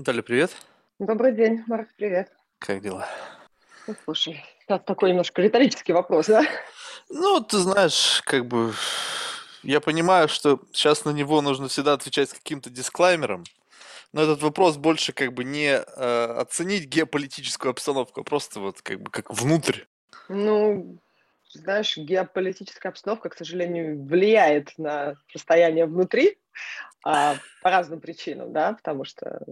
Наталья, привет. Добрый день, Марк, привет. Как дела? Ну, слушай, сейчас такой немножко риторический вопрос, да? Ну, ты знаешь, как бы я понимаю, что сейчас на него нужно всегда отвечать с каким-то дисклаймером, но этот вопрос больше как бы не э, оценить геополитическую обстановку, а просто вот как бы как внутрь. Ну, знаешь, геополитическая обстановка, к сожалению, влияет на состояние внутри а, по разным причинам, да, потому что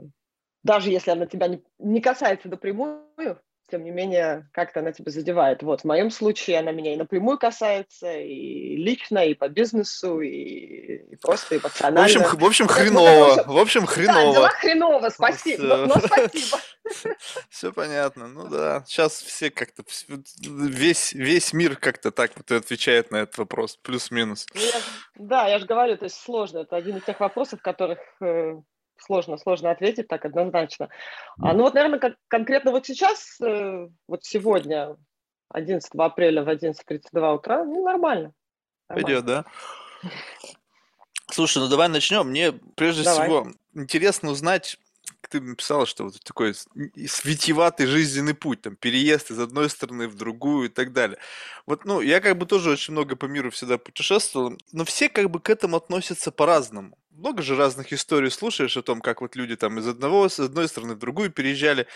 даже если она тебя не, не касается напрямую, тем не менее, как-то она тебя задевает. Вот, в моем случае она меня и напрямую касается, и лично, и по бизнесу, и, и просто эмоционально. В общем, в общем хреново. В общем, хреново. Да, дела хреново, спасибо. Но, но спасибо. Все понятно. Ну да, сейчас все как-то, весь, весь мир как-то так вот отвечает на этот вопрос, плюс-минус. Ну, да, я же говорю, то есть сложно. Это один из тех вопросов, которых э, сложно, сложно ответить так однозначно. А, ну вот, наверное, как, конкретно вот сейчас, э, вот сегодня, 11 апреля в 11.32 утра, ну, нормально. нормально. Пойдет, да? Слушай, ну давай начнем. Мне прежде давай. всего интересно узнать, ты написала, что вот такой светеватый жизненный путь, там, переезд из одной страны в другую и так далее. Вот, ну, я как бы тоже очень много по миру всегда путешествовал, но все как бы к этому относятся по-разному. Много же разных историй слушаешь о том, как вот люди там из одного, с одной страны в другую переезжали.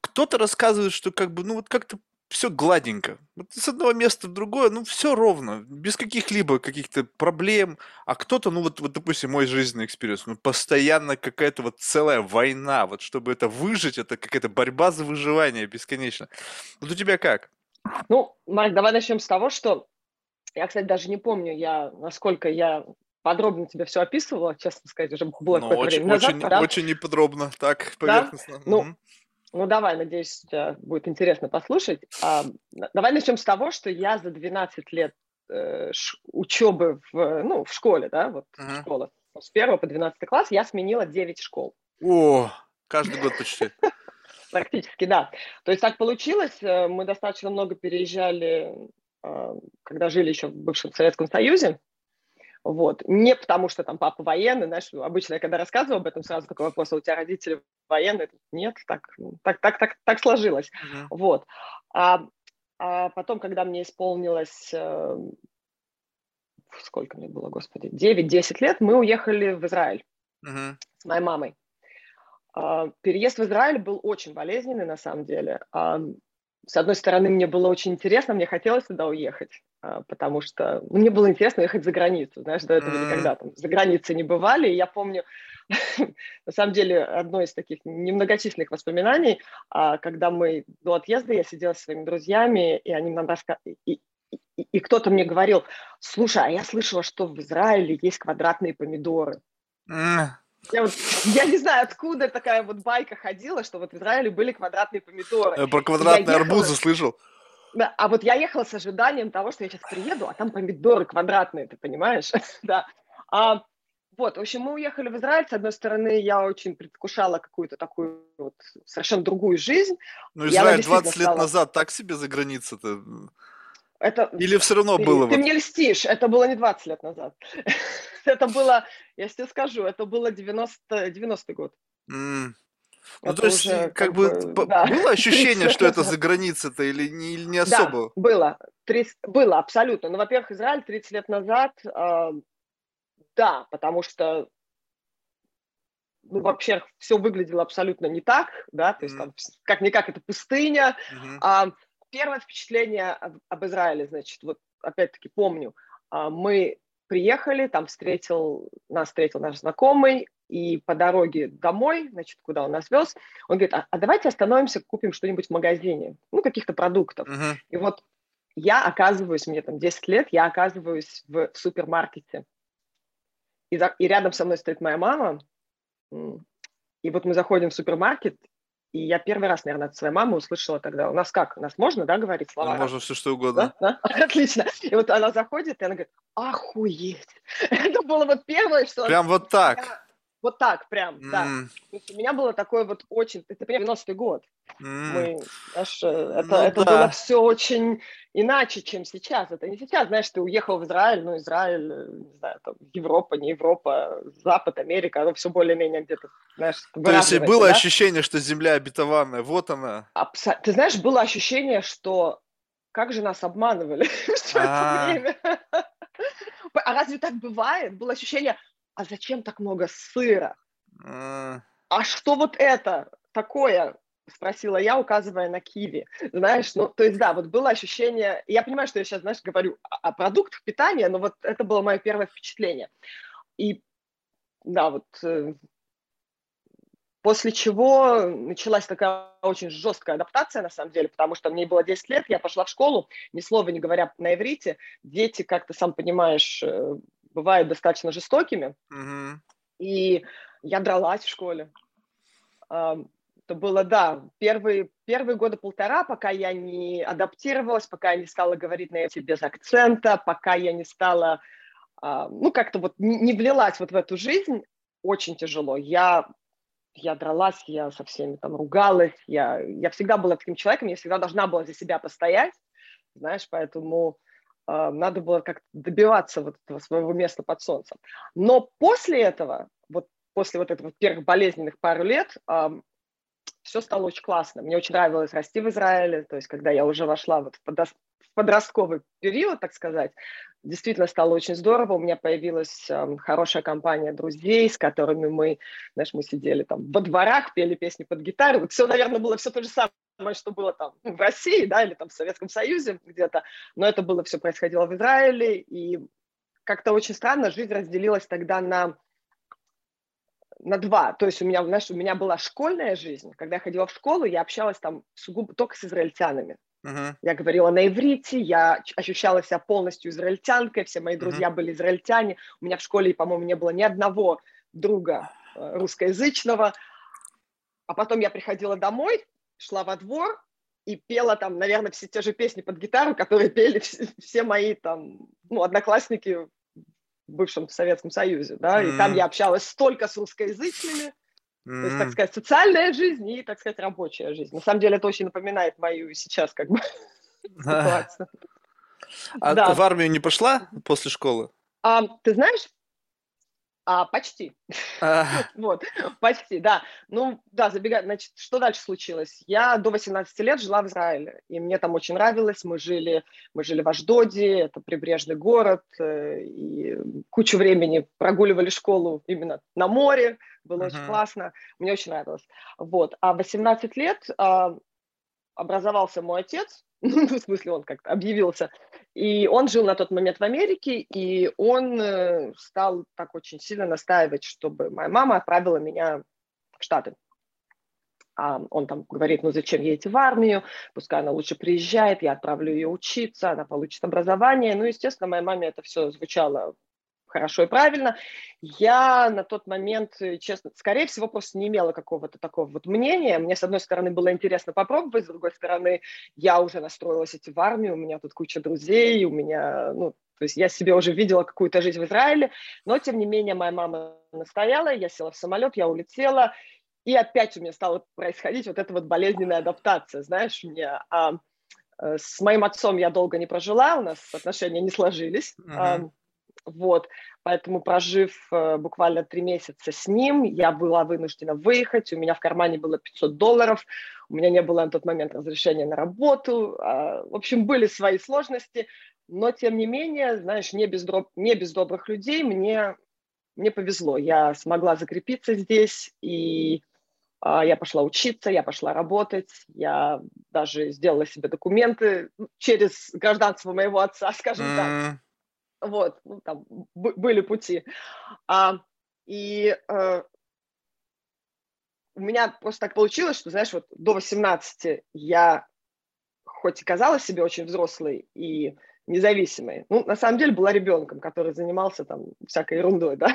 Кто-то рассказывает, что как бы, ну вот как-то все гладенько. Вот с одного места в другое, ну, все ровно, без каких-либо каких-то проблем. А кто-то, ну, вот, вот, допустим, мой жизненный experience, ну, постоянно какая-то вот целая война, вот чтобы это выжить, это какая-то борьба за выживание бесконечно. Вот у тебя как? Ну, Марк, давай начнем с того, что я, кстати, даже не помню, я, насколько я подробно тебе все описывала, честно сказать, уже было ну, какое-то очень, время назад. Очень, очень неподробно, так, поверхностно. Да? Ну, угу. Ну, давай, надеюсь, тебе будет интересно послушать. А, давай начнем с того, что я за 12 лет э, учебы в, ну, в школе, да, вот uh-huh. школа, с 1 по 12 класс я сменила 9 школ. О, каждый год почти. Практически, да. То есть так получилось, э, мы достаточно много переезжали, а, когда жили еще в бывшем Советском Союзе, вот. Не потому, что там папа военный, знаешь, обычно я когда рассказываю об этом, сразу такой вопрос, а у тебя родители военные? Нет, так, так, так, так, так сложилось. Uh-huh. Вот. А, а потом, когда мне исполнилось, э, сколько мне было, господи, 9-10 лет, мы уехали в Израиль uh-huh. с моей мамой. А, переезд в Израиль был очень болезненный, на самом деле. А, с одной стороны, мне было очень интересно, мне хотелось туда уехать. А, потому что мне было интересно ехать за границу, знаешь, до этого mm-hmm. никогда там за границей не бывали, и я помню, на самом деле, одно из таких немногочисленных воспоминаний, а, когда мы до отъезда, я сидела со своими друзьями, и они нам рассказывали, и, и, кто-то мне говорил, слушай, а я слышала, что в Израиле есть квадратные помидоры. Mm. Я, вот, я не знаю, откуда такая вот байка ходила, что вот в Израиле были квадратные помидоры. Я про квадратные арбузы слышал. А вот я ехала с ожиданием того, что я сейчас приеду, а там помидоры квадратные, ты понимаешь? да. А, вот, в общем, мы уехали в Израиль. С одной стороны, я очень предвкушала какую-то такую вот совершенно другую жизнь. Ну, Израиль 20 лет стала... назад так себе за границей-то? Это... Или все равно ты, было? Ты вот... мне льстишь, это было не 20 лет назад. это было, я тебе скажу, это было 90, 90 год. Mm. Ну, то есть, как, как бы, бы да. было ощущение, что это за граница-то или не, или не особо? Да, было. 30, было, абсолютно. Ну, во-первых, Израиль 30 лет назад, э, да, потому что, ну, вообще, все выглядело абсолютно не так, да, то есть, mm. там, как-никак, это пустыня. Mm-hmm. А, первое впечатление об, об Израиле, значит, вот, опять-таки, помню, а, мы приехали, там встретил, нас встретил наш знакомый, и по дороге домой, значит, куда он нас вез, он говорит, а, а давайте остановимся, купим что-нибудь в магазине, ну, каких-то продуктов. Uh-huh. И вот я оказываюсь, мне там 10 лет, я оказываюсь в супермаркете. И, за, и рядом со мной стоит моя мама. И вот мы заходим в супермаркет, и я первый раз, наверное, от своей мамы услышала тогда, у нас как, у нас можно, да, говорить слова? Ну, можно все что угодно. Да? Да? Отлично. И вот она заходит, и она говорит, охуеть. Это было вот первое, что... Прям вот так. Вот так прям, mm. да. То есть у меня было такое вот очень, ты понимаешь, 90-й год. Mm. Мы, аж, э, это, ну, это да. было все очень иначе, чем сейчас. Это не сейчас, знаешь, ты уехал в Израиль, ну, Израиль, э, не знаю, там, Европа, не Европа, Запад, Америка, оно все более-менее где-то, знаешь, То есть было да? ощущение, что земля обетованная, вот она. Абсо... Ты знаешь, было ощущение, что как же нас обманывали все это а. время. А разве так бывает? Было ощущение, а зачем так много сыра? А, а что вот это такое? Спросила я, указывая на киви. Знаешь, ну, то есть, да, вот было ощущение... Я понимаю, что я сейчас, знаешь, говорю о, продуктах питания, но вот это было мое первое впечатление. И, да, вот э, После чего началась такая очень жесткая адаптация, на самом деле, потому что мне было 10 лет, я пошла в школу, ни слова не говоря на иврите. Дети, как ты сам понимаешь, э, бывают достаточно жестокими. Mm-hmm. И я дралась в школе. Это было, да, первые, первые года полтора, пока я не адаптировалась, пока я не стала говорить на эти без акцента, пока я не стала, ну, как-то вот не влилась вот в эту жизнь, очень тяжело. Я, я дралась, я со всеми там ругалась, я, я всегда была таким человеком, я всегда должна была за себя постоять, знаешь, поэтому а, надо было как-то добиваться вот этого своего места под солнцем. Но после этого, вот после вот этого первых болезненных пару лет, все стало очень классно. Мне очень нравилось расти в Израиле, то есть когда я уже вошла вот в подростковый период, так сказать, действительно стало очень здорово. У меня появилась э, хорошая компания друзей, с которыми мы, знаешь, мы сидели там во дворах, пели песни под гитару. Вот все, наверное, было все то же самое что было там в России, да, или там в Советском Союзе где-то, но это было все происходило в Израиле, и как-то очень странно жизнь разделилась тогда на на два. То есть у меня, знаешь, у меня была школьная жизнь. Когда я ходила в школу, я общалась там сугубо только с израильтянами. Uh-huh. Я говорила на иврите, я ощущала себя полностью израильтянкой, все мои друзья uh-huh. были израильтяне. У меня в школе, по-моему, не было ни одного друга э, русскоязычного. А потом я приходила домой, шла во двор и пела там, наверное, все те же песни под гитару, которые пели все, все мои там, ну, одноклассники в бывшем Советском Союзе, да, mm. и там я общалась столько с русскоязычными, mm. то есть, так сказать, социальная жизнь и, так сказать, рабочая жизнь. На самом деле это очень напоминает мою сейчас как бы ситуацию. А да. в армию не пошла после школы? А, ты знаешь, а, почти. А. вот, почти, да. Ну, да, забегая, значит, что дальше случилось? Я до 18 лет жила в Израиле, и мне там очень нравилось. Мы жили, мы жили в Аждоде, это прибрежный город, э, и кучу времени прогуливали школу именно на море, было uh-huh. очень классно, мне очень нравилось. Вот, а в 18 лет а, образовался мой отец, ну, в смысле, он как-то объявился. И он жил на тот момент в Америке, и он э, стал так очень сильно настаивать, чтобы моя мама отправила меня в Штаты. А он там говорит, ну зачем ей идти в армию, пускай она лучше приезжает, я отправлю ее учиться, она получит образование. Ну, естественно, моей маме это все звучало хорошо и правильно. Я на тот момент, э, честно, скорее всего, просто не имела какого-то такого вот мнения. Мне, с одной стороны, было интересно попробовать, с другой стороны, я уже настроилась идти в армию, у меня тут куча друзей, у меня, ну, то есть я себе уже видела какую-то жизнь в Израиле, но, тем не менее, моя мама настояла, я села в самолет, я улетела, и опять у меня стала происходить вот эта вот болезненная адаптация, знаешь, у меня... А, э, с моим отцом я долго не прожила, у нас отношения не сложились. Uh-huh. Вот, поэтому прожив э, буквально три месяца с ним, я была вынуждена выехать, у меня в кармане было 500 долларов, у меня не было на тот момент разрешения на работу, э, в общем, были свои сложности, но тем не менее, знаешь, не без, дроб... не без добрых людей мне, мне повезло, я смогла закрепиться здесь, и э, я пошла учиться, я пошла работать, я даже сделала себе документы через гражданство моего отца, скажем mm. так вот, ну, там были пути. А, и э, у меня просто так получилось, что, знаешь, вот до 18 я хоть и казалась себе очень взрослой и независимой, ну, на самом деле была ребенком, который занимался там всякой ерундой, да.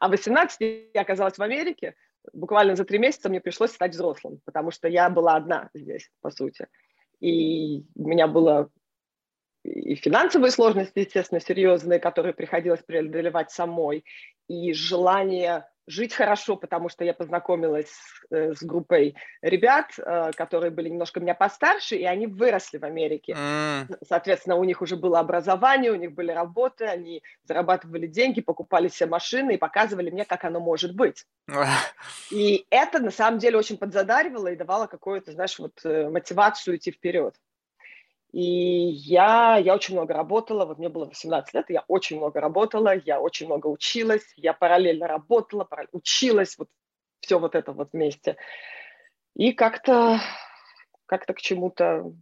А в 18 я оказалась в Америке, буквально за три месяца мне пришлось стать взрослым, потому что я была одна здесь, по сути. И у меня было и финансовые сложности, естественно, серьезные, которые приходилось преодолевать самой, и желание жить хорошо, потому что я познакомилась с, э, с группой ребят, э, которые были немножко меня постарше, и они выросли в Америке. Mm. Соответственно, у них уже было образование, у них были работы, они зарабатывали деньги, покупали себе машины и показывали мне, как оно может быть. И это на самом деле очень подзадаривало и давало какую-то, знаешь, вот э, мотивацию идти вперед. И я, я очень много работала, вот мне было 18 лет, я очень много работала, я очень много училась, я параллельно работала, параллельно училась, вот все вот это вот вместе. И как-то как-то к чему-то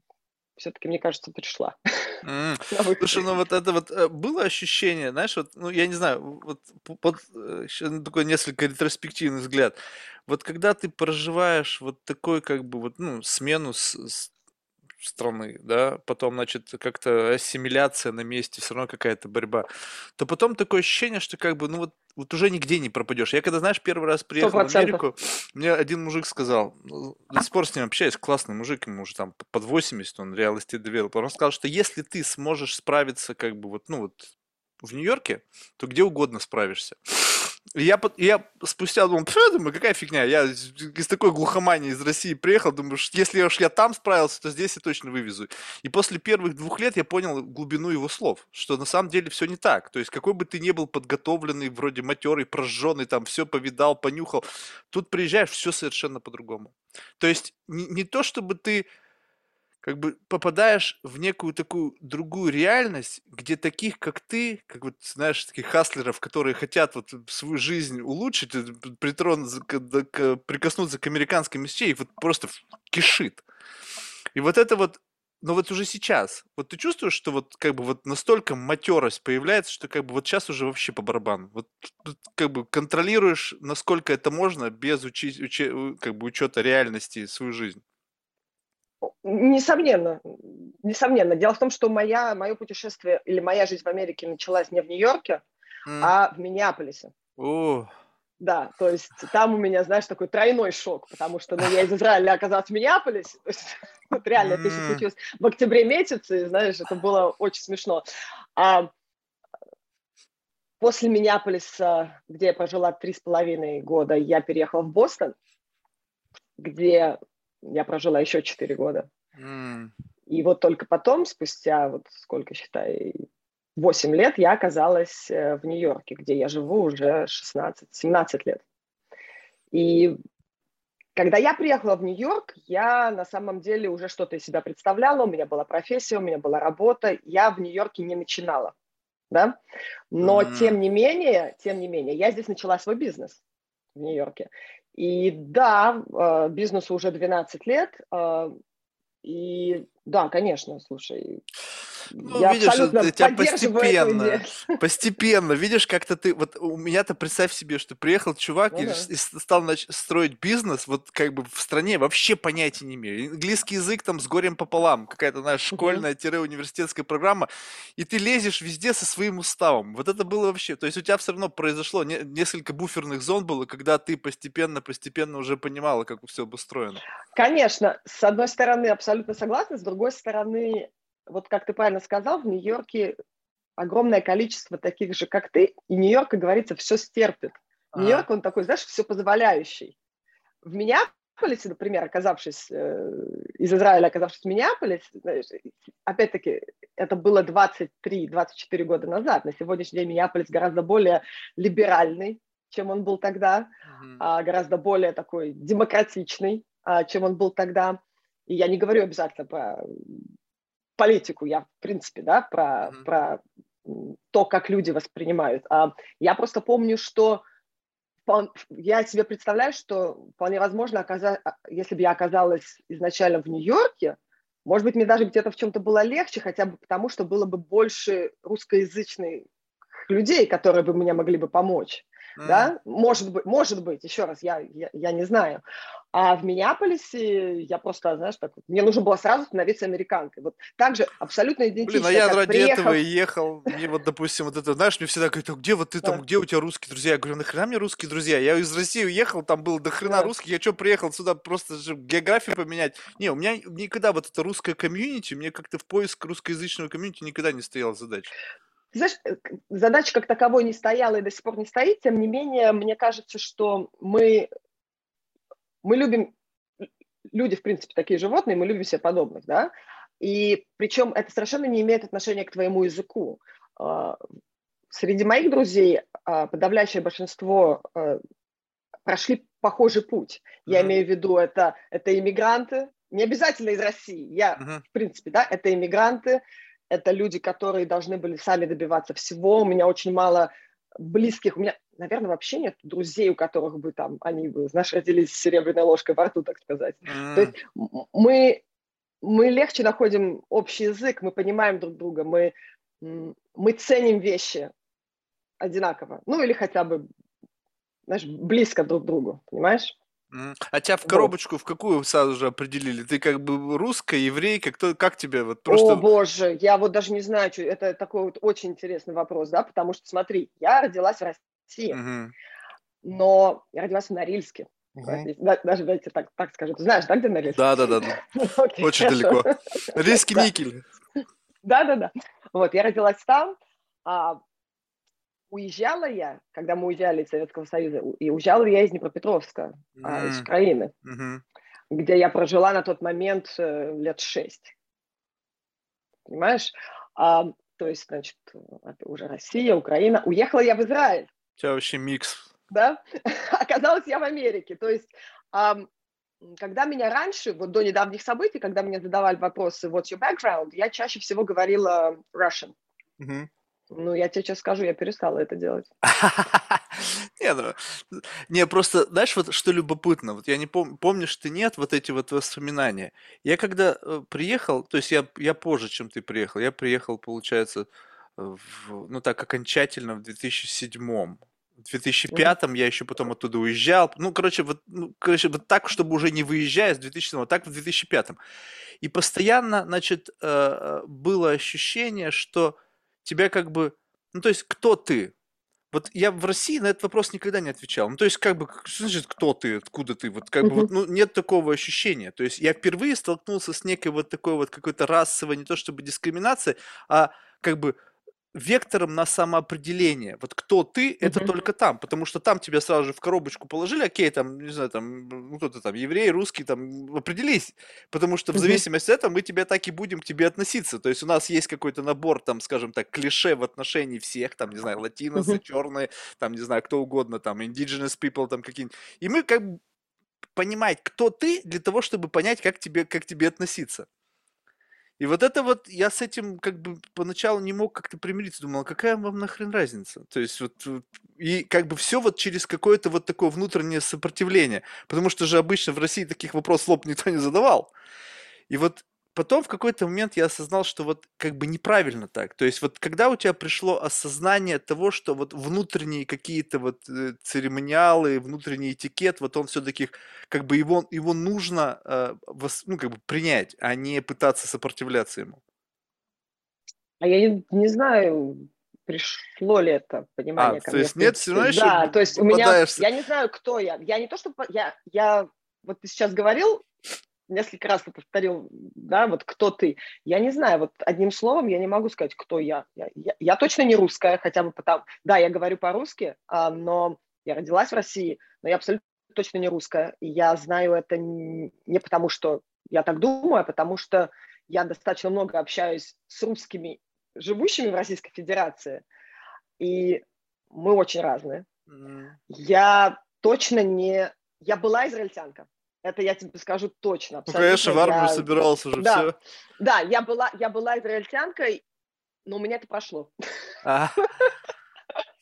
все-таки, мне кажется, пришла. Mm. Слушай, ну вот это вот э, было ощущение, знаешь, вот, ну я не знаю, вот под еще э, такой несколько ретроспективный взгляд. Вот когда ты проживаешь вот такой как бы вот, ну, смену с, с страны, да, потом, значит, как-то ассимиляция на месте, все равно какая-то борьба, то потом такое ощущение, что как бы, ну вот, вот уже нигде не пропадешь. Я когда, знаешь, первый раз приехал 100%. в Америку, мне один мужик сказал, ну, до сих пор с ним общаюсь, классный мужик, ему уже там под 80, он реал estate developer, он сказал, что если ты сможешь справиться как бы вот, ну вот в Нью-Йорке, то где угодно справишься я, я спустя думал, думаю, какая фигня, я из такой глухомании из России приехал, думаю, если уж я там справился, то здесь я точно вывезу. И после первых двух лет я понял глубину его слов, что на самом деле все не так. То есть какой бы ты ни был подготовленный, вроде матерый, прожженный, там все повидал, понюхал, тут приезжаешь, все совершенно по-другому. То есть не, не то, чтобы ты как бы попадаешь в некую такую другую реальность, где таких, как ты, как вот, знаешь, таких хаслеров, которые хотят вот свою жизнь улучшить, э, притронуться, прикоснуться к американской мечте, их вот просто кишит. И вот это вот, но вот уже сейчас, вот ты чувствуешь, что вот как бы вот настолько матерость появляется, что как бы вот сейчас уже вообще по барабану. Вот как бы контролируешь, насколько это можно без учи, учи, как бы учета реальности свою жизнь. Несомненно, несомненно. Дело в том, что моя, мое путешествие или моя жизнь в Америке началась не в Нью-Йорке, mm. а в Миннеаполисе. Oh. Да, то есть там у меня, знаешь, такой тройной шок, потому что ну, я из Израиля оказалась в Миннеаполисе, то есть, вот реально, это еще случилось в октябре месяце, и, знаешь, это было очень смешно. А после Миннеаполиса, где я прожила три с половиной года, я переехала в Бостон, где я прожила еще 4 года. Mm. И вот только потом, спустя вот сколько, считай, 8 лет, я оказалась э, в Нью-Йорке, где я живу уже 16-17 лет. И когда я приехала в Нью-Йорк, я на самом деле уже что-то из себя представляла, у меня была профессия, у меня была работа, я в Нью-Йорке не начинала, да, но mm-hmm. тем не менее, тем не менее, я здесь начала свой бизнес в Нью-Йорке. И да, э, бизнесу уже 12 лет, э, и да, конечно, слушай, ну, я видишь, абсолютно тебя постепенно, постепенно, видишь, как-то ты, вот у меня-то представь себе, что приехал чувак ну, и, да. и стал нач- строить бизнес, вот как бы в стране вообще понятия не имею. Английский язык там с горем пополам, какая-то, знаешь, школьная-университетская программа, и ты лезешь везде со своим уставом. Вот это было вообще, то есть у тебя все равно произошло, не, несколько буферных зон было, когда ты постепенно-постепенно уже понимала, как все обустроено. Конечно, с одной стороны абсолютно согласна, с другой стороны вот как ты правильно сказал, в Нью-Йорке огромное количество таких же, как ты, и Нью-Йорк, как говорится, все стерпит. Нью-Йорк, он такой, знаешь, все позволяющий. В Миннеаполисе, например, оказавшись э, из Израиля, оказавшись в Миннеаполисе, опять-таки, это было 23-24 года назад. На сегодняшний день Миннеаполис гораздо более либеральный, чем он был тогда, mm-hmm. а, гораздо более такой демократичный, а, чем он был тогда. И я не говорю обязательно про политику, я, в принципе, да, про, mm-hmm. про то, как люди воспринимают. А я просто помню, что я себе представляю, что вполне возможно, оказа... А, если бы я оказалась изначально в Нью-Йорке, может быть, мне даже где-то в чем-то было легче, хотя бы потому, что было бы больше русскоязычных людей, которые бы мне могли бы помочь. Mm. Да? Может быть, может быть, еще раз, я, я, я не знаю. А в Миннеаполисе я просто, знаешь, так вот, мне нужно было сразу становиться американкой. Вот так же абсолютно идентично. Блин, а я ради приехал... этого и ехал. Мне вот, допустим, вот это, знаешь, мне всегда говорят, «А где вот ты там, где у тебя русские друзья? Я говорю, нахрена мне русские друзья? Я из России уехал, там было до хрена да. русских, я что, приехал сюда просто же географию поменять? Не, у меня никогда вот это русское комьюнити, мне как-то в поиск русскоязычного комьюнити никогда не стояла задача. знаешь, э, задача как таковой не стояла и до сих пор не стоит, тем не менее, мне кажется, что мы, мы любим, люди, в принципе, такие животные, мы любим себе подобных, да, и причем это совершенно не имеет отношения к твоему языку. А, среди моих друзей а, подавляющее большинство а, прошли похожий путь. Я mm-hmm. имею в виду, это, это иммигранты, не обязательно из России, я, mm-hmm. в принципе, да, это иммигранты, это люди, которые должны были сами добиваться всего. У меня очень мало близких, у меня, наверное, вообще нет друзей, у которых бы там, они бы, знаешь, родились с серебряной ложкой во рту, так сказать. Mm. То есть мы, мы легче находим общий язык, мы понимаем друг друга, мы, мы ценим вещи одинаково, ну или хотя бы, знаешь, близко друг к другу, понимаешь? А тебя в коробочку в какую сразу же определили? Ты как бы русская, еврейка, кто, как тебе вот просто... О, боже, я вот даже не знаю, что это такой вот очень интересный вопрос, да, потому что, смотри, я родилась в России, угу. но я родилась в Норильске. Угу. Даже, давайте так, так скажу. Ты знаешь, да, где Норильск? Да, да, да. да. Очень далеко. Рильский никель. Да, да, да. Вот, я родилась там, а уезжала я, когда мы уезжали из Советского Союза, и уезжала я из Днепропетровска, mm-hmm. из Украины, mm-hmm. где я прожила на тот момент э, лет шесть. Понимаешь? А, то есть, значит, это уже Россия, Украина. Уехала я в Израиль. Тебя вообще микс. Да? Оказалось, я в Америке. То есть, когда меня раньше, вот до недавних событий, когда мне задавали вопросы «What's your background?», я чаще всего говорила Russian. Mm-hmm. Ну, я тебе сейчас скажу, я перестала это делать. Не, ну, не, просто, знаешь, вот что любопытно, вот я не помню, помнишь ты нет, вот эти вот воспоминания. Я когда э, приехал, то есть я, я позже, чем ты приехал, я приехал, получается, в, ну так окончательно в 2007 в 2005 я еще потом оттуда уезжал. Ну, короче, вот, ну, короче, вот так, чтобы уже не выезжая с 2007, вот так в 2005. И постоянно, значит, э, э, было ощущение, что тебя как бы... Ну, то есть, кто ты? Вот я в России на этот вопрос никогда не отвечал. Ну, то есть, как бы, что значит, кто ты, откуда ты? Вот, как бы, вот, ну, нет такого ощущения. То есть, я впервые столкнулся с некой вот такой вот какой-то расовой, не то чтобы дискриминацией, а как бы вектором на самоопределение. Вот кто ты, это mm-hmm. только там, потому что там тебя сразу же в коробочку положили, окей, там, не знаю, там, ну, кто-то там, еврей, русский, там, определись, потому что в mm-hmm. зависимости от этого мы тебя так и будем к тебе относиться. То есть у нас есть какой-то набор, там, скажем так, клише в отношении всех, там, не знаю, латиносы, mm-hmm. черные, там, не знаю, кто угодно, там, indigenous people, там, какие-нибудь. И мы как бы понимать, кто ты, для того, чтобы понять, как тебе, как тебе относиться. И вот это вот, я с этим как бы поначалу не мог как-то примириться, думал, а какая вам нахрен разница? То есть вот, и как бы все вот через какое-то вот такое внутреннее сопротивление, потому что же обычно в России таких вопросов лоб никто не задавал. И вот потом в какой-то момент я осознал, что вот как бы неправильно так. То есть вот когда у тебя пришло осознание того, что вот внутренние какие-то вот э, церемониалы, внутренний этикет, вот он все-таки как бы его, его нужно э, ну, как бы принять, а не пытаться сопротивляться ему. А я не, не знаю, пришло ли это понимание а, ко то есть нет, все равно Да, то есть у меня, я не знаю, кто я. Я не то, что, я, я, вот ты сейчас говорил, несколько раз повторил, да, вот кто ты. Я не знаю, вот одним словом я не могу сказать, кто я. Я, я, я точно не русская, хотя бы потому... Да, я говорю по-русски, а, но я родилась в России, но я абсолютно точно не русская. И я знаю это не, потому, что я так думаю, а потому что я достаточно много общаюсь с русскими, живущими в Российской Федерации, и мы очень разные. Mm. Я точно не... Я была израильтянка, это я тебе скажу точно. Ну, конечно, в армию я... собирался уже, да. все. Да, я была, я была израильтянкой, но у меня это прошло. А.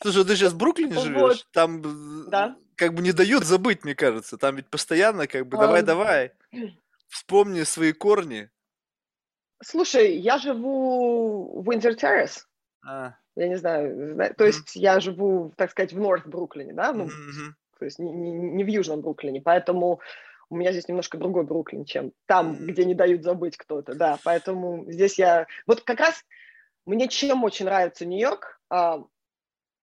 Слушай, ты сейчас в Бруклине живешь? Вот. Там да. как бы не дают забыть, мне кажется. Там ведь постоянно как бы давай-давай, вспомни свои корни. Слушай, я живу в Windsor Terrace. А. Я не знаю, то есть mm-hmm. я живу, так сказать, в Норт Бруклине, да, ну, mm-hmm. то есть не, не, не в Южном Бруклине, поэтому у меня здесь немножко другой Бруклин, чем там, где не дают забыть кто-то, да, поэтому здесь я... Вот как раз мне чем очень нравится Нью-Йорк, а,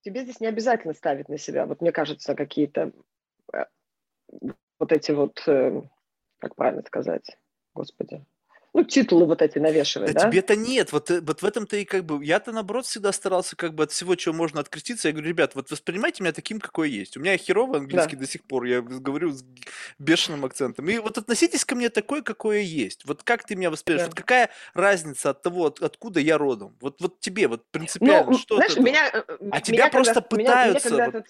тебе здесь не обязательно ставить на себя, вот мне кажется, какие-то э, вот эти вот, э, как правильно сказать, господи, ну, титулы вот эти навешивать, да? да? тебе-то нет, вот, э, вот в этом-то и как бы, я-то наоборот всегда старался как бы от всего, чего можно откреститься, я говорю, ребят, вот воспринимайте меня таким, какой есть. У меня херовый английский да. до сих пор, я говорю с бешеным акцентом. И вот относитесь ко мне такой, какой я есть. Вот как ты меня воспринимаешь? Да. Вот какая разница от того, от, откуда я родом? Вот, вот тебе, вот принципиально, ну, что знаешь? Меня, э, а тебя просто когда, пытаются... Меня, меня вот...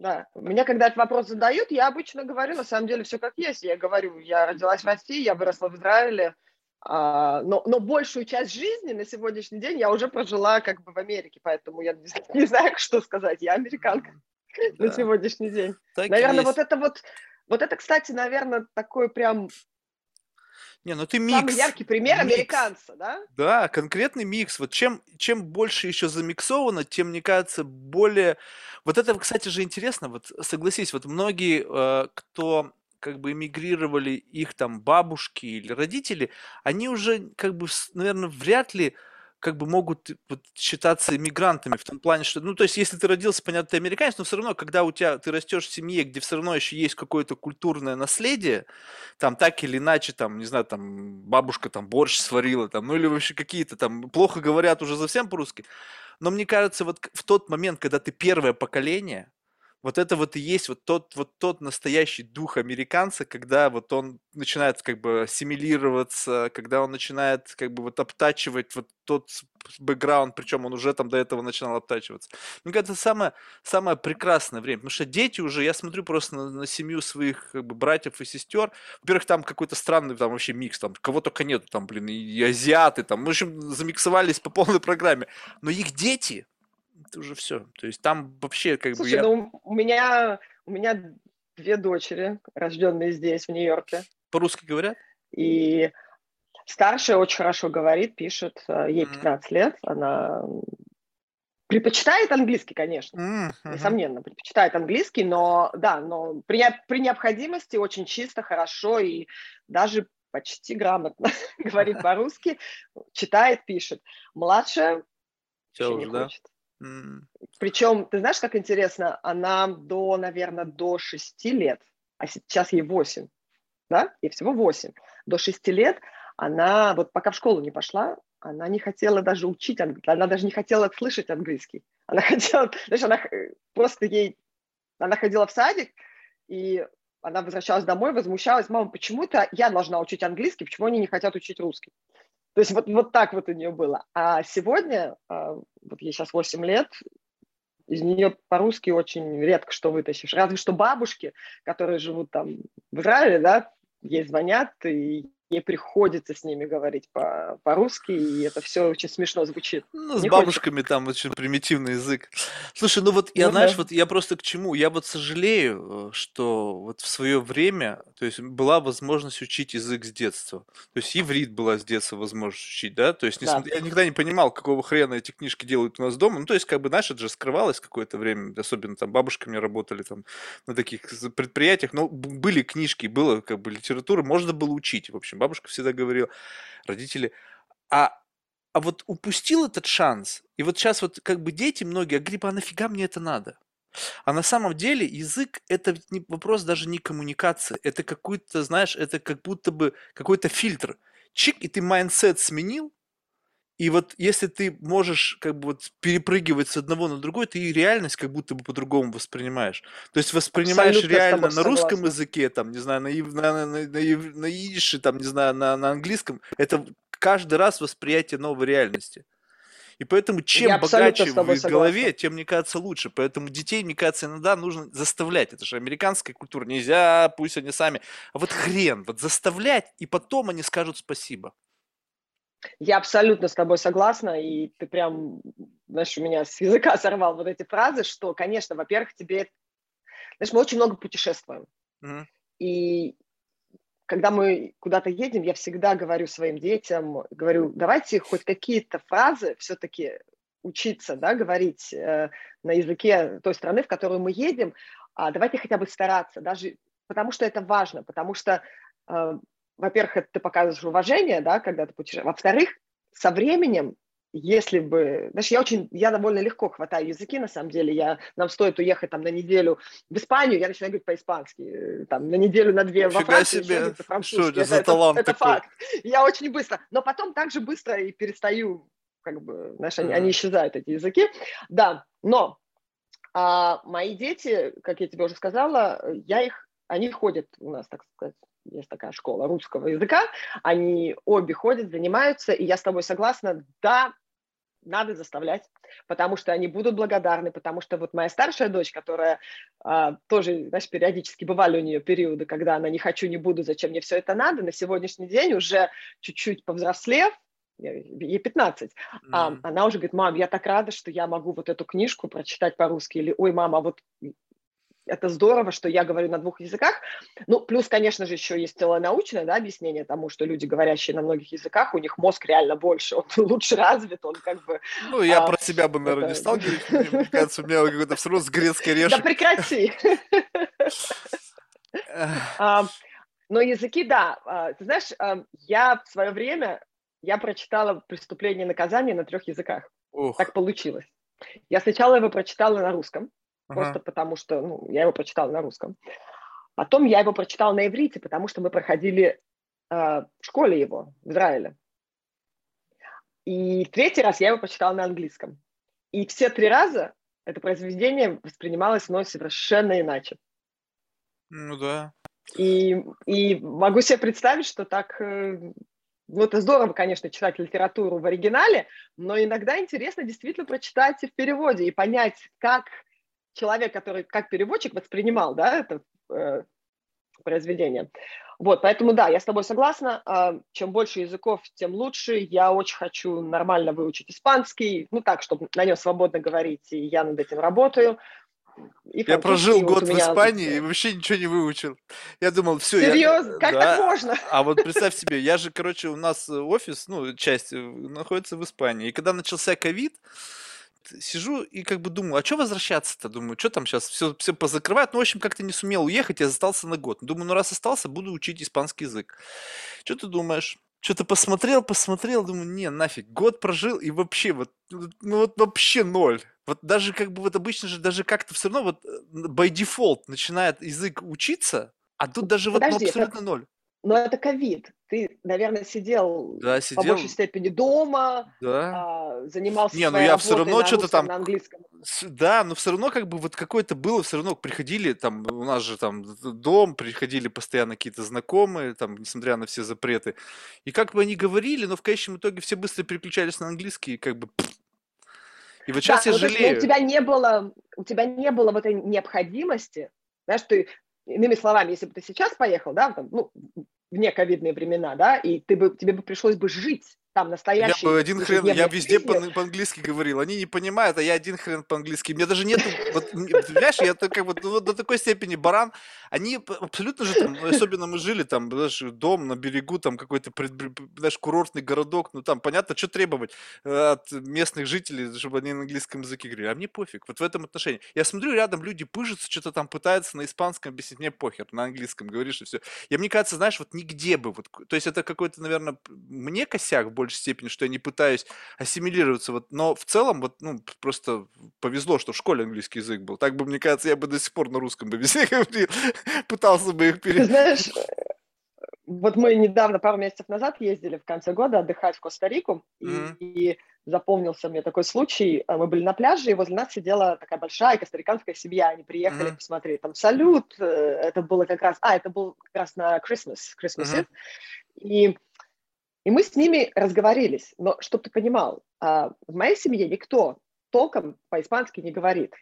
Да, меня когда этот вопрос задают, я обычно говорю, на самом деле, все как есть. Я говорю, я родилась в России, я выросла в Израиле, а, но, но большую часть жизни на сегодняшний день я уже прожила как бы в Америке, поэтому я не, не знаю, что сказать. Я американка да. на сегодняшний день. Так наверное, вот это вот, вот это, кстати, наверное, такой прям не, ну ты микс. Самый яркий пример микс. американца, да? Да, конкретный микс. Вот чем, чем больше еще замиксовано, тем, мне кажется, более... Вот это, кстати же, интересно. Вот согласись, вот многие, э, кто как бы эмигрировали, их там бабушки или родители, они уже как бы, наверное, вряд ли как бы могут вот, считаться иммигрантами в том плане, что, ну, то есть, если ты родился, понятно, ты американец, но все равно, когда у тебя, ты растешь в семье, где все равно еще есть какое-то культурное наследие, там, так или иначе, там, не знаю, там, бабушка там борщ сварила, там, ну, или вообще какие-то там, плохо говорят уже совсем по-русски, но мне кажется, вот в тот момент, когда ты первое поколение, вот это вот и есть вот тот, вот тот настоящий дух американца, когда вот он начинает как бы ассимилироваться, когда он начинает как бы вот обтачивать вот тот бэкграунд, причем он уже там до этого начинал обтачиваться. Мне кажется, это самое, самое прекрасное время, потому что дети уже, я смотрю просто на, на семью своих как бы, братьев и сестер, во-первых, там какой-то странный там вообще микс, там кого только нету, там, блин, и азиаты, там, в общем, замиксовались по полной программе, но их дети, это уже все. То есть там вообще как Слушай, бы... Я... ну у меня, у меня две дочери, рожденные здесь, в Нью-Йорке. По-русски говорят? И старшая очень хорошо говорит, пишет, э, ей 15 mm-hmm. лет, она предпочитает английский, конечно, mm-hmm. несомненно, предпочитает английский, но да, но при, при необходимости очень чисто, хорошо и даже почти грамотно говорит по-русски, читает, пишет. Младшая Все уже, не да? хочет. Причем, ты знаешь, как интересно, она до, наверное, до 6 лет, а сейчас ей 8, да, ей всего 8, до 6 лет она, вот пока в школу не пошла, она не хотела даже учить английский, она даже не хотела слышать английский. Она хотела, знаешь, она просто ей, она ходила в садик, и она возвращалась домой, возмущалась, мама, почему это я должна учить английский, почему они не хотят учить русский? То есть вот, вот так вот у нее было. А сегодня, а, вот ей сейчас 8 лет, из нее по-русски очень редко что вытащишь. Разве что бабушки, которые живут там в Израиле, да, ей звонят, и ей приходится с ними говорить по- по-русски, и это все очень смешно звучит. Ну, с Не бабушками хочется. там очень примитивный язык. Слушай, ну вот я, ну, знаешь, да. вот я просто к чему? Я вот сожалею, э, что вот в свое время, то есть была возможность учить язык с детства. То есть иврит была с детства возможность учить, да? То есть несмотря, да. я никогда не понимал, какого хрена эти книжки делают у нас дома. Ну, то есть, как бы, знаешь, это же скрывалось какое-то время, особенно там бабушками работали там на таких предприятиях, но были книжки, было как бы литература, можно было учить, в общем бабушка всегда говорила, родители. А, а вот упустил этот шанс, и вот сейчас вот как бы дети многие, а говорят, а нафига мне это надо? А на самом деле язык это не, вопрос даже не коммуникации, это какой-то, знаешь, это как будто бы какой-то фильтр. Чик, и ты mindset сменил, и вот если ты можешь как бы вот перепрыгивать с одного на другой, ты реальность как будто бы по-другому воспринимаешь. То есть воспринимаешь Абсолютно реально на русском языке, там, не знаю, на, на, на, на, на идише, там, не знаю, на, на английском. Это каждый раз восприятие новой реальности. И поэтому чем богаче в голове, тем, мне кажется, лучше. Поэтому детей, мне кажется, иногда нужно заставлять. Это же американская культура. Нельзя, пусть они сами. А вот хрен, вот заставлять, и потом они скажут спасибо. Я абсолютно с тобой согласна, и ты прям, знаешь, у меня с языка сорвал вот эти фразы, что, конечно, во-первых, тебе... Знаешь, мы очень много путешествуем. Mm-hmm. И когда мы куда-то едем, я всегда говорю своим детям, говорю, давайте хоть какие-то фразы все-таки учиться, да, говорить э, на языке той страны, в которую мы едем, а давайте хотя бы стараться, даже потому что это важно, потому что э, во-первых, это ты показываешь уважение, да, когда ты путешествуешь. Во-вторых, со временем если бы... Знаешь, я очень... Я довольно легко хватаю языки, на самом деле. Я, нам стоит уехать там на неделю в Испанию, я начинаю говорить по-испански. Э, там на неделю, на две во Францию, себе. Что это за талант это, такой? это факт. Я очень быстро. Но потом так же быстро и перестаю, как бы, знаешь, они, mm. они исчезают, эти языки. Да, но а мои дети, как я тебе уже сказала, я их... Они ходят у нас, так сказать, есть такая школа русского языка, они обе ходят, занимаются, и я с тобой согласна, да, надо заставлять, потому что они будут благодарны, потому что вот моя старшая дочь, которая а, тоже, знаешь, периодически бывали у нее периоды, когда она не хочу, не буду, зачем мне все это надо, на сегодняшний день уже чуть-чуть повзрослев, ей 15, mm-hmm. а, она уже говорит, мам, я так рада, что я могу вот эту книжку прочитать по-русски, или, ой, мама, вот это здорово, что я говорю на двух языках. Ну, плюс, конечно же, еще есть целое научное да, объяснение тому, что люди, говорящие на многих языках, у них мозг реально больше, он лучше развит, он как бы... Ну, я а, про себя бы, наверное, это... не стал говорить, мне кажется, у меня какой-то все равно с грецкой орешек. Да прекрати! Но языки, да. А, ты знаешь, я в свое время, я прочитала «Преступление и наказание» на трех языках. Так получилось. Я сначала его прочитала на русском, просто ага. потому что ну, я его прочитала на русском. Потом я его прочитала на иврите, потому что мы проходили э, в школе его в Израиле. И третий раз я его прочитала на английском. И все три раза это произведение воспринималось мной совершенно иначе. Ну да. И, и могу себе представить, что так... Э, ну, это здорово, конечно, читать литературу в оригинале, но иногда интересно действительно прочитать в переводе и понять, как человек, который как переводчик воспринимал, да, это э, произведение. Вот, поэтому да, я с тобой согласна. Э, чем больше языков, тем лучше. Я очень хочу нормально выучить испанский, ну так, чтобы на нем свободно говорить, и я над этим работаю. И я прожил год в Испании и вообще ничего не выучил. Я думал, все. Серьезно? Я... Как да. так можно? А вот представь себе, я же, короче, у нас офис, ну, часть э, находится в Испании. И когда начался ковид, сижу и как бы думаю, а что возвращаться-то? Думаю, что там сейчас все, все позакрывают. Ну, в общем, как-то не сумел уехать, я остался на год. Думаю, ну раз остался, буду учить испанский язык. Что ты думаешь? Что-то посмотрел, посмотрел, думаю, не, нафиг, год прожил и вообще вот, ну вот вообще ноль. Вот даже как бы вот обычно же даже как-то все равно вот э, by default начинает язык учиться, а тут даже Подожди, вот ну, абсолютно это, ноль. Но это ковид. Ты, наверное, сидел, да, сидел по большей степени дома, да. а, занимался Не, ну я все равно что-то там... На английском. Да, но все равно как бы вот какое-то было, все равно приходили, там, у нас же там дом, приходили постоянно какие-то знакомые, там, несмотря на все запреты. И как бы они говорили, но в конечном итоге все быстро переключались на английский, и как бы... И вот сейчас да, я ну, жалею. у тебя не было, у тебя не было вот этой необходимости, знаешь, ты иными словами, если бы ты сейчас поехал, да, там, ну, в нековидные времена, да, и ты бы, тебе бы пришлось бы жить там настоящий... Я бы один хрен, я везде по- по-английски говорил, они не понимают, а я один хрен по-английски. Мне даже нет, вот, понимаешь, я как вот, ну, до такой степени баран, они абсолютно же там, особенно мы жили там, даже дом на берегу, там какой-то, знаешь, курортный городок, ну там понятно, что требовать э, от местных жителей, чтобы они на английском языке говорили, а мне пофиг, вот в этом отношении. Я смотрю, рядом люди пыжатся, что-то там пытаются на испанском объяснить, мне похер, на английском говоришь и все. Я, мне кажется, знаешь, вот нигде бы, вот, то есть это какой-то, наверное, мне косяк большей степени, что я не пытаюсь ассимилироваться, вот, но в целом вот, ну, просто повезло, что в школе английский язык был. Так бы, мне кажется, я бы до сих пор на русском бы везде говорил, пытался бы их перейти. Знаешь, вот мы недавно, пару месяцев назад ездили в конце года отдыхать в Коста-Рику, mm-hmm. и, и запомнился мне такой случай. Мы были на пляже, и возле нас сидела такая большая костариканская семья. Они приехали mm-hmm. посмотреть там салют. Э, это было как раз... А, это был как раз на Christmas, Christmas mm-hmm. И и мы с ними разговорились. Но чтобы ты понимал, а, в моей семье никто толком по-испански не говорит.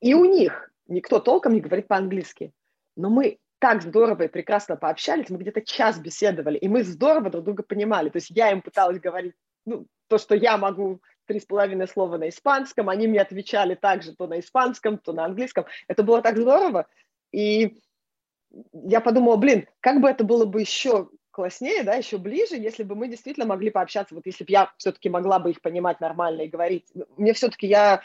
И у них никто толком не говорит по-английски. Но мы так здорово и прекрасно пообщались, мы где-то час беседовали, и мы здорово друг друга понимали. То есть я им пыталась говорить ну, то, что я могу три с половиной слова на испанском, они мне отвечали также то на испанском, то на английском. Это было так здорово. И я подумала, блин, как бы это было бы еще класснее, да, еще ближе, если бы мы действительно могли пообщаться, вот если бы я все-таки могла бы их понимать нормально и говорить. Мне все-таки я,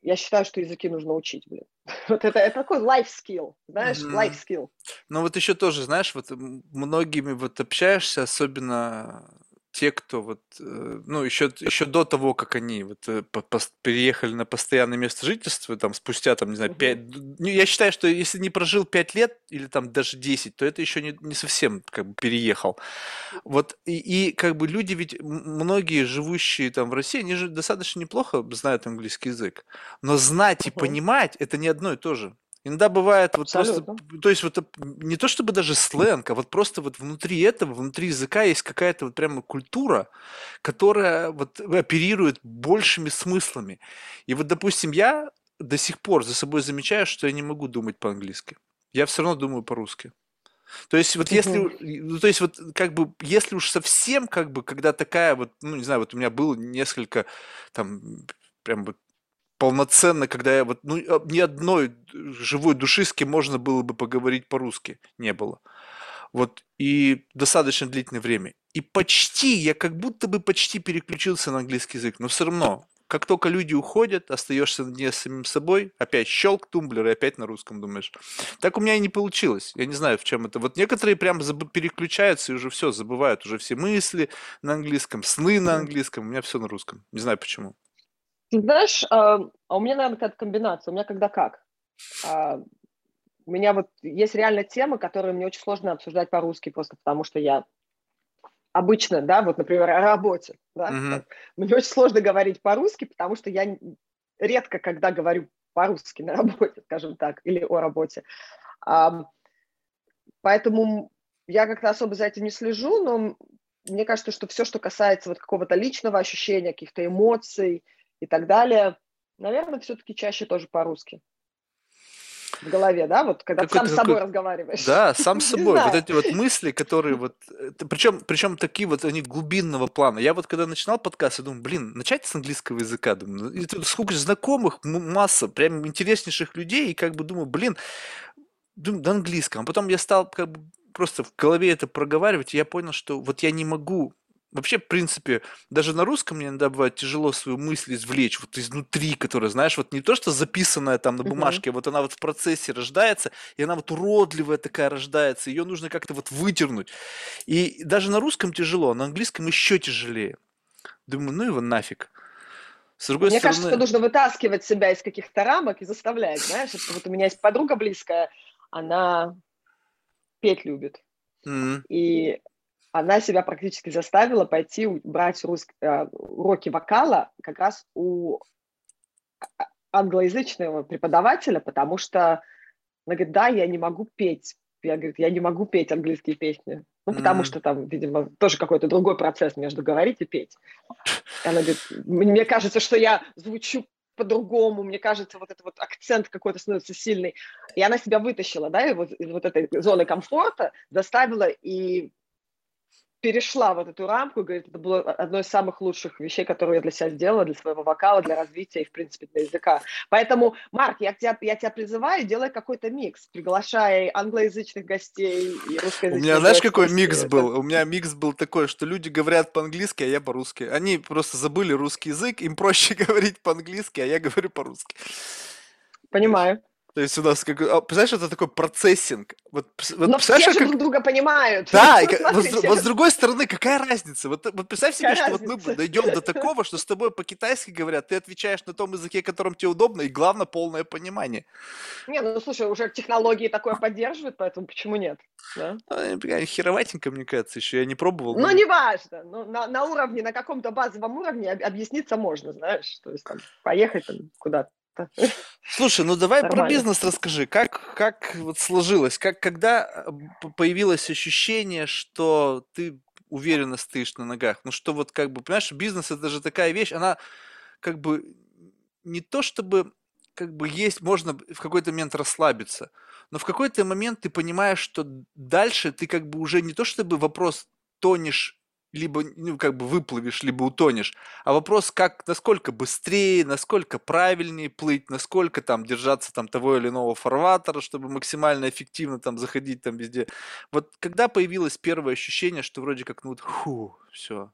я считаю, что языки нужно учить, блин. Вот это, это такой life skill, знаешь, mm-hmm. life skill. Ну вот еще тоже, знаешь, вот многими вот общаешься, особенно те, кто вот, э, ну, еще, еще до того, как они вот э, переехали на постоянное место жительства, там, спустя, там, не знаю, 5... Ну, я считаю, что если не прожил 5 лет или там даже 10, то это еще не, не совсем как бы переехал. Вот, и, и как бы люди ведь, многие живущие там в России, они же достаточно неплохо знают английский язык. Но знать и понимать – это не одно и то же. Иногда бывает вот Абсолютно. просто, то есть вот не то чтобы даже сленг, а вот просто вот внутри этого, внутри языка есть какая-то вот прямо культура, которая вот оперирует большими смыслами. И вот, допустим, я до сих пор за собой замечаю, что я не могу думать по-английски. Я все равно думаю по-русски. То есть вот если, ну, то есть вот как бы, если уж совсем как бы, когда такая вот, ну не знаю, вот у меня было несколько там прям вот полноценно, когда я вот, ну, а, ни одной живой души, с кем можно было бы поговорить по-русски, не было. Вот, и достаточно длительное время. И почти, я как будто бы почти переключился на английский язык, но все равно, как только люди уходят, остаешься не с самим собой, опять щелк, тумблер, и опять на русском думаешь. Так у меня и не получилось. Я не знаю, в чем это. Вот некоторые прям заб- переключаются и уже все, забывают уже все мысли на английском, сны на английском. У меня все на русском. Не знаю почему. Ты знаешь, а, а у меня, наверное, какая-то комбинация. У меня когда как. А, у меня вот есть реально темы, которые мне очень сложно обсуждать по-русски, просто потому что я обычно, да, вот, например, о работе, да, mm-hmm. мне очень сложно говорить по-русски, потому что я редко когда говорю по-русски на работе, скажем так, или о работе. А, поэтому я как-то особо за этим не слежу, но мне кажется, что все, что касается вот какого-то личного ощущения, каких-то эмоций, и так далее. Наверное, все-таки чаще тоже по-русски. В голове, да, вот когда сам с собой разговариваешь. Да, сам с собой. Вот эти вот мысли, которые вот... Причем, причем такие вот они глубинного плана. Я вот когда начинал подкаст, я думаю, блин, начать с английского языка. Думаю, ну, и тут сколько знакомых, масса, прям интереснейших людей, и как бы думаю, блин, думаю, на английском. А потом я стал как бы просто в голове это проговаривать, и я понял, что вот я не могу Вообще, в принципе, даже на русском мне иногда бывает тяжело свою мысль извлечь вот изнутри, которая, знаешь, вот не то, что записанная там на бумажке, а вот она вот в процессе рождается, и она вот уродливая такая рождается, ее нужно как-то вот вытернуть. И даже на русском тяжело, а на английском еще тяжелее. Думаю, ну его нафиг. С другой Мне стороны... кажется, что нужно вытаскивать себя из каких-то рамок и заставлять, знаешь. Вот у меня есть подруга близкая, она петь любит. Mm-hmm. И она себя практически заставила пойти брать рус... Э, уроки вокала как раз у а, англоязычного преподавателя, потому что она говорит, да, я не могу петь. Я, говорю, я не могу петь английские песни. Ну, потому mm. что там, видимо, тоже какой-то другой процесс между говорить и петь. Она говорит, мне кажется, что я звучу по-другому, мне кажется, вот этот вот акцент какой-то становится сильный. И она себя вытащила, да, и вот из вот этой зоны комфорта заставила и перешла вот эту рамку, и говорит, это было одно из самых лучших вещей, которые я для себя сделала, для своего вокала, для развития и, в принципе, для языка. Поэтому, Марк, я тебя, я тебя призываю, делай какой-то микс, приглашай англоязычных гостей и русскоязычных У меня, знаешь, какой микс был? У меня микс был такой, что люди говорят по-английски, а я по-русски. Они просто забыли русский язык, им проще говорить по-английски, а я говорю по-русски. Понимаю. То есть у нас как... А, представляешь, это такой процессинг. Вот, вот, Но все же как... друг друга понимают. Да, и, вот, вот с другой стороны, какая разница? Вот, вот представь себе, какая что разница? вот мы дойдем до такого, что с тобой по-китайски говорят, ты отвечаешь на том языке, которым тебе удобно, и главное, полное понимание. Не, ну слушай, уже технологии такое поддерживают, поэтому почему нет? Да? Ну, хероватенько, мне кажется, еще я не пробовал. Ну, но... неважно. Ну, на, на уровне, на каком-то базовом уровне объясниться можно, знаешь. То есть там поехать там, куда-то Слушай, ну давай Нормально. про бизнес расскажи. Как, как вот сложилось? Как, когда э, появилось ощущение, что ты уверенно стоишь на ногах? Ну что вот как бы, понимаешь, бизнес это же такая вещь, она как бы не то чтобы как бы есть, можно в какой-то момент расслабиться, но в какой-то момент ты понимаешь, что дальше ты как бы уже не то чтобы вопрос тонешь либо ну, как бы выплывешь, либо утонешь. А вопрос, как, насколько быстрее, насколько правильнее плыть, насколько там держаться там того или иного фарватера, чтобы максимально эффективно там заходить там везде. Вот когда появилось первое ощущение, что вроде как, ну вот, фу, все,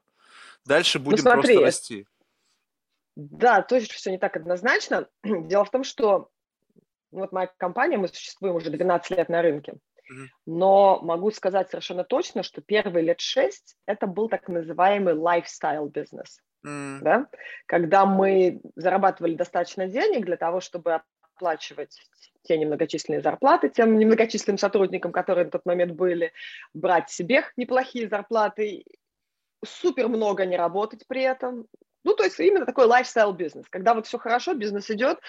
дальше ну, будем ну, смотри, просто расти. Да, тоже все не так однозначно. Дело в том, что вот моя компания, мы существуем уже 12 лет на рынке. Но могу сказать совершенно точно, что первые лет шесть это был так называемый lifestyle бизнес. Mm. Да? Когда мы зарабатывали достаточно денег для того, чтобы оплачивать те немногочисленные зарплаты тем немногочисленным сотрудникам, которые на тот момент были, брать себе неплохие зарплаты, супер много не работать при этом. Ну, то есть именно такой lifestyle бизнес. Когда вот все хорошо, бизнес идет,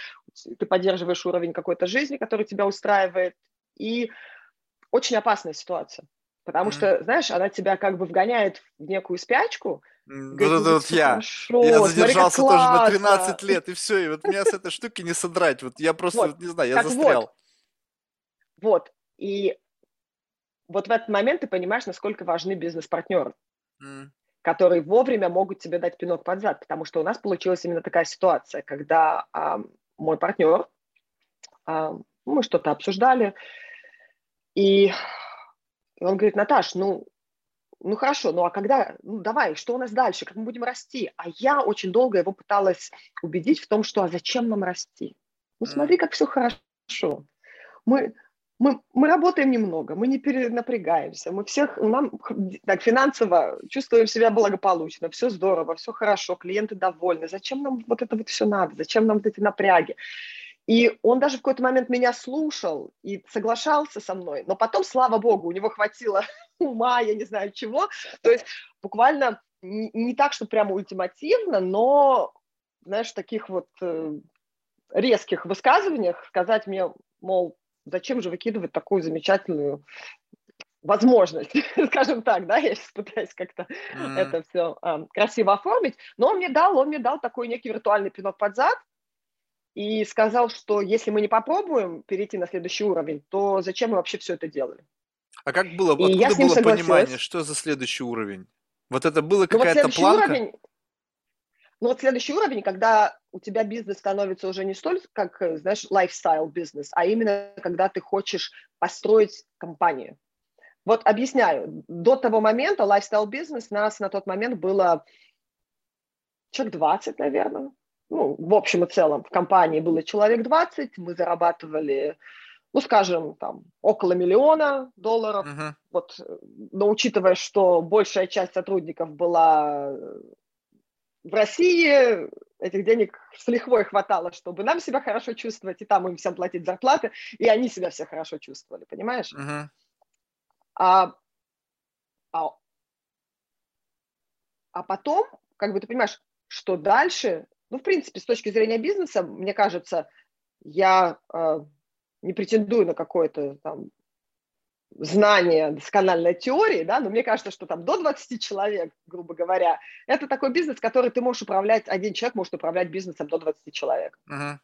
ты поддерживаешь уровень какой-то жизни, который тебя устраивает, и очень опасная ситуация. Потому mm. что, знаешь, она тебя как бы вгоняет в некую спячку. Mm. Говорит, вот это вот я. Хорошо, я задержался смотри, тоже на 13 лет, и все, и вот меня с этой штуки не содрать. Вот я просто, вот, не знаю, я застрял. Вот. вот, и вот в этот момент ты понимаешь, насколько важны бизнес-партнеры. Mm которые вовремя могут тебе дать пинок под зад, потому что у нас получилась именно такая ситуация, когда а, мой партнер, а, мы что-то обсуждали, и он говорит, Наташ, ну, ну хорошо, ну а когда, ну давай, что у нас дальше, как мы будем расти? А я очень долго его пыталась убедить в том, что а зачем нам расти? Ну смотри, как все хорошо. Мы, мы, мы работаем немного, мы не перенапрягаемся, мы всех, нам так, финансово чувствуем себя благополучно, все здорово, все хорошо, клиенты довольны. Зачем нам вот это вот все надо? Зачем нам вот эти напряги? И он даже в какой-то момент меня слушал и соглашался со мной, но потом, слава богу, у него хватило ума, я не знаю чего. То есть буквально не, не так, что прямо ультимативно, но, знаешь, в таких вот э, резких высказываниях сказать мне, мол, зачем же выкидывать такую замечательную возможность, скажем так, да, я сейчас пытаюсь как-то mm. это все а, красиво оформить, но он мне дал, он мне дал такой некий виртуальный пинок под зад и сказал, что если мы не попробуем перейти на следующий уровень, то зачем мы вообще все это делали? А как было, и откуда было понимание, что за следующий уровень? Вот это было какая-то ну, вот планка? Уровень, ну вот следующий уровень, когда у тебя бизнес становится уже не столь, как, знаешь, lifestyle бизнес, а именно когда ты хочешь построить компанию. Вот объясняю. До того момента lifestyle бизнес нас на тот момент было человек 20, наверное. Ну, в общем и целом в компании было человек 20, мы зарабатывали, ну, скажем, там, около миллиона долларов. Uh-huh. Вот, но учитывая, что большая часть сотрудников была в России этих денег с лихвой хватало, чтобы нам себя хорошо чувствовать, и там им всем платить зарплаты, и они себя все хорошо чувствовали, понимаешь? Uh-huh. А, а, а потом, как бы ты понимаешь, что дальше, ну, в принципе, с точки зрения бизнеса, мне кажется, я э, не претендую на какое-то там знания доскональной теории, да, но мне кажется, что там до 20 человек, грубо говоря, это такой бизнес, который ты можешь управлять, один человек может управлять бизнесом до 20 человек. Uh-huh.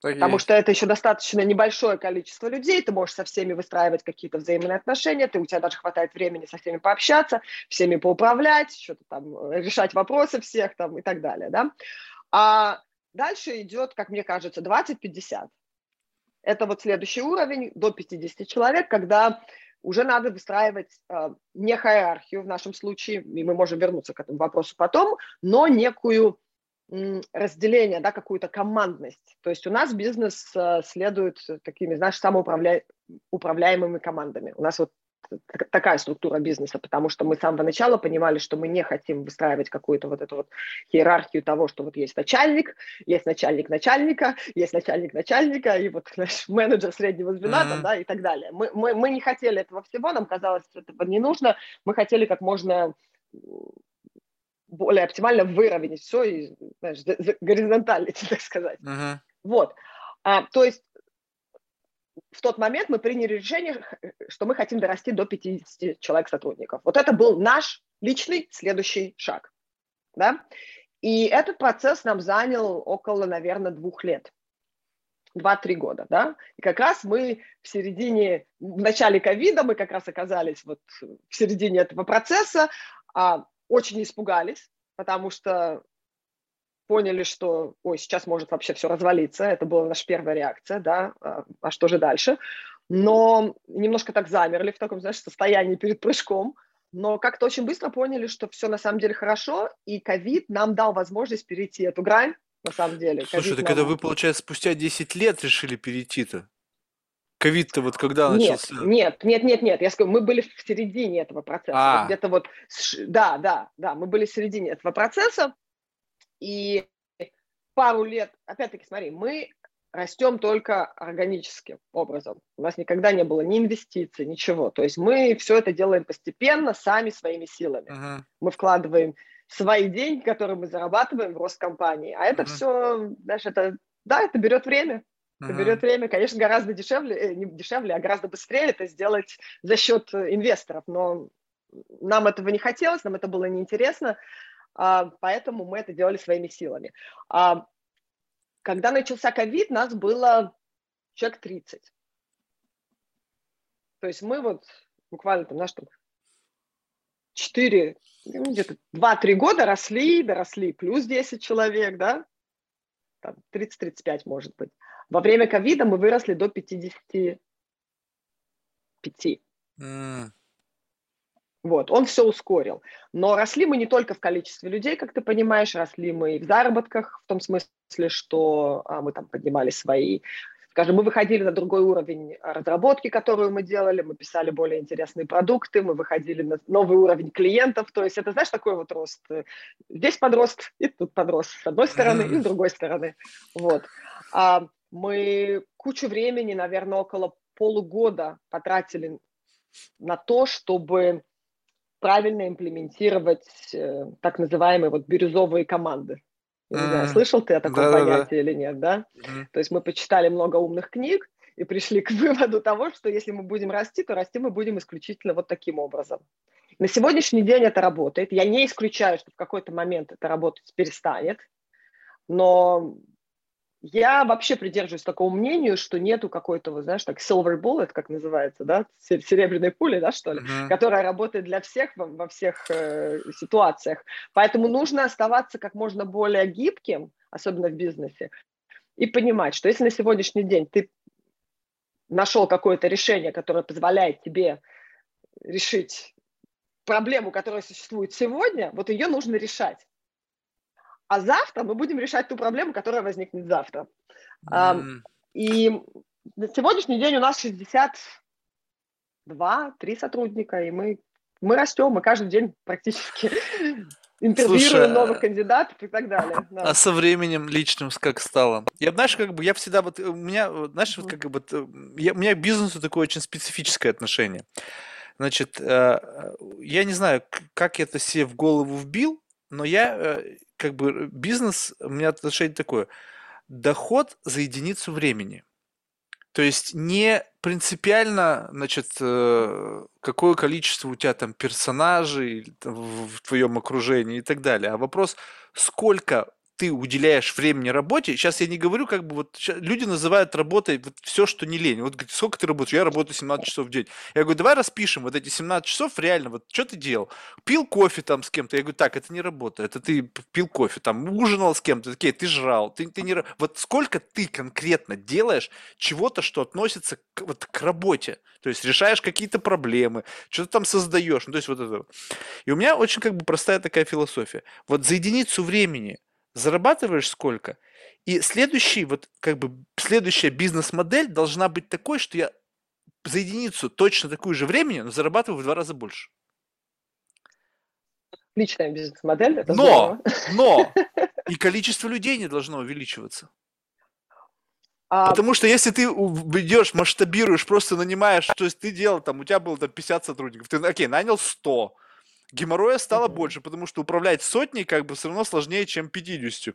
Потому что это еще достаточно небольшое количество людей, ты можешь со всеми выстраивать какие-то взаимные отношения, ты, у тебя даже хватает времени со всеми пообщаться, всеми поуправлять, что-то там, э, решать вопросы всех там и так далее, да. А дальше идет, как мне кажется, 20-50. Это вот следующий уровень, до 50 человек, когда уже надо выстраивать э, не иерархию в нашем случае, и мы можем вернуться к этому вопросу потом, но некую разделение, да, какую-то командность. То есть у нас бизнес э, следует такими, знаешь, самоуправляемыми командами. У нас вот такая структура бизнеса, потому что мы с самого начала понимали, что мы не хотим выстраивать какую-то вот эту вот иерархию того, что вот есть начальник, есть начальник начальника, есть начальник начальника, и вот знаешь, менеджер среднего звена, mm-hmm. там, да, и так далее. Мы, мы, мы не хотели этого всего, нам казалось, что этого не нужно, мы хотели как можно более оптимально выровнять все и, знаешь, горизонтально, так сказать. Uh-huh. Вот. А, то есть в тот момент мы приняли решение, что мы хотим дорасти до 50 человек сотрудников. Вот это был наш личный следующий шаг. Да? И этот процесс нам занял около, наверное, двух лет. Два-три года, да, и как раз мы в середине, в начале ковида мы как раз оказались вот в середине этого процесса, а, очень испугались, потому что поняли, что, ой, сейчас может вообще все развалиться, это была наша первая реакция, да, а, а что же дальше? Но немножко так замерли в таком, знаешь, состоянии перед прыжком, но как-то очень быстро поняли, что все на самом деле хорошо, и ковид нам дал возможность перейти эту грань, на самом деле. Слушай, так нам... это вы, получается, спустя 10 лет решили перейти-то? Ковид-то вот когда нет, начался? Нет, нет, нет, нет. Я скажу, мы были в середине этого процесса. А. Вот где-то вот, да, да, да, мы были в середине этого процесса. И пару лет, опять-таки, смотри, мы растем только органическим образом. У нас никогда не было ни инвестиций, ничего. То есть мы все это делаем постепенно, сами своими силами. Uh-huh. Мы вкладываем свои деньги, которые мы зарабатываем в рост компании. А это uh-huh. все, знаешь, это, да, это берет время. Это берет время, конечно, гораздо дешевле, э, не дешевле, а гораздо быстрее это сделать за счет инвесторов. Но нам этого не хотелось, нам это было неинтересно, а, поэтому мы это делали своими силами. А, когда начался ковид, нас было человек 30. То есть мы вот буквально там, знаешь, там 4, ну, где-то 2-3 года росли, доросли, плюс 10 человек, да, там 30-35, может быть. Во время ковида мы выросли до 55. Mm. Вот, он все ускорил. Но росли мы не только в количестве людей, как ты понимаешь, росли мы и в заработках, в том смысле, что а, мы там поднимали свои скажем, мы выходили на другой уровень разработки, которую мы делали, мы писали более интересные продукты, мы выходили на новый уровень клиентов, то есть это, знаешь, такой вот рост. Здесь подрост, и тут подрост с одной стороны, и с другой стороны. Вот. А мы кучу времени, наверное, около полугода потратили на то, чтобы правильно имплементировать э, так называемые вот бирюзовые команды. Я не знаю, слышал ты о таком да, понятии да, или нет, да? Mm. То есть мы почитали много умных книг и пришли к выводу того, что если мы будем расти, то расти мы будем исключительно вот таким образом. На сегодняшний день это работает. Я не исключаю, что в какой-то момент это работать перестанет, но я вообще придерживаюсь такого мнению, что нету какой-то, вот, знаешь, так, silver bullet, как называется, да, серебряной пули, да, что ли, uh-huh. которая работает для всех во, во всех э, ситуациях. Поэтому нужно оставаться как можно более гибким, особенно в бизнесе, и понимать, что если на сегодняшний день ты нашел какое-то решение, которое позволяет тебе решить проблему, которая существует сегодня, вот ее нужно решать а завтра мы будем решать ту проблему, которая возникнет завтра. Mm. И на сегодняшний день у нас 62, 3 сотрудника, и мы, мы растем, мы каждый день практически интервьюируем Слушай, новых кандидатов и так далее. Да. А со временем личным как стало? Я, знаешь, как бы я всегда вот, у меня, знаешь, вот как бы, я, у меня к бизнесу такое очень специфическое отношение. Значит, э, я не знаю, как я это себе в голову вбил, но я э, как бы бизнес, у меня отношение такое, доход за единицу времени. То есть не принципиально, значит, э, какое количество у тебя там персонажей в твоем окружении и так далее, а вопрос, сколько ты уделяешь времени работе, сейчас я не говорю, как бы вот люди называют работой вот все, что не лень. Вот говорит, сколько ты работаешь? Я работаю 17 часов в день. Я говорю, давай распишем вот эти 17 часов реально, вот что ты делал? Пил кофе там с кем-то? Я говорю, так, это не работа, это ты пил кофе, там ужинал с кем-то, такие, ты жрал, ты, ты не... Вот сколько ты конкретно делаешь чего-то, что относится к, вот, к работе? То есть решаешь какие-то проблемы, что-то там создаешь, ну то есть вот это. И у меня очень как бы простая такая философия. Вот за единицу времени – зарабатываешь сколько, и следующий, вот как бы следующая бизнес-модель должна быть такой, что я за единицу точно такую же времени, но зарабатываю в два раза больше. Личная бизнес-модель, Но, здорово. но и количество людей не должно увеличиваться. А... Потому что если ты идешь, масштабируешь, просто нанимаешь, то есть ты делал там, у тебя было там 50 сотрудников, ты, окей, нанял 100, геморроя стало mm-hmm. больше, потому что управлять сотней как бы все равно сложнее, чем 50.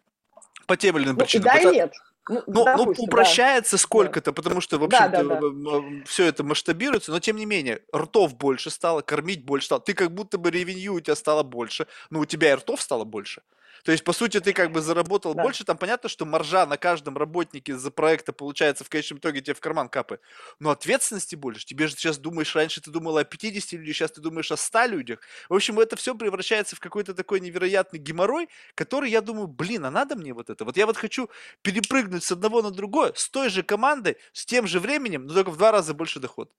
По тем или иным ну, причинам. Да и нет. Ну, ну, ну упрощается да. сколько-то, потому что, в общем-то, да, да, да. все это масштабируется, но тем не менее, ртов больше стало, кормить больше стало. Ты как будто бы ревенью у тебя стало больше, но у тебя и ртов стало больше. То есть, по сути, ты как бы заработал да. больше. Там понятно, что маржа на каждом работнике из-за проекта получается в конечном итоге тебе в карман капает. Но ответственности больше. Тебе же сейчас думаешь, раньше ты думал о 50 людях, сейчас ты думаешь о 100 людях. В общем, это все превращается в какой-то такой невероятный геморрой, который я думаю, блин, а надо мне вот это? Вот я вот хочу перепрыгнуть с одного на другое, с той же командой, с тем же временем, но только в два раза больше доход.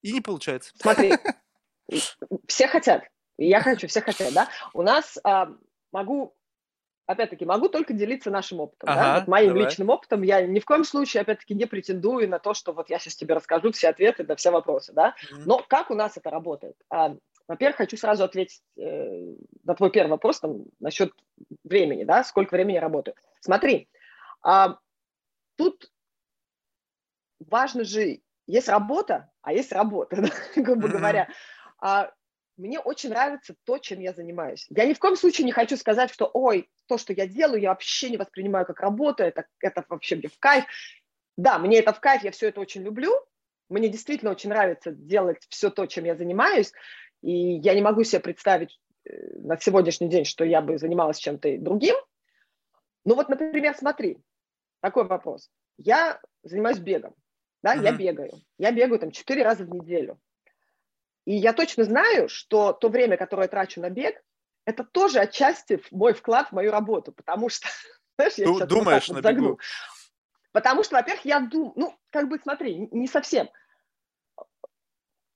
И не получается. Смотри, все хотят. Я хочу, все хотят, да? У нас а, могу опять-таки, могу только делиться нашим опытом, ага, да? вот моим давай. личным опытом. Я ни в коем случае, опять-таки, не претендую на то, что вот я сейчас тебе расскажу все ответы на все вопросы, да. Mm-hmm. Но как у нас это работает? А, во-первых, хочу сразу ответить э, на твой первый вопрос там, насчет времени, да, сколько времени я работаю. Смотри, а, тут важно же, есть работа, а есть работа, да, грубо mm-hmm. говоря. А, мне очень нравится то, чем я занимаюсь. Я ни в коем случае не хочу сказать, что, ой, то, что я делаю, я вообще не воспринимаю как работу, это, это вообще мне в кайф. Да, мне это в кайф, я все это очень люблю. Мне действительно очень нравится делать все то, чем я занимаюсь. И я не могу себе представить э, на сегодняшний день, что я бы занималась чем-то другим. Ну вот, например, смотри, такой вопрос. Я занимаюсь бегом, да, uh-huh. я бегаю. Я бегаю там четыре раза в неделю. И я точно знаю, что то время, которое я трачу на бег, это тоже отчасти мой вклад в мою работу, потому что, знаешь, я сейчас думаешь вот на загну. бегу. Потому что, во-первых, я думаю, ну, как бы, смотри, не совсем.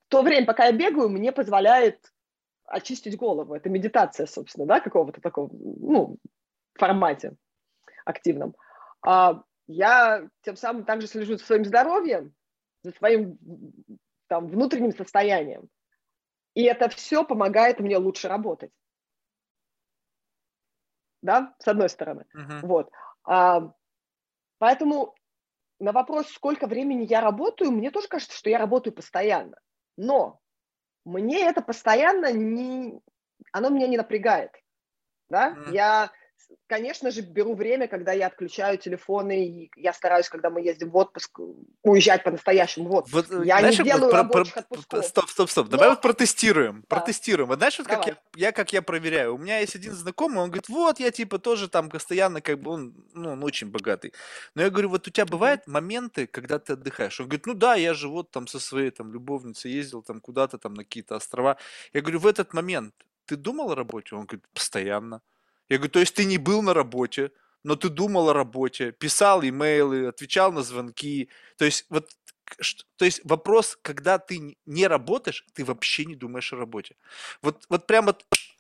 То время, пока я бегаю, мне позволяет очистить голову. Это медитация, собственно, да, какого-то такого, ну, формате активном. А я тем самым также слежу за своим здоровьем, за своим там, внутренним состоянием. И это все помогает мне лучше работать. Да, с одной стороны. Uh-huh. Вот. А, поэтому на вопрос, сколько времени я работаю, мне тоже кажется, что я работаю постоянно. Но мне это постоянно не... Оно меня не напрягает. Да? Uh-huh. Я конечно же, беру время, когда я отключаю телефоны, и я стараюсь, когда мы ездим в отпуск, уезжать по-настоящему в отпуск. Вот, я знаешь, не делаю про, про, отпусков. Стоп, стоп, стоп. Но... Давай вот протестируем. Да. Протестируем. Вот знаешь, вот как я, я, как я проверяю. У меня есть один знакомый, он говорит, вот, я типа тоже там постоянно, как бы, он, ну, он очень богатый. Но я говорю, вот у тебя бывают моменты, когда ты отдыхаешь? Он говорит, ну да, я же вот там со своей там любовницей ездил там куда-то там на какие-то острова. Я говорю, в этот момент ты думал о работе? Он говорит, постоянно. Я говорю, то есть ты не был на работе, но ты думал о работе, писал имейлы, отвечал на звонки. То есть вот то есть вопрос, когда ты не работаешь, ты вообще не думаешь о работе. Вот, вот прямо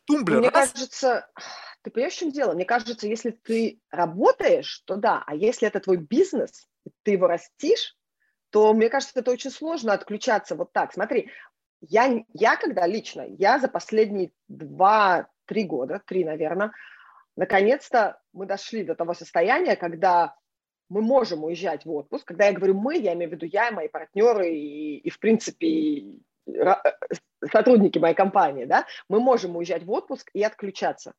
тумблер. Мне раз... кажется, ты понимаешь, в чем дело? Мне кажется, если ты работаешь, то да, а если это твой бизнес, ты его растишь, то, мне кажется, это очень сложно отключаться вот так. Смотри, я, я когда лично, я за последние два-три года, три, наверное, наконец-то мы дошли до того состояния, когда мы можем уезжать в отпуск. Когда я говорю «мы», я имею в виду я, мои партнеры и, и в принципе, сотрудники моей компании, да, мы можем уезжать в отпуск и отключаться.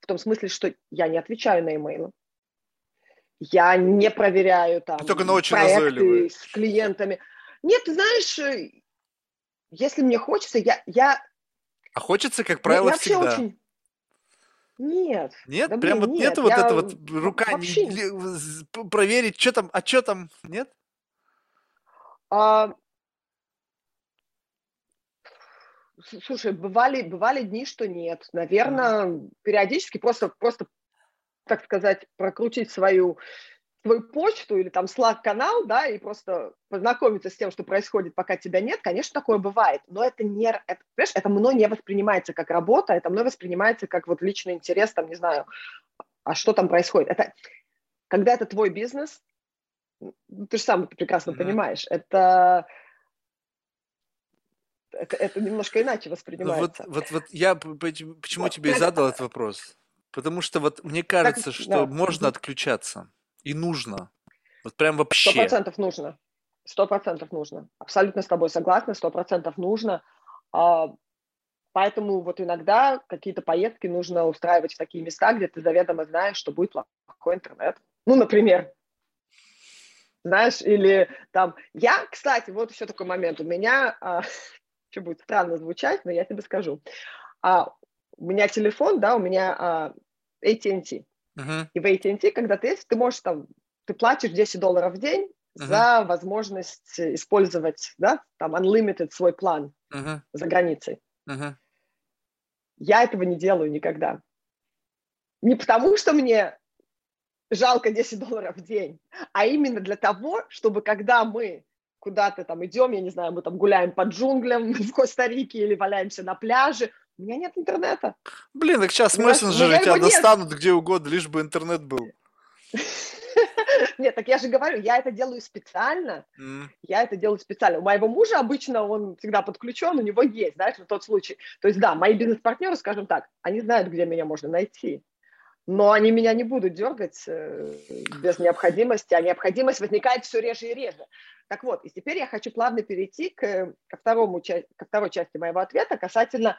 В том смысле, что я не отвечаю на имейлы, я не проверяю там Только на очень проекты назойливые. с клиентами. Нет, ты знаешь, э, если мне хочется, я... я а хочется, как правило, я, всегда. Очень, нет. Нет? Да, Прям блин, вот нет, нету вот это вот рука вообще... не, проверить, что там, а что там, нет? А... Слушай, бывали, бывали дни, что нет. Наверное, mm. периодически просто, просто, так сказать, прокрутить свою свою почту или там Slack-канал, да, и просто познакомиться с тем, что происходит, пока тебя нет, конечно, такое бывает, но это не, это, понимаешь, это мной не воспринимается как работа, это мной воспринимается как вот личный интерес, там, не знаю, а что там происходит. Это, когда это твой бизнес, ты же сам это прекрасно mm-hmm. понимаешь, это, это, это немножко иначе воспринимается. Ну, вот, вот, вот я почему вот, тебе и задал этот вопрос? Потому что вот мне кажется, так, что да. можно отключаться. И нужно. Вот прям вообще. Сто процентов нужно. Сто процентов нужно. Абсолютно с тобой согласна, сто процентов нужно. А, поэтому вот иногда какие-то поездки нужно устраивать в такие места, где ты заведомо знаешь, что будет плохой интернет. Ну, например, знаешь, или там... Я, кстати, вот еще такой момент. У меня, а, что будет странно звучать, но я тебе скажу. А, у меня телефон, да, у меня AT&T. Uh-huh. И в AT&T, когда ты есть, ты можешь там, ты платишь 10 долларов в день uh-huh. за возможность использовать, да, там, unlimited свой план uh-huh. за границей. Uh-huh. Я этого не делаю никогда. Не потому, что мне жалко 10 долларов в день, а именно для того, чтобы когда мы куда-то там идем, я не знаю, мы там гуляем по джунглям в Коста-Рике или валяемся на пляже, У меня нет интернета. Блин, так сейчас мессенджеры тебя достанут нет. где угодно, лишь бы интернет был. Нет, так я же говорю, я это делаю специально. Mm. Я это делаю специально. У моего мужа обычно он всегда подключен, у него есть, знаешь, на тот случай. То есть, да, мои бизнес-партнеры, скажем так, они знают, где меня можно найти. Но они меня не будут дергать э, без необходимости, а необходимость возникает все реже и реже. Так вот, и теперь я хочу плавно перейти к, ко, второму, ко второй части моего ответа касательно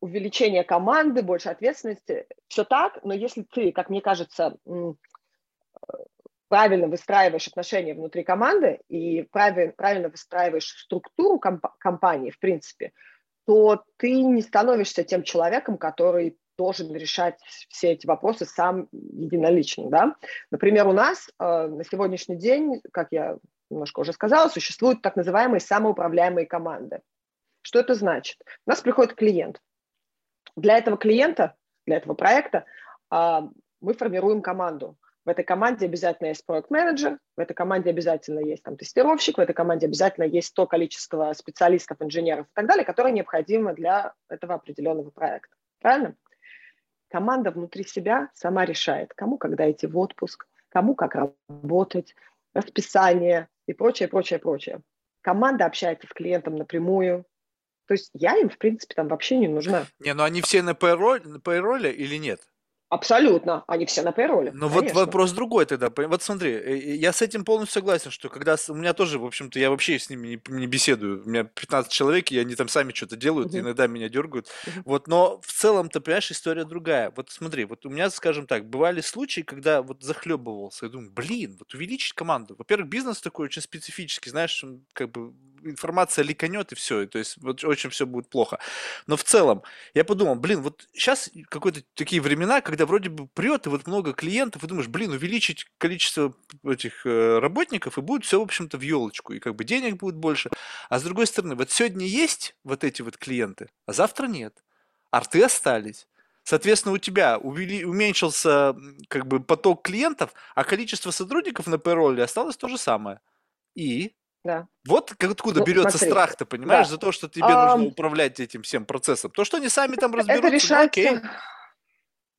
увеличения команды, больше ответственности. Все так, но если ты, как мне кажется, правильно выстраиваешь отношения внутри команды и правильно, правильно выстраиваешь структуру комп- компании, в принципе, то ты не становишься тем человеком, который должен решать все эти вопросы сам единолично. Да? Например, у нас э, на сегодняшний день, как я немножко уже сказала, существуют так называемые самоуправляемые команды. Что это значит? У нас приходит клиент. Для этого клиента, для этого проекта э, мы формируем команду. В этой команде обязательно есть проект-менеджер, в этой команде обязательно есть там тестировщик, в этой команде обязательно есть то количество специалистов, инженеров и так далее, которое необходимо для этого определенного проекта. Правильно? Команда внутри себя сама решает, кому когда идти в отпуск, кому как работать, расписание и прочее, прочее, прочее. Команда общается с клиентом напрямую. То есть я им, в принципе, там вообще не нужна. Не, ну они все на payroll, на payroll или нет? Абсолютно, они все на пейроле. Ну вот вопрос другой тогда. Вот смотри, э, я с этим полностью согласен, что когда у меня тоже, в общем-то, я вообще с ними не, не беседую. У меня 15 человек, и они там сами что-то делают, uh-huh. иногда меня дергают. Uh-huh. Вот, но в целом-то, понимаешь, история другая. Вот смотри, вот у меня, скажем так, бывали случаи, когда вот захлебывался. Я думаю, блин, вот увеличить команду. Во-первых, бизнес такой очень специфический, знаешь, как бы информация ликанет и все, то есть вот очень все будет плохо. Но в целом я подумал, блин, вот сейчас какие-то такие времена, когда вроде бы прет, и вот много клиентов, и думаешь, блин, увеличить количество этих э, работников, и будет все, в общем-то, в елочку, и как бы денег будет больше. А с другой стороны, вот сегодня есть вот эти вот клиенты, а завтра нет. Арты остались. Соответственно, у тебя увели, уменьшился как бы поток клиентов, а количество сотрудников на пэроле осталось то же самое. И да. Вот откуда ну, берется страх, ты понимаешь, да. за то, что тебе а, нужно управлять этим всем процессом. То, что они сами там разберутся, это решается, ну, окей.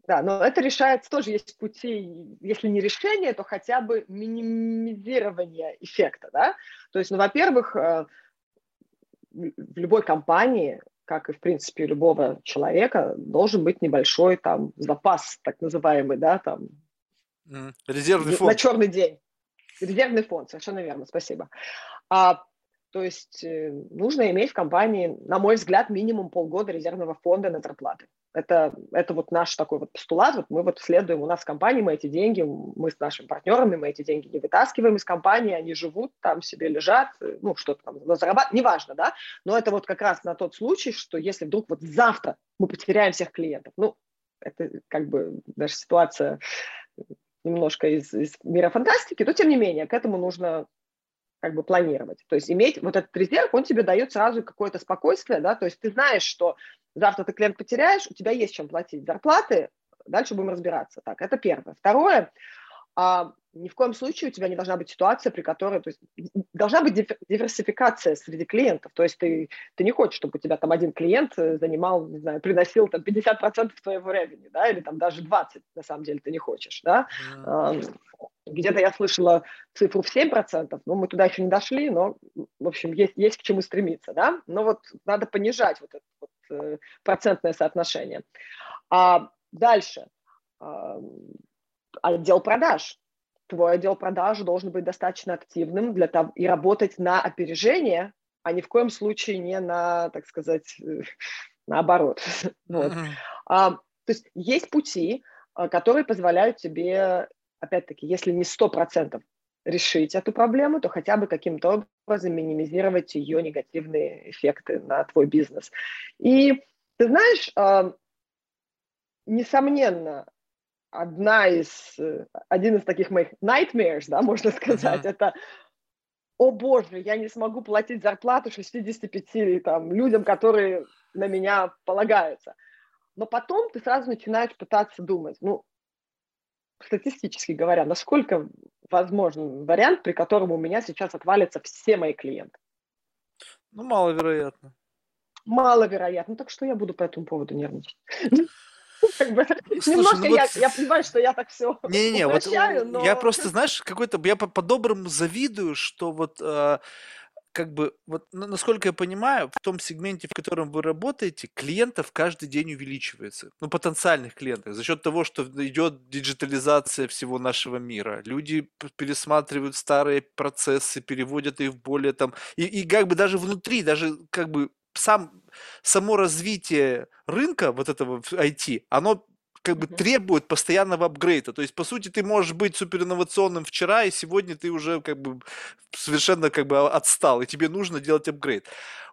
Да, но это решается тоже, есть пути, если не решение, то хотя бы минимизирование эффекта, да. То есть, ну, во-первых, э, в любой компании, как и, в принципе, любого человека, должен быть небольшой там запас, так называемый, да, там... Резервный фонд. На черный день. Резервный фонд, совершенно верно, спасибо. А, то есть э, нужно иметь в компании, на мой взгляд, минимум полгода резервного фонда на зарплаты. Это, это вот наш такой вот постулат. Вот мы вот следуем, у нас в компании мы эти деньги, мы с нашими партнерами, мы эти деньги не вытаскиваем из компании, они живут там себе лежат, э, ну, что-то там зарабатывают, неважно, да, но это вот как раз на тот случай, что если вдруг вот завтра мы потеряем всех клиентов, ну, это как бы даже ситуация немножко из, из мира фантастики, но тем не менее к этому нужно как бы планировать. То есть иметь вот этот резерв, он тебе дает сразу какое-то спокойствие, да, то есть ты знаешь, что завтра ты клиент потеряешь, у тебя есть чем платить зарплаты, дальше будем разбираться. Так, это первое. Второе, а, ни в коем случае у тебя не должна быть ситуация, при которой, то есть должна быть диверсификация среди клиентов, то есть ты, ты не хочешь, чтобы у тебя там один клиент э, занимал, не знаю, приносил там 50% твоего времени, да, или там даже 20, на самом деле, ты не хочешь, да. Mm-hmm. Где-то я слышала цифру в 7%, ну, мы туда еще не дошли, но, в общем, есть, есть к чему стремиться, да, но вот надо понижать вот это вот, э, процентное соотношение. А дальше, отдел продаж. Твой отдел продаж должен быть достаточно активным для того и работать на опережение, а ни в коем случае не на, так сказать, наоборот. Вот. А, то есть есть пути, а, которые позволяют тебе, опять-таки, если не сто процентов решить эту проблему, то хотя бы каким-то образом минимизировать ее негативные эффекты на твой бизнес. И ты знаешь, а, несомненно, одна из, э, один из таких моих nightmares, да, можно сказать, это о боже, я не смогу платить зарплату 65 там, людям, которые на меня полагаются. Но потом ты сразу начинаешь пытаться думать, ну, статистически говоря, насколько возможен вариант, при котором у меня сейчас отвалятся все мои клиенты? Ну, маловероятно. маловероятно. Так что я буду по этому поводу нервничать. Как бы, Слушай, немножко ну я, вот... я понимаю, что я так все Не-не-не, вот но... я просто, знаешь, какой-то, я по-доброму завидую, что вот э, как бы, вот насколько я понимаю, в том сегменте, в котором вы работаете, клиентов каждый день увеличивается. Ну, потенциальных клиентов. За счет того, что идет диджитализация всего нашего мира. Люди пересматривают старые процессы, переводят их в более там... И, и как бы даже внутри, даже как бы сам, само развитие рынка вот этого IT, оно как бы требует постоянного апгрейда. То есть, по сути, ты можешь быть суперинновационным вчера, и сегодня ты уже как бы совершенно как бы отстал, и тебе нужно делать апгрейд.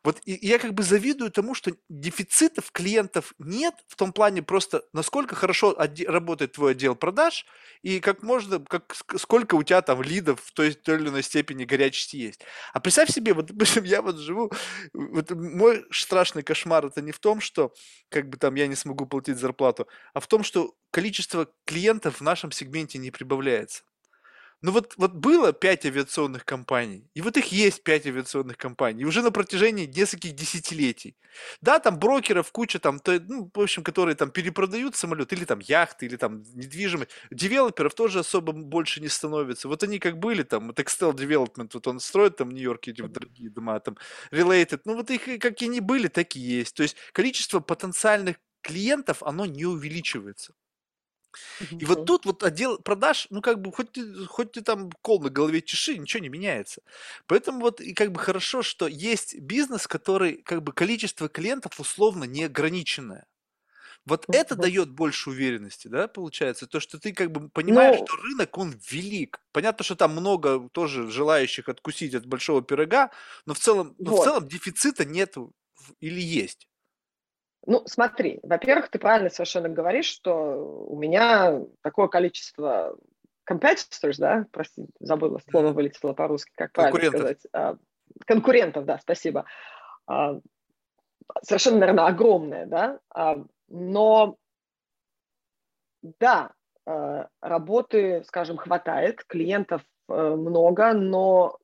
Вот и, я как бы завидую тому, что дефицитов клиентов нет в том плане просто, насколько хорошо работает твой отдел продаж, и как можно, как, сколько у тебя там лидов в той, той или иной степени горячести есть. А представь себе, вот, допустим, я вот живу, вот мой страшный кошмар это не в том, что как бы там я не смогу платить зарплату, а в том, что количество клиентов в нашем сегменте не прибавляется. Ну вот, вот было пять авиационных компаний, и вот их есть пять авиационных компаний, уже на протяжении нескольких десятилетий. Да, там брокеров куча, там, то, ну, в общем, которые там перепродают самолет, или там яхты, или там недвижимость. Девелоперов тоже особо больше не становится. Вот они как были там, вот Excel Development, вот он строит там в Нью-Йорке эти дорогие дома, там, Related, ну вот их как и не были, так и есть. То есть количество потенциальных клиентов, оно не увеличивается. И вот тут вот отдел продаж, ну как бы хоть ты, хоть ты там кол на голове чеши, ничего не меняется. Поэтому вот и как бы хорошо, что есть бизнес, который как бы количество клиентов условно неограниченное. Вот это дает больше уверенности, да, получается, то, что ты как бы понимаешь, ну, что рынок, он велик. Понятно, что там много тоже желающих откусить от большого пирога, но в целом, но в целом дефицита нет или есть. Ну, смотри, во-первых, ты правильно совершенно говоришь, что у меня такое количество competitors, да, прости, забыла, слово вылетело по-русски, как правильно сказать. А, конкурентов, да, спасибо. А, совершенно, наверное, огромное, да, а, но да, работы, скажем, хватает, клиентов э, много, но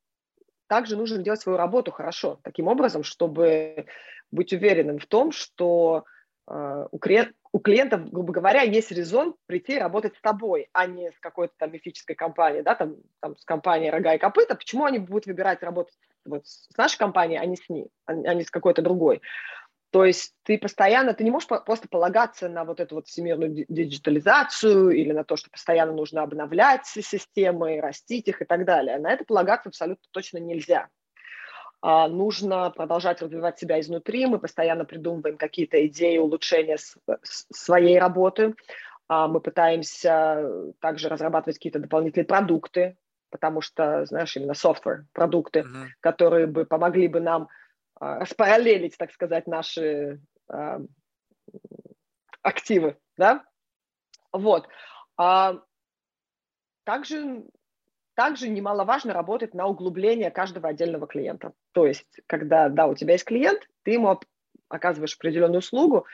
также нужно делать свою работу хорошо, таким образом, чтобы быть уверенным в том, что э, у, клиент, у клиентов, грубо говоря, есть резон прийти и работать с тобой, а не с какой-то там мифической компанией, да, там, там с компанией «Рога и копыта». Почему они будут выбирать работать вот с нашей компанией, а не с ней, а, а не с какой-то другой? То есть ты постоянно, ты не можешь просто полагаться на вот эту вот всемирную диджитализацию или на то, что постоянно нужно обновлять системы, растить их и так далее. На это полагаться абсолютно точно нельзя. А, нужно продолжать развивать себя изнутри. Мы постоянно придумываем какие-то идеи улучшения своей работы. А, мы пытаемся также разрабатывать какие-то дополнительные продукты, потому что, знаешь, именно software, продукты, mm-hmm. которые бы помогли бы нам а, распараллелить, так сказать, наши активы, да? Вот. Также также немаловажно работать на углубление каждого отдельного клиента. То есть, когда, да, у тебя есть клиент, ты ему оказываешь определенную услугу,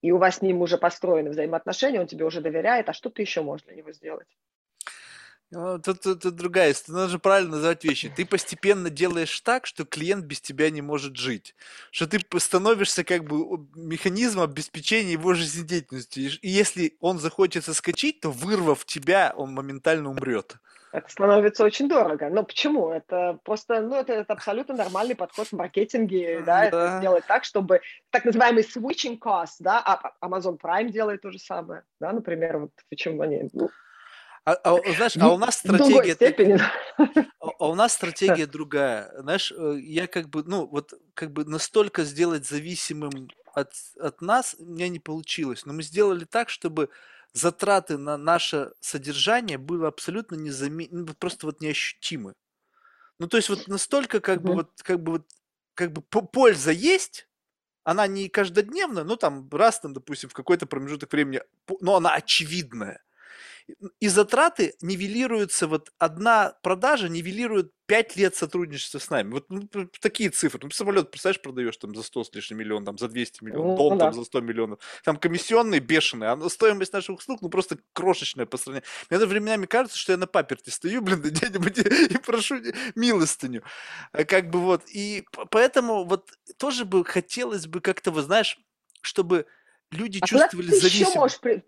и у вас с ним уже построены взаимоотношения, он тебе уже доверяет, а что ты еще можешь для него сделать? Ну, тут, тут, тут другая история. Надо же правильно называть вещи. Ты постепенно делаешь так, что клиент без тебя не может жить. Что ты становишься как бы механизмом обеспечения его жизнедеятельности. И если он захочет соскочить, то вырвав тебя, он моментально умрет. Это становится очень дорого. Но почему? Это просто, ну, это, это абсолютно нормальный подход в маркетинге, да, да, это сделать так, чтобы так называемый switching cost, да, а, а Amazon Prime делает то же самое, да, например, вот почему они, ну, а, а, знаешь, а у нас стратегия... Степени. А, а у нас стратегия другая. Знаешь, э, я как бы, ну, вот как бы настолько сделать зависимым от, от нас у меня не получилось. Но мы сделали так, чтобы затраты на наше содержание было абсолютно незаметно, ну, просто вот неощутимы. Ну, то есть вот настолько как бы вот, как бы вот, как бы польза есть, она не каждодневная, ну, там, раз там, допустим, в какой-то промежуток времени, но она очевидная. И затраты нивелируются, вот одна продажа нивелирует 5 лет сотрудничества с нами. Вот ну, такие цифры. Ну, самолет, представляешь, продаешь там за 100 с лишним миллионов, там за 200 миллионов, ну, дом да. там за 100 миллионов. Там комиссионные бешеные, а стоимость наших услуг, ну, просто крошечная по сравнению. Мне даже временами кажется, что я на паперте стою, блин, где-нибудь и прошу милостыню. А как бы вот. И поэтому вот тоже бы хотелось бы как-то, вы знаешь, чтобы люди а чувствовали зависимость.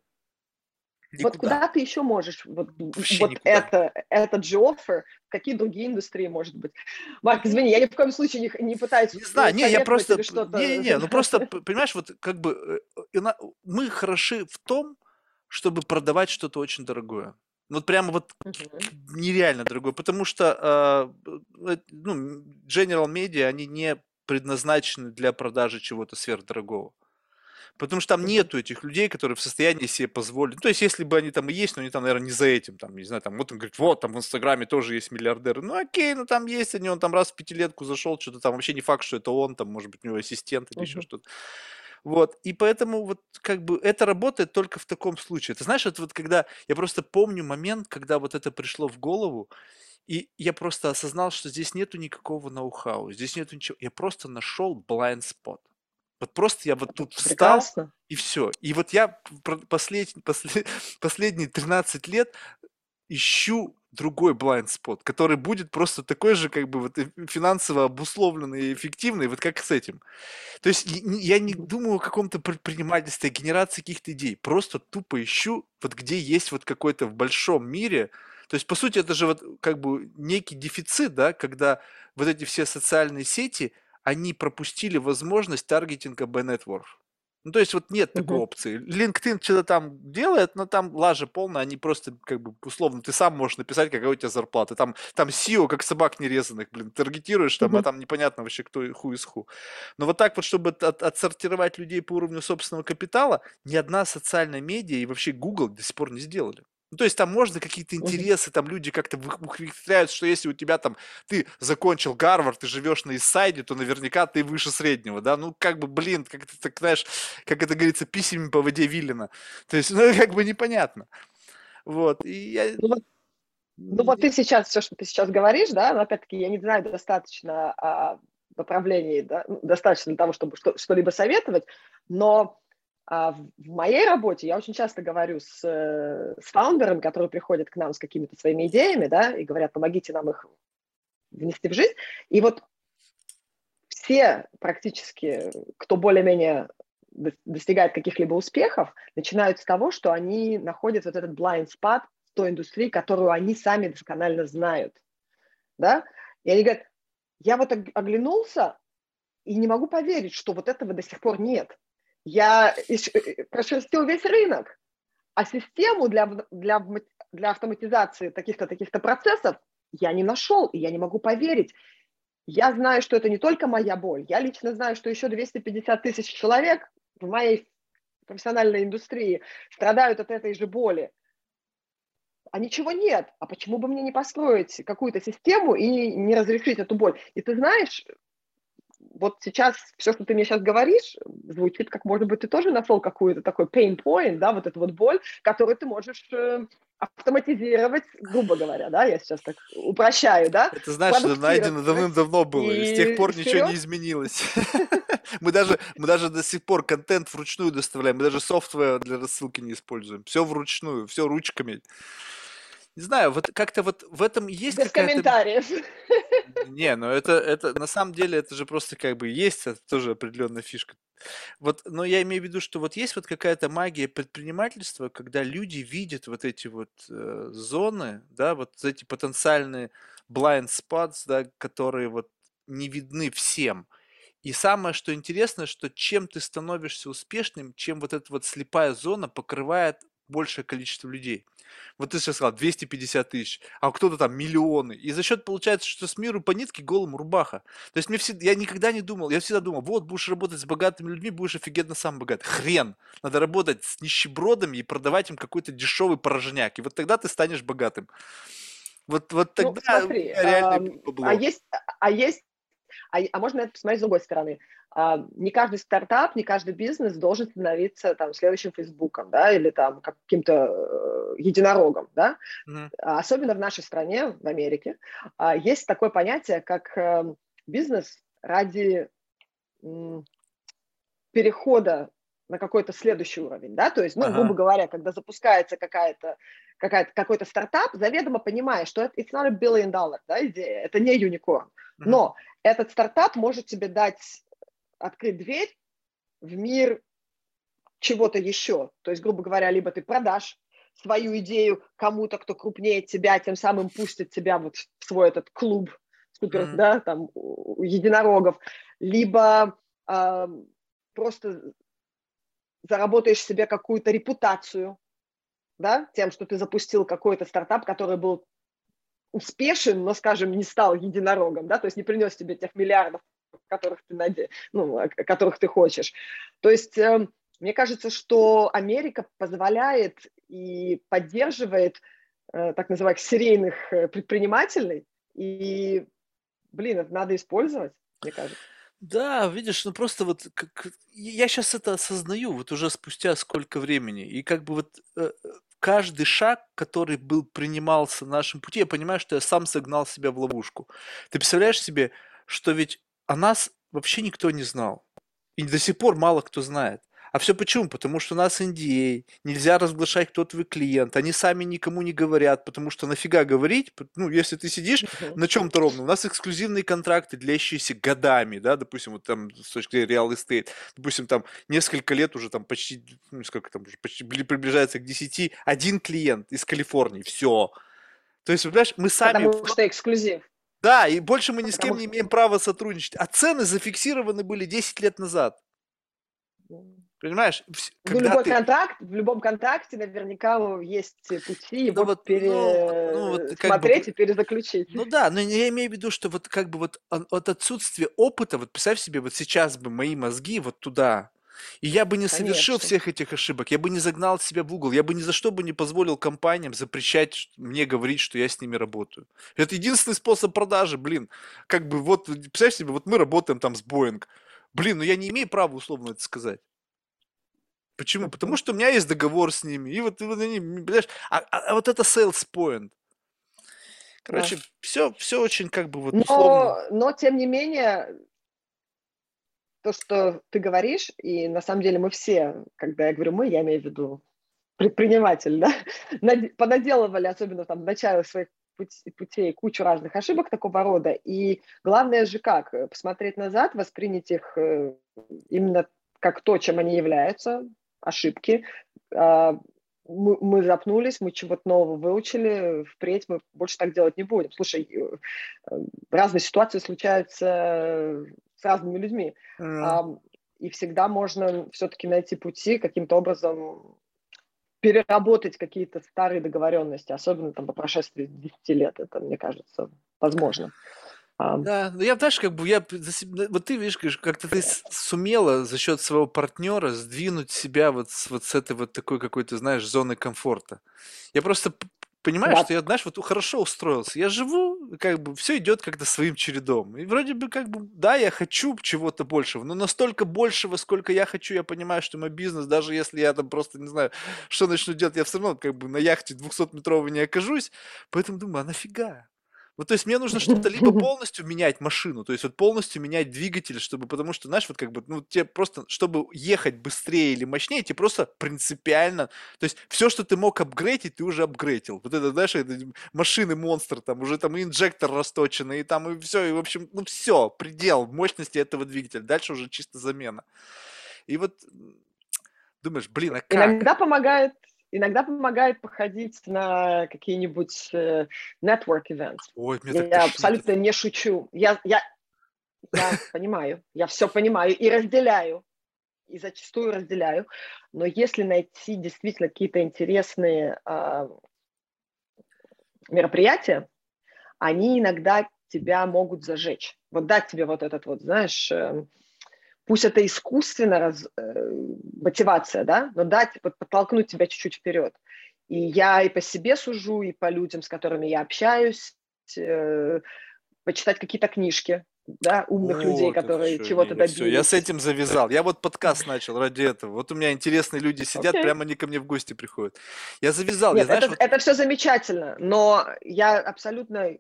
Никуда. Вот куда ты еще можешь вот, вот это, этот же оффер, какие другие индустрии, может быть? Марк, извини, я ни в коем случае не, не пытаюсь... Не знаю, не, я просто... Не-не-не, ну просто, понимаешь, вот как бы э, мы хороши в том, чтобы продавать что-то очень дорогое. Вот прямо вот нереально дорогое, потому что э, ну, General Media, они не предназначены для продажи чего-то сверхдорогого. Потому что там нету этих людей, которые в состоянии себе позволить. Ну, то есть, если бы они там и есть, но они там, наверное, не за этим. Там, не знаю, там, вот он говорит, вот, там в Инстаграме тоже есть миллиардеры. Ну, окей, ну там есть они, он там раз в пятилетку зашел, что-то там вообще не факт, что это он, там, может быть, у него ассистент или uh-huh. еще что-то. Вот, и поэтому вот как бы это работает только в таком случае. Ты знаешь, это вот когда, я просто помню момент, когда вот это пришло в голову, и я просто осознал, что здесь нету никакого ноу-хау, здесь нету ничего. Я просто нашел blind spot. Вот просто я вот тут встал, Прекрасно. и все. И вот я послед, послед, последние 13 лет ищу другой blind spot, который будет просто такой же, как бы вот финансово обусловленный и эффективный, вот как с этим. То есть я не думаю о каком-то предпринимательстве, о генерации каких-то идей. Просто тупо ищу, вот где есть вот какой-то в большом мире, то есть, по сути, это же вот как бы некий дефицит, да, когда вот эти все социальные сети – они пропустили возможность таргетинга by network. Ну, то есть вот нет uh-huh. такой опции. LinkedIn что-то там делает, но там лажа полная, они просто, как бы, условно, ты сам можешь написать, какая у тебя зарплата. Там, там SEO, как собак нерезанных, блин, таргетируешь там, uh-huh. а там непонятно вообще, кто ху из ху. Но вот так вот, чтобы от, отсортировать людей по уровню собственного капитала, ни одна социальная медиа и вообще Google до сих пор не сделали. Ну, то есть там можно какие-то интересы, там люди как-то ухватляют, что если у тебя там, ты закончил Гарвард, ты живешь на Иссайде, то наверняка ты выше среднего, да, ну, как бы, блин, как ты так, знаешь, как это говорится, письмами по воде Виллина, то есть, ну, как бы непонятно, вот, и я... Ну, вот, ну, вот ты сейчас, все, что ты сейчас говоришь, да, но, опять-таки, я не знаю достаточно о направлении, да, достаточно для того, чтобы что- что-либо советовать, но а в моей работе я очень часто говорю с, э, с фаундерами, которые приходят к нам с какими-то своими идеями, да, и говорят, помогите нам их внести в жизнь. И вот все практически, кто более-менее достигает каких-либо успехов, начинают с того, что они находят вот этот blind spot в той индустрии, которую они сами досконально знают. Да? И они говорят, я вот оглянулся и не могу поверить, что вот этого до сих пор нет я э, прошерстил весь рынок, а систему для, для, для автоматизации таких-то таких-то процессов я не нашел, и я не могу поверить. Я знаю, что это не только моя боль, я лично знаю, что еще 250 тысяч человек в моей профессиональной индустрии страдают от этой же боли. А ничего нет. А почему бы мне не построить какую-то систему и не разрешить эту боль? И ты знаешь, вот сейчас все, что ты мне сейчас говоришь, звучит как, может быть, ты тоже нашел какую-то такой pain point, да, вот эту вот боль, которую ты можешь э, автоматизировать, грубо говоря, да, я сейчас так упрощаю, да. Это знаешь, что найдено давным-давно было, и, с тех пор вперед. ничего не изменилось. Мы даже, мы даже до сих пор контент вручную доставляем, мы даже софтвер для рассылки не используем, все вручную, все ручками. Не знаю, вот как-то вот в этом есть Без комментариев. Не, ну это, это на самом деле это же просто как бы есть, это тоже определенная фишка. Вот, но я имею в виду, что вот есть вот какая-то магия предпринимательства, когда люди видят вот эти вот э, зоны, да, вот эти потенциальные blind spots, да, которые вот не видны всем. И самое, что интересно, что чем ты становишься успешным, чем вот эта вот слепая зона покрывает большее количество людей. Вот ты сейчас сказал 250 тысяч, а кто-то там миллионы. И за счет получается, что с миру по нитке голым рубаха. То есть мне всегда, я никогда не думал, я всегда думал, вот будешь работать с богатыми людьми, будешь офигенно сам богат. Хрен. Надо работать с нищебродами и продавать им какой-то дешевый порожняк. И вот тогда ты станешь богатым. Вот, вот ну, тогда ну, смотри, реально а, а есть, а есть, а, а можно это посмотреть с другой стороны. А, не каждый стартап, не каждый бизнес должен становиться там следующим Фейсбуком, да, или там каким-то э, единорогом, да. Mm-hmm. Особенно в нашей стране, в Америке, а, есть такое понятие, как э, бизнес ради перехода на какой-то следующий уровень, да, то есть, ну, ага. грубо говоря, когда запускается какая-то, какая-то, какой-то стартап, заведомо понимая, что это it's not a billion dollar, да, идея, это не юникорн, но этот стартап может тебе дать открыть дверь в мир чего-то еще. То есть, грубо говоря, либо ты продашь свою идею кому-то, кто крупнее тебя, тем самым пустит тебя вот в свой этот клуб супер, mm-hmm. да, там, единорогов, либо э, просто заработаешь себе какую-то репутацию, да, тем, что ты запустил какой-то стартап, который был успешен, но, скажем, не стал единорогом, да, то есть не принес тебе тех миллиардов, которых ты, наде... ну, которых ты хочешь. То есть э, мне кажется, что Америка позволяет и поддерживает э, так называемых серийных э, предпринимателей, и, блин, это надо использовать, мне кажется. Да, видишь, ну просто вот как я сейчас это осознаю, вот уже спустя сколько времени, и как бы вот э, каждый шаг, который был принимался на нашем пути, я понимаю, что я сам согнал себя в ловушку. Ты представляешь себе, что ведь о нас вообще никто не знал. И до сих пор мало кто знает. А все почему? Потому что у нас NDA, нельзя разглашать, кто твой клиент, они сами никому не говорят, потому что нафига говорить, ну, если ты сидишь на чем-то ровно, у нас эксклюзивные контракты, длящиеся годами, да, допустим, вот там с точки зрения real estate, допустим, там несколько лет уже там почти, ну, сколько там уже, почти приближается к 10, один клиент из Калифорнии, все. То есть, понимаешь, мы сами... Потому что эксклюзив. Да, и больше мы ни с кем не имеем права сотрудничать. А цены зафиксированы были 10 лет назад. Понимаешь? Ну, любой ты... контракт, в любом контракте наверняка есть пути его ну, вот, пере... ну, ну, вот, смотреть бы, и перезаключить. Ну да, но я имею в виду, что вот как бы вот от отсутствия опыта, вот представь себе, вот сейчас бы мои мозги вот туда, и я бы не Конечно. совершил всех этих ошибок, я бы не загнал себя в угол, я бы ни за что бы не позволил компаниям запрещать мне говорить, что я с ними работаю. Это единственный способ продажи, блин. Как бы вот, представь себе, вот мы работаем там с Boeing. Блин, ну я не имею права условно это сказать. Почему? Потому что у меня есть договор с ними. И вот, вот они, понимаешь, а, а, а вот это sales point. Короче, да. все, все очень как бы вот но, условно. Но, тем не менее, то, что ты говоришь, и на самом деле мы все, когда я говорю мы, я имею в виду предприниматель, да, понаделывали, особенно там в начале своих путей кучу разных ошибок такого рода. И главное же как? Посмотреть назад, воспринять их э, именно как то, чем они являются, ошибки. А, мы, мы запнулись, мы чего-то нового выучили, впредь мы больше так делать не будем. Слушай, э, разные ситуации случаются с разными людьми. Mm. И всегда можно все-таки найти пути каким-то образом переработать какие-то старые договоренности, особенно там по прошествии 10 лет. Это, мне кажется, возможно. Да, ну я, знаешь, как бы я, вот ты видишь, как-то ты сумела за счет своего партнера сдвинуть себя вот с, вот с этой вот такой какой-то, знаешь, зоны комфорта. Я просто понимаю, да. что я, знаешь, вот хорошо устроился. Я живу, как бы все идет как-то своим чередом. И вроде бы как бы, да, я хочу чего-то большего, но настолько большего, сколько я хочу, я понимаю, что мой бизнес, даже если я там просто, не знаю, что начну делать, я все равно как бы на яхте 200-метровой не окажусь. Поэтому думаю, а нафига? Вот, то есть мне нужно что-то либо полностью менять машину, то есть вот полностью менять двигатель, чтобы, потому что, знаешь, вот как бы, ну, тебе просто, чтобы ехать быстрее или мощнее, тебе просто принципиально, то есть все, что ты мог апгрейдить, ты уже апгрейдил. Вот это, знаешь, это машины монстр, там уже там и инжектор расточенный, и там и все, и в общем, ну все, предел мощности этого двигателя. Дальше уже чисто замена. И вот думаешь, блин, а как? Иногда помогает Иногда помогает походить на какие-нибудь э, network events. Ой, мне я абсолютно не шучу. Я, я, я понимаю, я все понимаю и разделяю, и зачастую разделяю. Но если найти действительно какие-то интересные э, мероприятия, они иногда тебя могут зажечь. Вот дать тебе вот этот вот, знаешь, э, пусть это искусственно раз, э, мотивация, да, но дать, вот, подтолкнуть тебя чуть-чуть вперед. И я и по себе сужу, и по людям, с которыми я общаюсь, э, почитать какие-то книжки, да, умных вот, людей, которые чего-то добились. Все, я с этим завязал. Я вот подкаст начал ради этого. Вот у меня интересные люди сидят, okay. прямо они ко мне в гости приходят. Я завязал. Нет, я, знаешь, это, вот... это все замечательно, но я абсолютно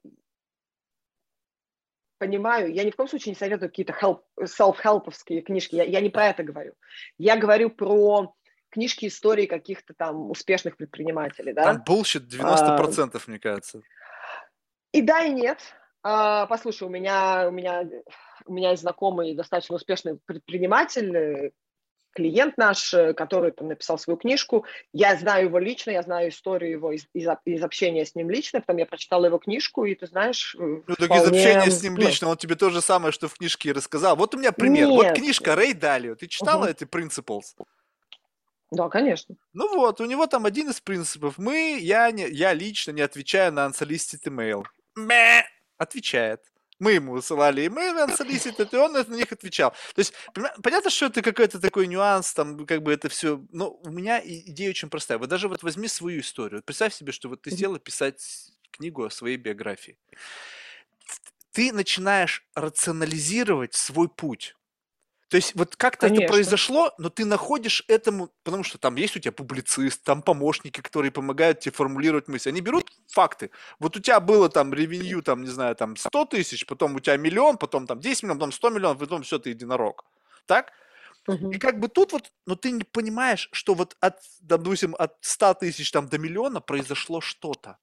понимаю, я ни в коем случае не советую какие-то help, self-help'овские книжки, я, я не про это говорю. Я говорю про книжки истории каких-то там успешных предпринимателей. Да? Там bullshit 90%, а, мне кажется. И да, и нет. А, послушай, у меня, у, меня, у меня есть знакомый достаточно успешный предприниматель, клиент наш, э, который там, написал свою книжку. Я знаю его лично, я знаю историю его из, из, из общения с ним лично, потом я прочитала его книжку, и ты знаешь... Ну, так вполне... из общения с ним лично, он тебе то же самое, что в книжке рассказал. Вот у меня пример. Нет. Вот книжка Рэй Далио. Ты читала угу. эти Principles? Да, конечно. Ну вот, у него там один из принципов. Мы, я, не, я лично не отвечаю на unsolicited email. Мэ! отвечает. Мы ему высылали имейлы unsolicited, и он на них отвечал. То есть, понятно, что это какой-то такой нюанс, там, как бы это все, но у меня идея очень простая. Вот даже вот возьми свою историю. Представь себе, что вот ты села писать книгу о своей биографии. Ты начинаешь рационализировать свой путь. То есть вот как-то это произошло, но ты находишь этому, потому что там есть у тебя публицист, там помощники, которые помогают тебе формулировать мысли. Они берут факты. Вот у тебя было там ревенью, там, не знаю, там 100 тысяч, потом у тебя миллион, потом там 10 миллионов, потом 100 миллионов, потом все, ты единорог. Так? Угу. И как бы тут вот, но ты не понимаешь, что вот от, допустим, от 100 тысяч там до миллиона произошло что-то.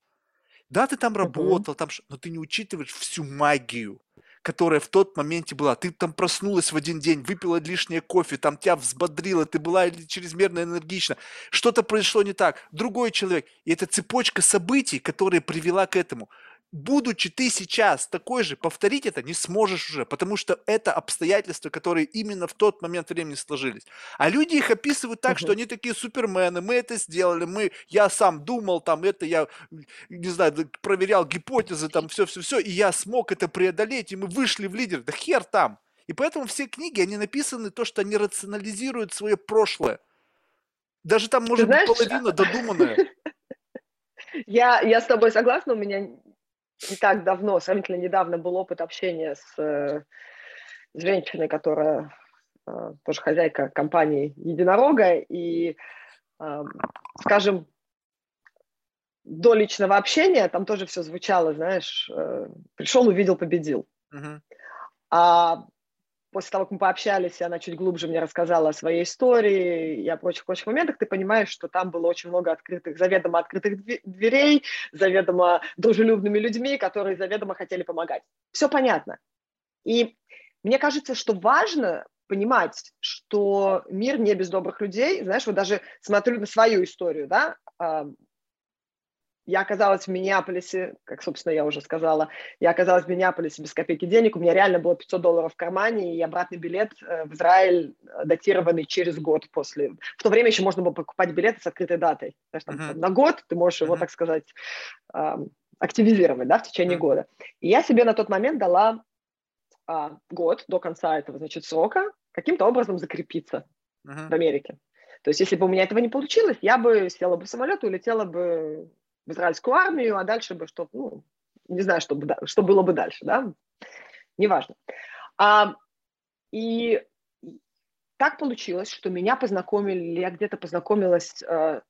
Да, ты там работал, там, но ты не учитываешь всю магию которая в тот моменте была. Ты там проснулась в один день, выпила лишнее кофе, там тебя взбодрило, ты была чрезмерно энергична. Что-то произошло не так. Другой человек. И это цепочка событий, которая привела к этому будучи ты сейчас такой же, повторить это не сможешь уже, потому что это обстоятельства, которые именно в тот момент времени сложились. А люди их описывают так, что они такие супермены, мы это сделали, мы, я сам думал, там это, я, не знаю, проверял гипотезы, там все-все-все, и я смог это преодолеть, и мы вышли в лидер. Да хер там. И поэтому все книги, они написаны то, что они рационализируют свое прошлое. Даже там может быть половина додуманная. Я, я с тобой согласна, у меня не так давно, сравнительно недавно был опыт общения с, э, женщиной, которая э, тоже хозяйка компании Единорога, и, э, скажем, до личного общения там тоже все звучало, знаешь, пришел, увидел, победил. Uh-huh. А после того, как мы пообщались, и она чуть глубже мне рассказала о своей истории и о прочих-прочих моментах, ты понимаешь, что там было очень много открытых, заведомо открытых дверей, заведомо дружелюбными людьми, которые заведомо хотели помогать. Все понятно. И мне кажется, что важно понимать, что мир не без добрых людей. Знаешь, вот даже смотрю на свою историю, да, я оказалась в Миннеаполисе, как, собственно, я уже сказала, я оказалась в Миннеаполисе без копейки денег, у меня реально было 500 долларов в кармане, и обратный билет э, в Израиль, э, датированный через год после. В то время еще можно было покупать билеты с открытой датой. Знаешь, там, uh-huh. на год ты можешь uh-huh. его, так сказать, активизировать, да, в течение uh-huh. года. И я себе на тот момент дала а, год до конца этого, значит, срока каким-то образом закрепиться uh-huh. в Америке. То есть, если бы у меня этого не получилось, я бы села бы в самолет и улетела бы в израильскую армию, а дальше бы что, ну, не знаю, что, бы, что было бы дальше, да, неважно. А, и так получилось, что меня познакомили, я где-то познакомилась э,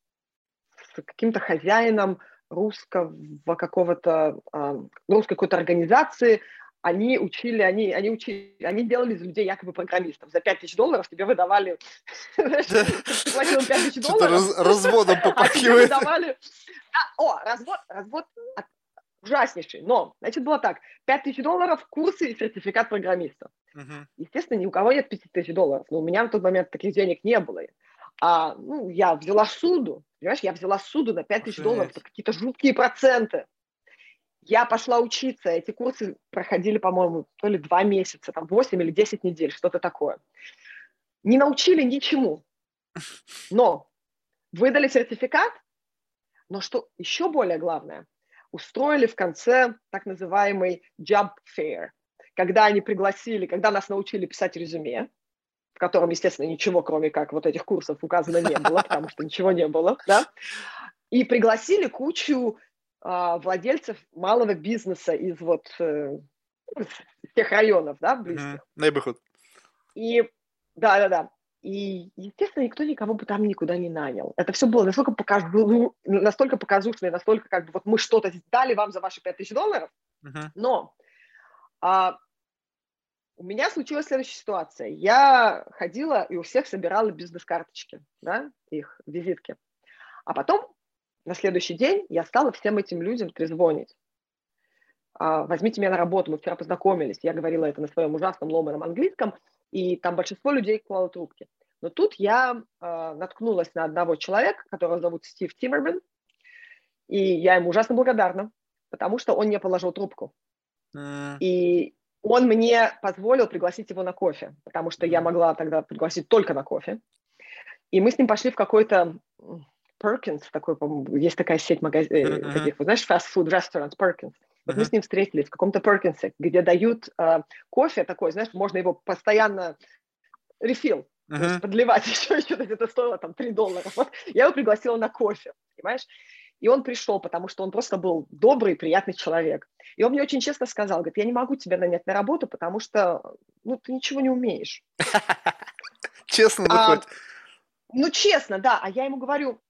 с каким-то хозяином русского какого-то, э, русской какой-то организации, они учили, они, они учили, они делали из людей якобы программистов. За 5 тысяч долларов тебе выдавали, платил 5 тысяч долларов. разводом попахивает. Выдавали... О, развод, развод ужаснейший. Но, значит, было так. 5 тысяч долларов, курсы и сертификат программиста. Естественно, ни у кого нет 5 тысяч долларов. Но у меня в тот момент таких денег не было. А, ну, я взяла суду, понимаешь, я взяла суду на 5 тысяч долларов, это какие-то жуткие проценты. Я пошла учиться, эти курсы проходили, по-моему, то ли два месяца, там 8 или 10 недель, что-то такое. Не научили ничему, но выдали сертификат, но что еще более главное, устроили в конце так называемый job fair, когда они пригласили, когда нас научили писать резюме, в котором, естественно, ничего, кроме как вот этих курсов указано не было, потому что ничего не было, да, и пригласили кучу а, владельцев малого бизнеса из вот, э, тех районов, да, близких. Mm-hmm. Neighborhood. И, да-да-да. И, естественно, никто никого бы там никуда не нанял. Это все было настолько, показ... ну, настолько показушно и настолько как бы вот мы что-то дали вам за ваши 5000 долларов, uh-huh. но а, у меня случилась следующая ситуация. Я ходила и у всех собирала бизнес-карточки, да, их визитки. А потом на следующий день я стала всем этим людям трезвонить. А, возьмите меня на работу, мы вчера познакомились. Я говорила это на своем ужасном ломаном английском – и там большинство людей клало трубки. Но тут я э, наткнулась на одного человека, которого зовут Стив Тиммерман, и я ему ужасно благодарна, потому что он не положил трубку. Mm. И он мне позволил пригласить его на кофе, потому что я могла тогда пригласить только на кофе. И мы с ним пошли в какой-то Perkins, такой, есть такая сеть магазинов, mm-hmm. таких, вот, знаешь, fast-food restaurants, Perkins. Вот uh-huh. мы с ним встретились в каком-то Перкинсе, где дают э, кофе такой, знаешь, можно его постоянно рефил, uh-huh. подливать еще, еще это стоило там 3 доллара. Вот я его пригласила на кофе, понимаешь? И он пришел, потому что он просто был добрый, приятный человек. И он мне очень честно сказал, говорит, я не могу тебя нанять на работу, потому что, ну, ты ничего не умеешь. Честно выходит. Ну, честно, да. А я ему говорю,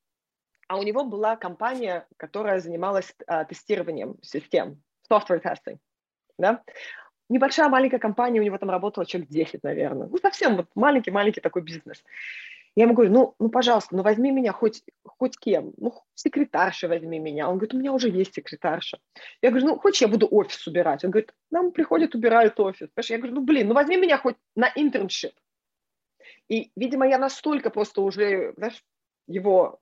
а у него была компания, которая занималась а, тестированием систем, software testing, да? Небольшая маленькая компания, у него там работало человек 10, наверное. Ну, совсем вот маленький-маленький такой бизнес. Я ему говорю, ну, ну, пожалуйста, ну, возьми меня хоть, хоть кем, ну, секретарша возьми меня. Он говорит, у меня уже есть секретарша. Я говорю, ну, хочешь, я буду офис убирать? Он говорит, нам приходят, убирают офис. Я говорю, ну, блин, ну, возьми меня хоть на интерншип. И, видимо, я настолько просто уже, знаешь, его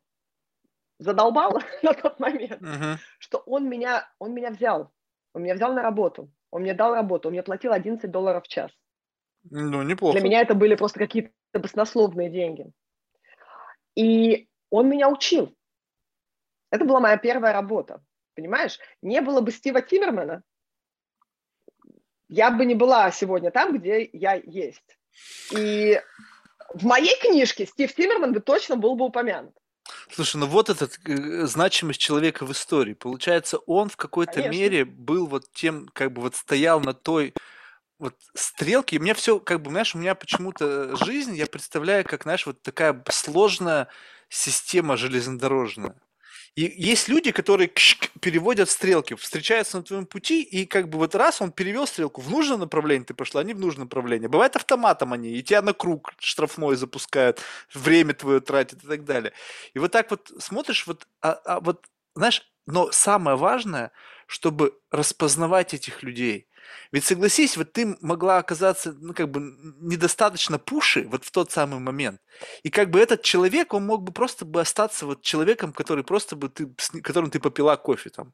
задолбал на тот момент, uh-huh. что он меня, он меня взял. Он меня взял на работу. Он мне дал работу. Он мне платил 11 долларов в час. Ну, неплохо. Для меня это были просто какие-то баснословные деньги. И он меня учил. Это была моя первая работа. Понимаешь? Не было бы Стива Тиммермана, я бы не была сегодня там, где я есть. И в моей книжке Стив Тиммерман бы точно был бы упомянут. Слушай, ну вот эта э, значимость человека в истории. Получается, он в какой-то Конечно. мере был вот тем, как бы вот стоял на той вот стрелке. И у меня все, как бы, знаешь, у меня почему-то жизнь, я представляю, как, знаешь, вот такая сложная система железнодорожная. И есть люди, которые переводят стрелки, встречаются на твоем пути, и как бы вот раз он перевел стрелку в нужное направление, ты пошла, а не в нужное направление. Бывает автоматом они, и тебя на круг штрафной запускают, время твое тратят и так далее. И вот так вот смотришь, вот, а, а вот, знаешь, но самое важное, чтобы распознавать этих людей – ведь согласись, вот ты могла оказаться, ну, как бы, недостаточно пуши вот в тот самый момент. И как бы этот человек, он мог бы просто бы остаться вот человеком, который просто бы ты, с которым ты попила кофе там.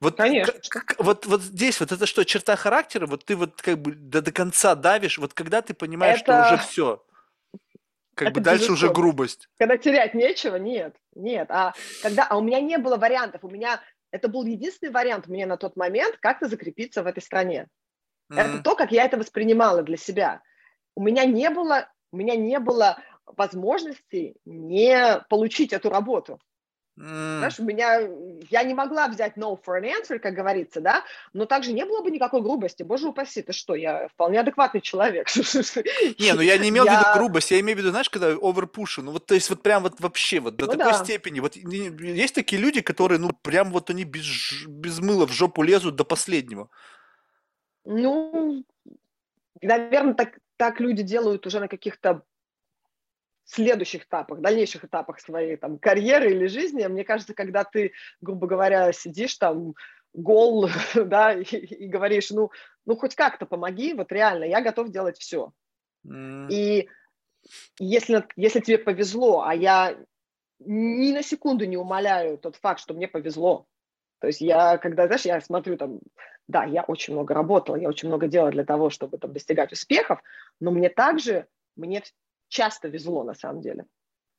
Вот, Конечно. К, вот, вот здесь вот это что, черта характера, вот ты вот как бы до, до конца давишь, вот когда ты понимаешь, это... что уже все, как это бы дальше уже грубость. Когда терять нечего, нет, нет. А когда, а у меня не было вариантов, у меня это был единственный вариант мне на тот момент как-то закрепиться в этой стране. Mm-hmm. Это то, как я это воспринимала для себя. У меня не было, у меня не было возможности не получить эту работу. Mm. Знаешь, у меня, я не могла взять no for an answer, как говорится, да, но также не было бы никакой грубости. Боже упаси, ты что, я вполне адекватный человек. Не, ну я не имел в виду грубость, я имею в виду, знаешь, когда оверпушу, ну вот, то есть вот прям вот вообще вот до ну такой степени. Вот есть такие люди, которые, ну прям вот они без, без мыла в жопу лезут до последнего. Ну, наверное, так, так люди делают уже на каких-то следующих этапах, дальнейших этапах своей там, карьеры или жизни. Мне кажется, когда ты, грубо говоря, сидишь там гол, да, и, и говоришь, ну, ну хоть как-то помоги, вот реально, я готов делать все. Mm. И если, если тебе повезло, а я ни на секунду не умоляю тот факт, что мне повезло. То есть я, когда, знаешь, я смотрю там, да, я очень много работала, я очень много делала для того, чтобы там достигать успехов, но мне также, мне часто везло, на самом деле.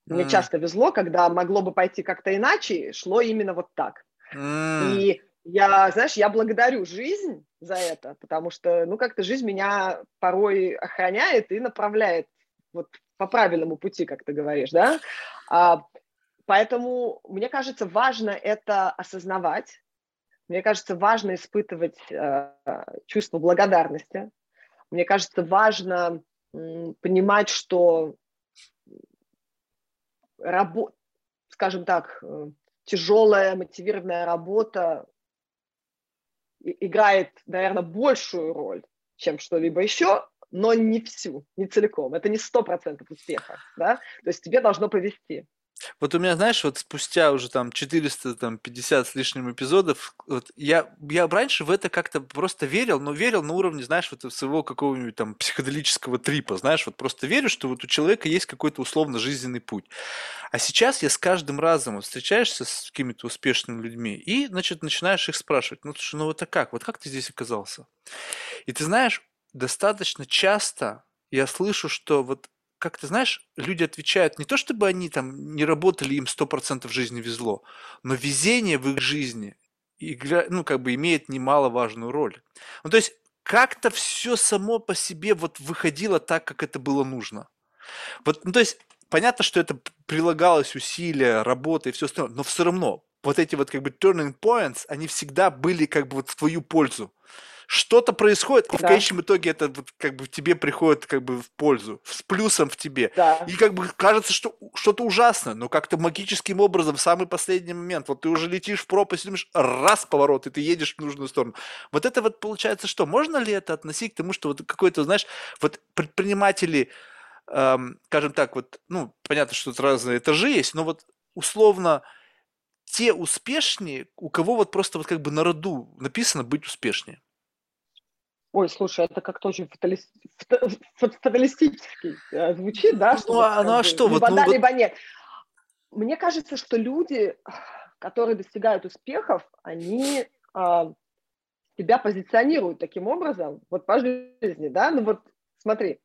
Мне mm. часто везло, когда могло бы пойти как-то иначе, шло именно вот так. Mm. И я, знаешь, я благодарю жизнь за это, потому что, ну, как-то жизнь меня порой охраняет и направляет вот по правильному пути, как ты говоришь, да. А, поэтому, мне кажется, важно это осознавать, Мне кажется, важно испытывать э, чувство благодарности. Мне кажется, важно понимать, что рабо- скажем так, э, тяжелая мотивированная работа играет, наверное, большую роль, чем что-либо еще, но не всю, не целиком. Это не сто процентов успеха, да? То есть тебе должно повести. Вот у меня, знаешь, вот спустя уже там 450 с лишним эпизодов, вот я, я раньше в это как-то просто верил, но верил на уровне, знаешь, вот своего какого-нибудь там психоделического трипа, знаешь, вот просто верю, что вот у человека есть какой-то условно жизненный путь. А сейчас я с каждым разом вот встречаешься с какими-то успешными людьми и, значит, начинаешь их спрашивать, ну, слушай, ну это как? Вот как ты здесь оказался? И ты знаешь, достаточно часто я слышу, что вот как ты знаешь, люди отвечают не то, чтобы они там не работали, им 100% в жизни везло, но везение в их жизни игра, ну, как бы имеет немаловажную роль. Ну, то есть как-то все само по себе вот выходило так, как это было нужно. Вот, ну, то есть понятно, что это прилагалось усилия, работа и все остальное, но все равно вот эти вот как бы turning points, они всегда были как бы вот в твою пользу что-то происходит, и в конечном итоге это вот как бы тебе приходит как бы в пользу, с плюсом в тебе. Да. И как бы кажется, что что-то ужасно, но как-то магическим образом в самый последний момент, вот ты уже летишь в пропасть, думаешь, раз поворот, и ты едешь в нужную сторону. Вот это вот получается что? Можно ли это относить к тому, что вот какой-то, знаешь, вот предприниматели, эм, скажем так, вот, ну, понятно, что тут разные этажи есть, но вот условно те успешнее, у кого вот просто вот как бы на роду написано быть успешнее. Ой, слушай, это как-то очень фаталист... фаталистически э, звучит, да? Что ну, а, ну а что? Либо вот, да, ну, либо вот... нет. Мне кажется, что люди, которые достигают успехов, они а, себя позиционируют таким образом, вот по жизни, да? Ну вот смотри,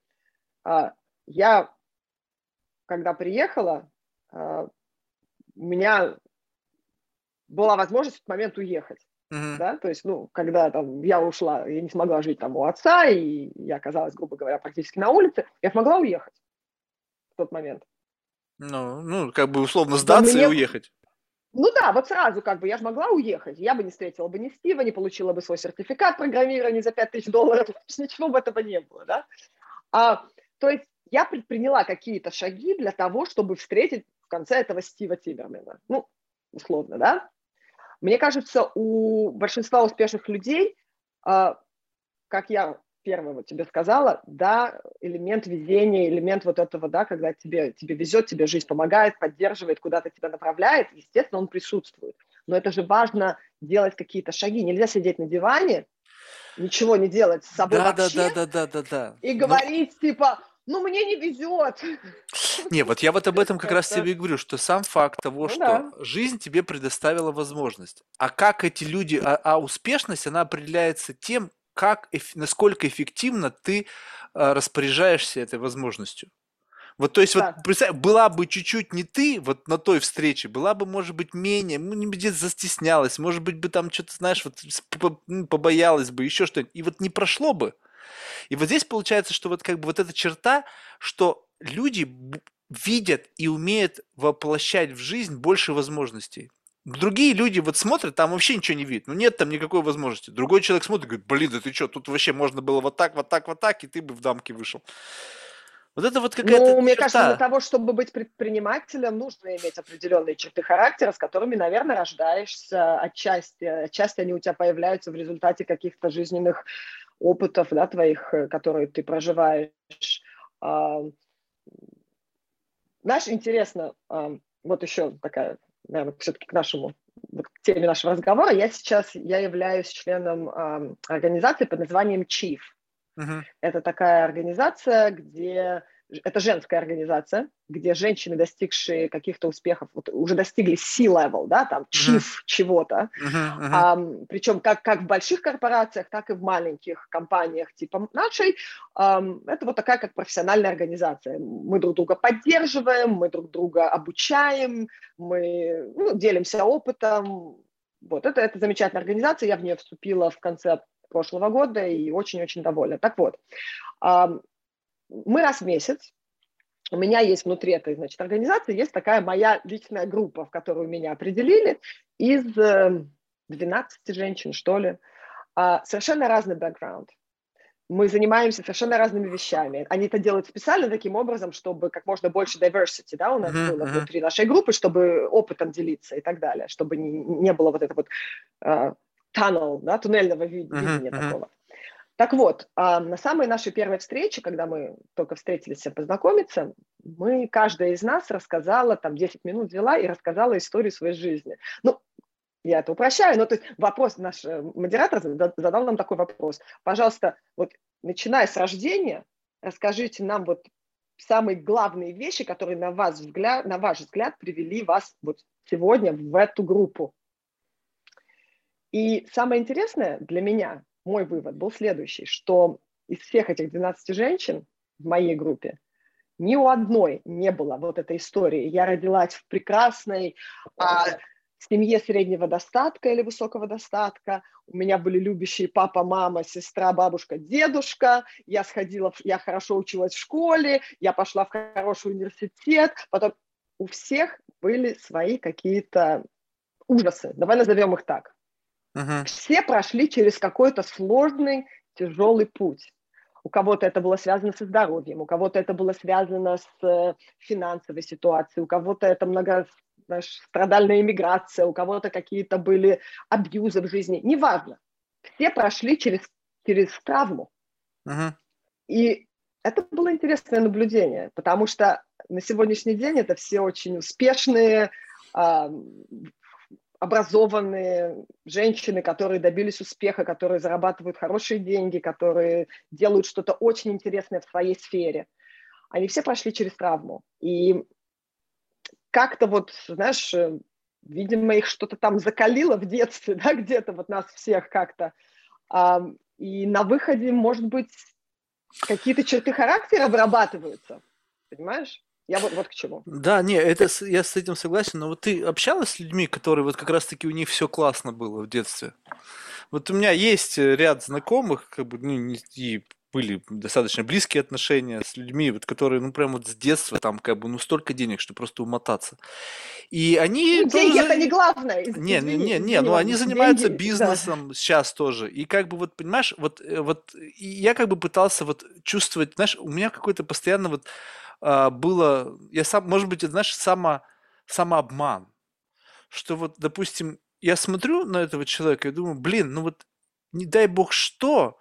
а, я, когда приехала, а, у меня была возможность в этот момент уехать. Uh-huh. Да, то есть, ну, когда там я ушла, я не смогла жить там у отца, и я оказалась, грубо говоря, практически на улице, я смогла уехать в тот момент. Ну, ну, как бы условно сдаться мне... и уехать. Ну да, вот сразу как бы я же могла уехать. Я бы не встретила бы ни Стива, не получила бы свой сертификат программирования за 5000 долларов, ничего бы этого не было, да. А, то есть я предприняла какие-то шаги для того, чтобы встретить в конце этого Стива Тибермена. Ну, условно, да. Мне кажется, у большинства успешных людей, а, как я первого тебе сказала, да, элемент везения, элемент вот этого, да, когда тебе, тебе везет, тебе жизнь помогает, поддерживает, куда-то тебя направляет, естественно, он присутствует. Но это же важно делать какие-то шаги. Нельзя сидеть на диване, ничего не делать с собой да, вообще да, да, да, да, да, да. и ну говорить, Но... типа, ну, мне не везет. Не, вот я вот об этом как раз тебе и говорю, что сам факт того, ну, что да. жизнь тебе предоставила возможность. А как эти люди, а, а успешность, она определяется тем, как, насколько эффективно ты а, распоряжаешься этой возможностью. Вот, то есть, да. вот, представь, была бы чуть-чуть не ты вот на той встрече, была бы, может быть, менее, ну, где-то застеснялась, может быть, бы там что-то, знаешь, вот побоялась бы, еще что-нибудь, и вот не прошло бы. И вот здесь получается, что вот как бы вот эта черта, что люди видят и умеют воплощать в жизнь больше возможностей. Другие люди вот смотрят, там вообще ничего не видят. Ну нет там никакой возможности. Другой человек смотрит и говорит, блин, да ты что, тут вообще можно было вот так, вот так, вот так, и ты бы в дамке вышел. Вот это вот какая-то Ну, мне черта. кажется, для того, чтобы быть предпринимателем, нужно иметь определенные черты характера, с которыми, наверное, рождаешься отчасти. Отчасти они у тебя появляются в результате каких-то жизненных опытов, да, твоих, э, которые ты проживаешь. А, знаешь, интересно, а, вот еще такая, наверное, все-таки к нашему к теме нашего разговора. Я сейчас я являюсь членом а, организации под названием Chief. Uh-huh. Это такая организация, где это женская организация, где женщины, достигшие каких-то успехов, вот, уже достигли C-level, да, там, chief uh-huh. чего-то, uh-huh, uh-huh. А, причем как, как в больших корпорациях, так и в маленьких компаниях типа нашей, а, это вот такая как профессиональная организация. Мы друг друга поддерживаем, мы друг друга обучаем, мы ну, делимся опытом. Вот, это, это замечательная организация, я в нее вступила в конце прошлого года и очень-очень довольна. Так вот, мы раз в месяц, у меня есть внутри этой, значит, организации, есть такая моя личная группа, в которую меня определили из э, 12 женщин, что ли, а, совершенно разный бэкграунд. Мы занимаемся совершенно разными вещами. Они это делают специально таким образом, чтобы как можно больше diversity да, у нас uh-huh, было uh-huh. внутри нашей группы, чтобы опытом делиться и так далее, чтобы не, не было вот этого вот uh, tunnel, да, туннельного видения uh-huh, такого. Так вот, а, на самой нашей первой встрече, когда мы только встретились познакомиться, мы, каждая из нас рассказала, там 10 минут взяла и рассказала историю своей жизни. Ну, я это упрощаю, но то есть вопрос, наш э, модератор задал нам такой вопрос. Пожалуйста, вот начиная с рождения, расскажите нам вот самые главные вещи, которые на, вас взгляд, на ваш взгляд привели вас вот сегодня в эту группу. И самое интересное для меня, мой вывод был следующий, что из всех этих 12 женщин в моей группе ни у одной не было вот этой истории. Я родилась в прекрасной, а, семье среднего достатка или высокого достатка. У меня были любящие папа, мама, сестра, бабушка, дедушка. Я сходила, я хорошо училась в школе, я пошла в хороший университет. Потом у всех были свои какие-то ужасы. Давай назовем их так. Uh-huh. Все прошли через какой-то сложный, тяжелый путь. У кого-то это было связано со здоровьем, у кого-то это было связано с э, финансовой ситуацией, у кого-то это много, знаешь, страдальная иммиграция, у кого-то какие-то были абьюзы в жизни. Неважно. Все прошли через, через травму. Uh-huh. И это было интересное наблюдение, потому что на сегодняшний день это все очень успешные, образованные женщины, которые добились успеха, которые зарабатывают хорошие деньги, которые делают что-то очень интересное в своей сфере. Они все прошли через травму. И как-то вот, знаешь, видимо, их что-то там закалило в детстве, да, где-то вот нас всех как-то. И на выходе, может быть, какие-то черты характера обрабатываются, понимаешь? Я вот, вот к чему. Да, не, это я с этим согласен, но вот ты общалась с людьми, которые вот как раз-таки у них все классно было в детстве? Вот у меня есть ряд знакомых, как бы, ну, и были достаточно близкие отношения с людьми, вот, которые, ну, прям вот с детства там, как бы, ну, столько денег, что просто умотаться. И они... Ну, деньги тоже... это не главное. Не, не, не, не, ну, они занимаются деньги, бизнесом да. сейчас тоже. И как бы, вот, понимаешь, вот, э, вот, я как бы пытался вот чувствовать, знаешь, у меня какой-то постоянно вот было, я сам, может быть, это, знаешь, само, самообман, что вот, допустим, я смотрю на этого человека и думаю, блин, ну вот не дай бог что,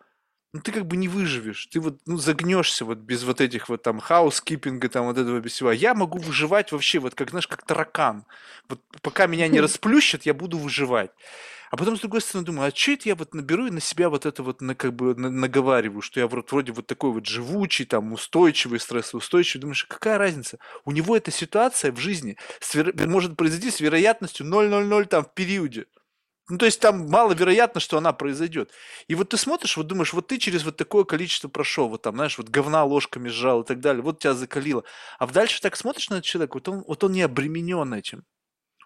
ну ты как бы не выживешь, ты вот ну, загнешься вот без вот этих вот там хаускипинга, там вот этого без всего. Я могу выживать вообще вот как, знаешь, как таракан. Вот пока меня не расплющат, я буду выживать. А потом, с другой стороны, думаю, а что это я вот наберу и на себя вот это вот на, как бы на, наговариваю, что я вроде, вроде вот такой вот живучий, там, устойчивый, стрессоустойчивый. Думаешь, какая разница? У него эта ситуация в жизни с, может произойти с вероятностью 0,00 там в периоде. Ну, то есть там маловероятно, что она произойдет. И вот ты смотришь, вот думаешь, вот ты через вот такое количество прошел, вот там, знаешь, вот говна ложками сжал и так далее, вот тебя закалило. А дальше так смотришь на этот человек, вот он, вот он не обременен этим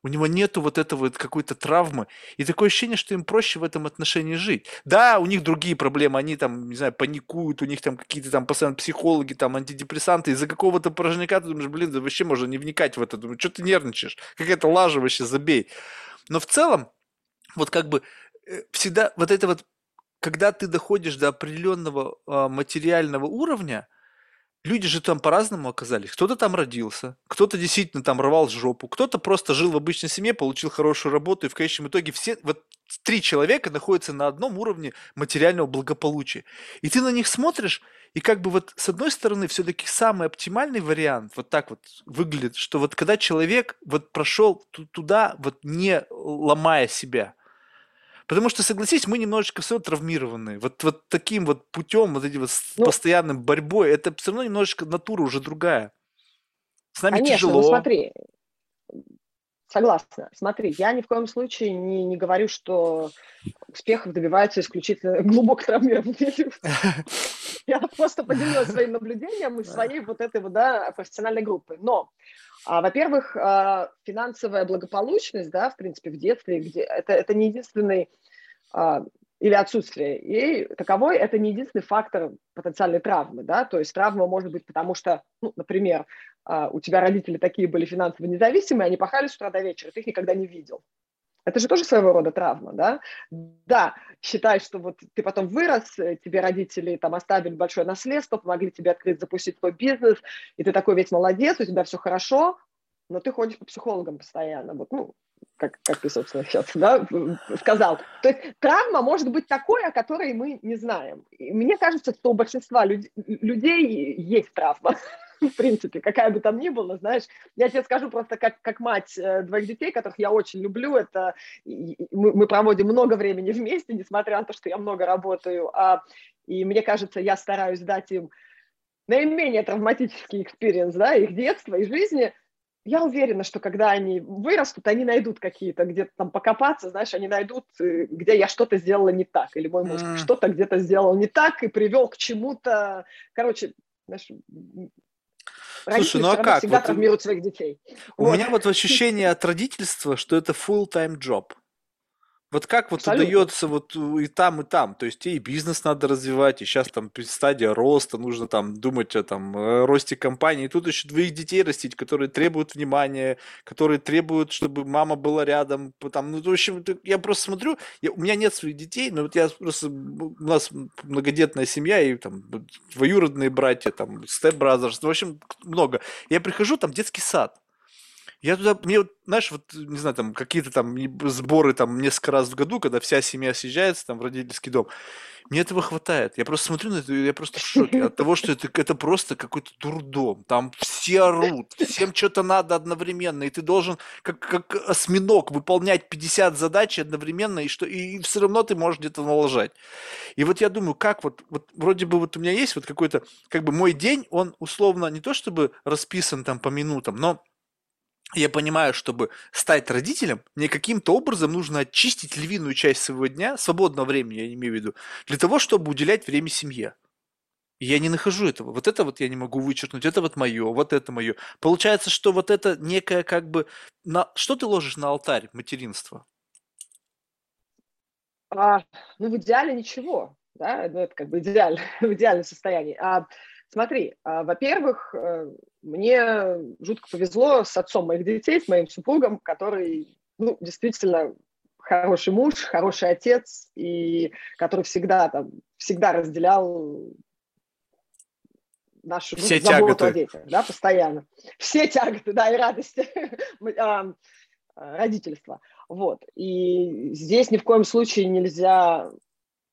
у него нету вот этого вот какой-то травмы, и такое ощущение, что им проще в этом отношении жить. Да, у них другие проблемы, они там, не знаю, паникуют, у них там какие-то там постоянно психологи, там антидепрессанты, из-за какого-то порожняка ты думаешь, блин, да вообще можно не вникать в это, думаю, что ты нервничаешь, какая-то лажа вообще, забей. Но в целом, вот как бы э, всегда вот это вот, когда ты доходишь до определенного э, материального уровня, люди же там по-разному оказались. Кто-то там родился, кто-то действительно там рвал жопу, кто-то просто жил в обычной семье, получил хорошую работу, и в конечном итоге все, вот три человека находятся на одном уровне материального благополучия. И ты на них смотришь, и как бы вот с одной стороны все-таки самый оптимальный вариант вот так вот выглядит, что вот когда человек вот прошел туда, вот не ломая себя – Потому что, согласись, мы немножечко все травмированы. Вот, вот таким вот путем, вот этим вот ну, постоянным борьбой, это все равно немножечко натура уже другая. С нами конечно, тяжело. Ну, смотри, согласна. Смотри, я ни в коем случае не, не говорю, что успехов добиваются исключительно глубоко травмированные Я просто поделилась своим наблюдением и своей вот этой вот, да, профессиональной группы. Но а, во-первых, а, финансовая благополучность, да, в принципе, в детстве, где это, это не единственный или отсутствие и таковой это не единственный фактор потенциальной травмы, да, то есть травма может быть потому что, ну, например, у тебя родители такие были финансово независимые, они пахали с утра до вечера, ты их никогда не видел. Это же тоже своего рода травма, да? Да, считай, что вот ты потом вырос, э, тебе родители там оставили большое наследство, помогли тебе открыть, запустить твой бизнес, и ты такой весь молодец, у тебя все хорошо, но ты ходишь по психологам постоянно, вот, ну, как, как ты, собственно, сейчас да, сказал. То есть травма может быть такой, о которой мы не знаем. И мне кажется, что у большинства люд, людей есть травма. в принципе, какая бы там ни была, знаешь. Я тебе скажу просто как, как мать э, двоих детей, которых я очень люблю, это мы, мы проводим много времени вместе, несмотря на то, что я много работаю, а, и мне кажется, я стараюсь дать им наименее травматический experience, да, их детства и жизни, я уверена, что когда они вырастут, они найдут какие-то где-то там покопаться, знаешь, они найдут, э, где я что-то сделала не так, или мой муж мм. что-то где-то сделал не так и привел к чему-то. Короче, знаешь, Слушай, ну а как? всегда вот травмируют своих детей. У вот. меня вот ощущение от родительства, что это full-time job. Вот как вот Абсолютно. удается вот и там, и там? То есть и бизнес надо развивать, и сейчас там стадия роста, нужно там думать о там росте компании. И тут еще двоих детей растить, которые требуют внимания, которые требуют, чтобы мама была рядом. Там, ну, в общем, я просто смотрю, я, у меня нет своих детей, но вот я просто, у нас многодетная семья, и там двоюродные братья, там, brothers, в общем, много. Я прихожу, там детский сад. Я туда, мне знаешь, вот, не знаю, там какие-то там сборы там несколько раз в году, когда вся семья съезжается там в родительский дом. Мне этого хватает. Я просто смотрю на это, я просто в шоке от того, что это, это просто какой-то дурдом. Там все орут, всем что-то надо одновременно, и ты должен как, как осьминог выполнять 50 задач одновременно, и, что, и все равно ты можешь где-то налажать. И вот я думаю, как вот, вот вроде бы вот у меня есть вот какой-то, как бы мой день, он условно не то чтобы расписан там по минутам, но я понимаю, чтобы стать родителем, мне каким-то образом нужно очистить львиную часть своего дня, свободного времени, я имею в виду, для того, чтобы уделять время семье. И я не нахожу этого. Вот это вот я не могу вычеркнуть, это вот мое, вот это мое. Получается, что вот это некое как бы... На... Что ты ложишь на алтарь материнства? А, ну, в идеале ничего. Да? Ну, это как бы идеаль, в идеальном состоянии. А, Смотри, а, во-первых, э, мне жутко повезло с отцом моих детей, с моим супругом, который, ну, действительно хороший муж, хороший отец, и который всегда там, всегда разделял нашу Все ну, заботу тяготы. о детях, да, постоянно. Все тяготы, да, и радости а, родительства. Вот. И здесь ни в коем случае нельзя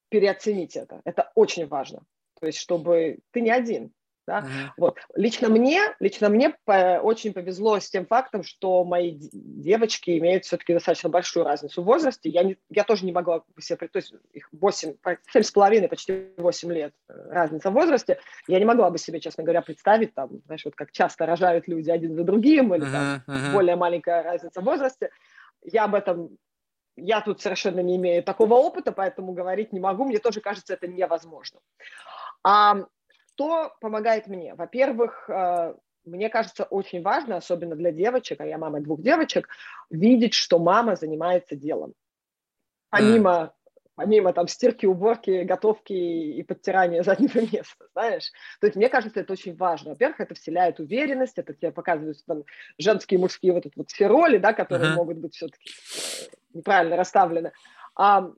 переоценить это. Это очень важно. То есть, чтобы ты не один. Да? Uh-huh. Вот. Лично мне, лично мне по, очень повезло с тем фактом, что мои девочки имеют все-таки достаточно большую разницу в возрасте. Я, не, я тоже не могла себе, то есть их 8, 7,5, почти 8 лет э, разница в возрасте. Я не могла бы себе, честно говоря, представить, там, знаешь, вот как часто рожают люди один за другим, или uh-huh, там, uh-huh. более маленькая разница в возрасте. Я об этом я тут совершенно не имею такого опыта, поэтому говорить не могу. Мне тоже кажется, это невозможно. А что помогает мне? Во-первых, э, мне кажется, очень важно, особенно для девочек, а я мама двух девочек, видеть, что мама занимается делом. Помимо, помимо там стирки, уборки, готовки и подтирания заднего места, знаешь. То есть мне кажется, это очень важно. Во-первых, это вселяет уверенность, это тебе показывают там, женские и мужские вот вот все роли, да, которые uh-huh. могут быть все-таки э, неправильно расставлены. А, то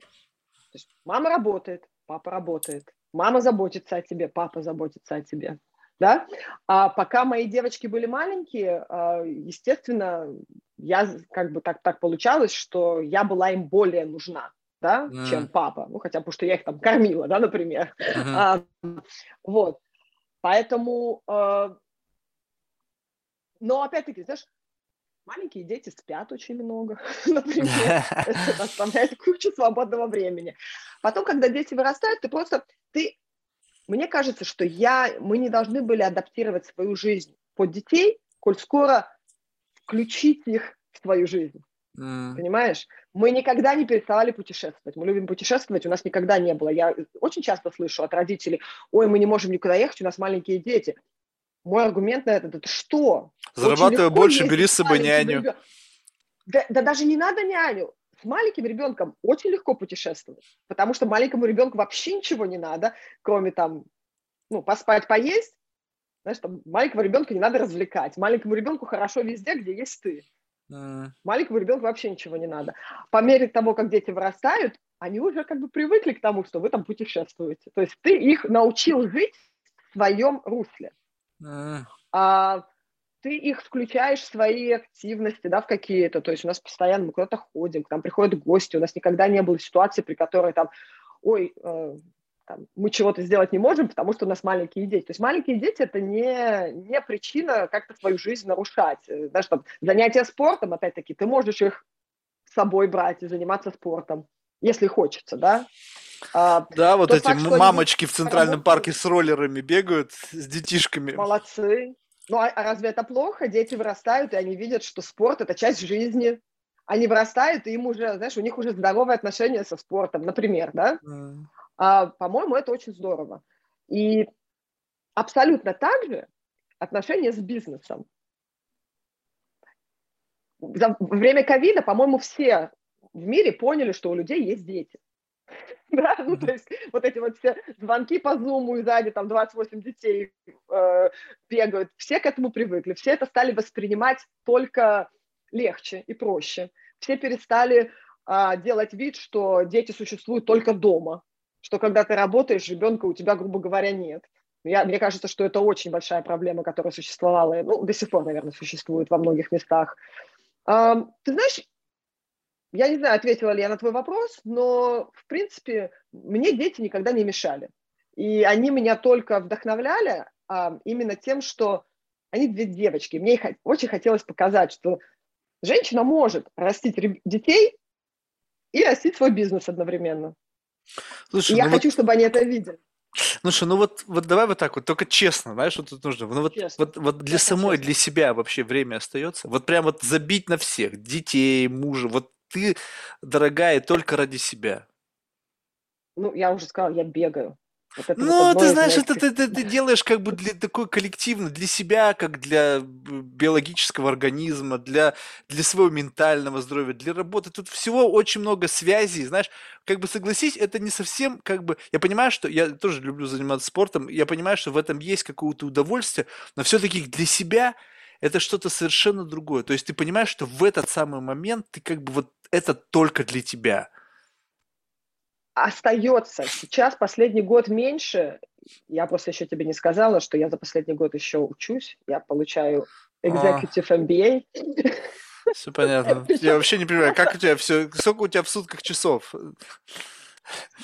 есть мама работает, папа работает, Мама заботится о тебе, папа заботится о тебе. Да? А пока мои девочки были маленькие, а, естественно, я как бы так, так получалось, что я была им более нужна, да, mm. чем папа. Ну, хотя бы, что я их там кормила, да, например. Uh-huh. А, вот. Поэтому, э, но опять-таки, знаешь, маленькие дети спят очень много, например. Это оставляет кучу свободного времени. Потом, когда дети вырастают, ты просто ты, мне кажется, что я, мы не должны были адаптировать свою жизнь под детей, коль скоро включить их в свою жизнь. Mm. Понимаешь? Мы никогда не переставали путешествовать. Мы любим путешествовать, у нас никогда не было. Я очень часто слышу от родителей, ой, мы не можем никуда ехать, у нас маленькие дети. Мой аргумент на это, это что? Зарабатывай больше, бери с собой няню. Да, да даже не надо няню с маленьким ребенком очень легко путешествовать, потому что маленькому ребенку вообще ничего не надо, кроме там, ну, поспать, поесть. Знаешь, там, маленького ребенка не надо развлекать. Маленькому ребенку хорошо везде, где есть ты. Mm. Маленькому ребенку вообще ничего не надо. По мере того, как дети вырастают, они уже как бы привыкли к тому, что вы там путешествуете. То есть ты их научил жить в своем русле. А ты их включаешь в свои активности, да, в какие-то. То есть у нас постоянно мы куда-то ходим, к нам приходят гости. У нас никогда не было ситуации, при которой там, ой, э, там, мы чего-то сделать не можем, потому что у нас маленькие дети. То есть маленькие дети – это не, не причина как-то свою жизнь нарушать. Э, знаешь, там, занятия спортом, опять-таки, ты можешь их с собой брать и заниматься спортом, если хочется, да? А, да, вот эти факт, мамочки в Центральном работают... парке с роллерами бегают, с детишками. Молодцы. Ну, а, а разве это плохо? Дети вырастают, и они видят, что спорт – это часть жизни. Они вырастают, и им уже, знаешь, у них уже здоровые отношения со спортом, например, да? Mm. А, по-моему, это очень здорово. И абсолютно так же отношения с бизнесом. За время ковида, по-моему, все в мире поняли, что у людей есть дети. Да? Ну, то есть вот эти вот все звонки по зуму и сзади там 28 детей э, бегают, все к этому привыкли, все это стали воспринимать только легче и проще. Все перестали э, делать вид, что дети существуют только дома, что когда ты работаешь, ребенка у тебя, грубо говоря, нет. Я, мне кажется, что это очень большая проблема, которая существовала, ну, до сих пор, наверное, существует во многих местах. А, ты знаешь, я не знаю, ответила ли я на твой вопрос, но, в принципе, мне дети никогда не мешали. И они меня только вдохновляли а, именно тем, что они две девочки. Мне очень хотелось показать, что женщина может растить детей и растить свой бизнес одновременно. Слушай, я ну хочу, вот... чтобы они это видели. Слушай, ну вот, вот давай вот так вот, только честно, знаешь, что тут нужно. Ну вот, вот, вот для честно, самой, честно. для себя вообще время остается. Вот прям вот забить на всех, детей, мужа. Вот ты, дорогая, только ради себя. Ну, я уже сказала, я бегаю. Вот ну, вот ты знаешь, это ты, ты, ты делаешь как бы для такой коллективно, для себя, как для биологического организма, для, для своего ментального здоровья, для работы. Тут всего очень много связей, знаешь, как бы согласись, это не совсем как бы... Я понимаю, что я тоже люблю заниматься спортом, я понимаю, что в этом есть какое-то удовольствие, но все-таки для себя это что-то совершенно другое. То есть ты понимаешь, что в этот самый момент ты как бы вот это только для тебя – остается. Сейчас последний год меньше. Я просто еще тебе не сказала, что я за последний год еще учусь. Я получаю executive а. MBA. Все понятно. Я вообще не понимаю, как у тебя все, сколько у тебя в сутках часов?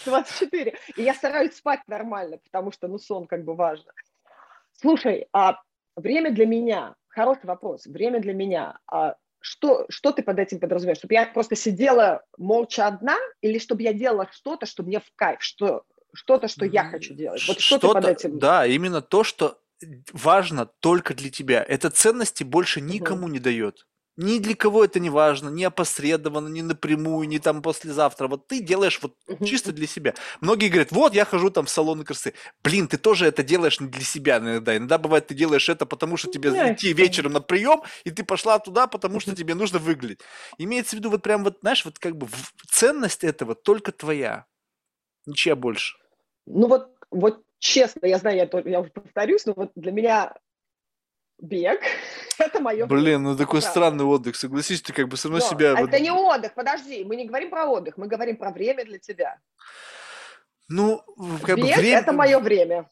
24. И я стараюсь спать нормально, потому что, ну, сон как бы важно. Слушай, а время для меня, хороший вопрос, время для меня, а что, что ты под этим подразумеваешь? Чтобы я просто сидела молча одна или чтобы я делала что-то, что мне в кайф, что, что-то, что я хочу делать? Вот что, что ты под этим? Да, именно то, что важно только для тебя. Это ценности больше никому угу. не дает. Ни для кого это не важно, ни опосредованно, ни напрямую, ни там послезавтра. Вот ты делаешь вот чисто для себя. Многие говорят, вот я хожу там в салоны красоты. Блин, ты тоже это делаешь не для себя иногда. Иногда бывает, ты делаешь это, потому что тебе идти вечером на прием, и ты пошла туда, потому что тебе нужно выглядеть. Имеется в виду вот прям вот, знаешь, вот как бы ценность этого только твоя. Ничья больше. Ну вот, вот честно, я знаю, я, я уже повторюсь, но вот для меня бег. это мое. Блин, ну такой странный отдых, согласись, ты как бы все равно Но себя... Это не отдых, подожди, мы не говорим про отдых, мы говорим про время для тебя. Ну, как Бег бы время... это мое время.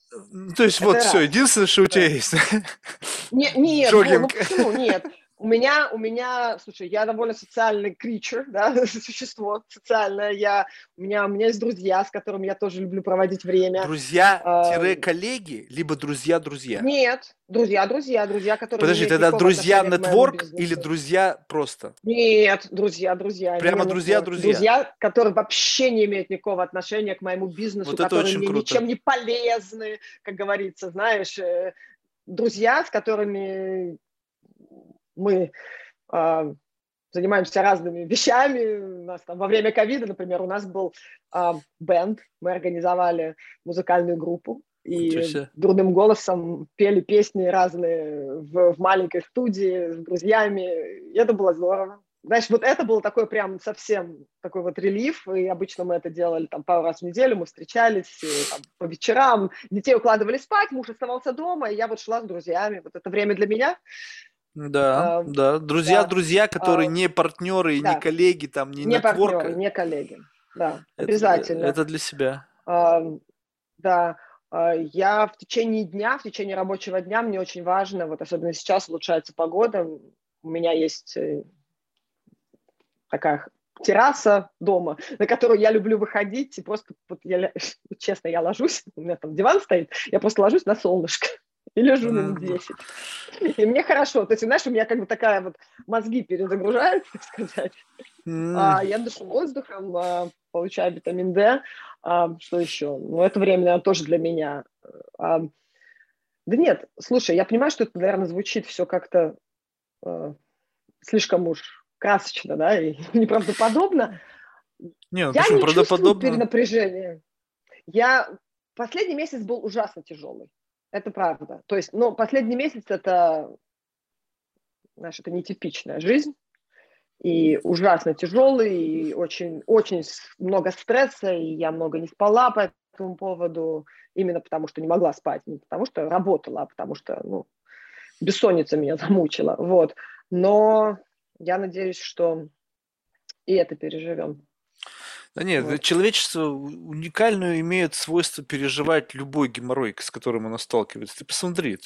То есть это вот раз. все, единственное, что у тебя есть. Не, нет, ну, ну почему? Нет. У меня, у меня, слушай, я довольно социальный creature, да, существо социальное. Я, у, меня, у меня есть друзья, с которыми я тоже люблю проводить время. Друзья-коллеги, либо друзья-друзья? Нет, друзья-друзья, друзья, которые... Подожди, тогда друзья-нетворк или друзья просто? Нет, друзья-друзья. Прямо друзья-друзья? Друзья, которые вообще не имеют никакого отношения к моему бизнесу, вот которые мне круто. ничем не полезны, как говорится, знаешь э, друзья, с которыми мы э, занимаемся разными вещами. У нас там во время ковида, например, у нас был э, бенд, мы организовали музыкальную группу и дурным голосом пели песни разные в, в маленькой студии с друзьями. И это было здорово. Знаешь, вот это было такой прям совсем такой вот релиф, и обычно мы это делали там пару раз в неделю, мы встречались там, по вечерам, детей укладывали спать, муж оставался дома, и я вот шла с друзьями. Вот это время для меня Да, а, да. Друзья, да. друзья, которые а, не партнеры, да. не коллеги, там, не, не партнеры, не коллеги. Да, это, обязательно. Это для себя. А, да. Я в течение дня, в течение рабочего дня, мне очень важно, вот особенно сейчас улучшается погода, у меня есть э, такая терраса дома, на которую я люблю выходить, и просто, вот я, честно, я ложусь, у меня там диван стоит, я просто ложусь на солнышко и лежу минут 10. И мне хорошо. То есть, знаешь, у меня как бы такая вот мозги перезагружаются, так сказать. А, я дышу воздухом, а, получаю витамин D. А, что еще? Ну, это время, наверное, тоже для меня. А, да нет, слушай, я понимаю, что это, наверное, звучит все как-то слишком уж красочно, да, и неправдоподобно. Не, ну, я не чувствую перенапряжения. Я последний месяц был ужасно тяжелый. Это правда. То есть, ну, последний месяц это, знаешь, это нетипичная жизнь. И ужасно тяжелый, и очень, очень много стресса, и я много не спала по этому поводу, именно потому что не могла спать, не потому что работала, а потому что, ну, бессонница меня замучила, вот. Но я надеюсь, что и это переживем. Да нет, вот. человечество уникальную имеет свойство переживать любой геморрой, с которым оно сталкивается. Ты посмотри,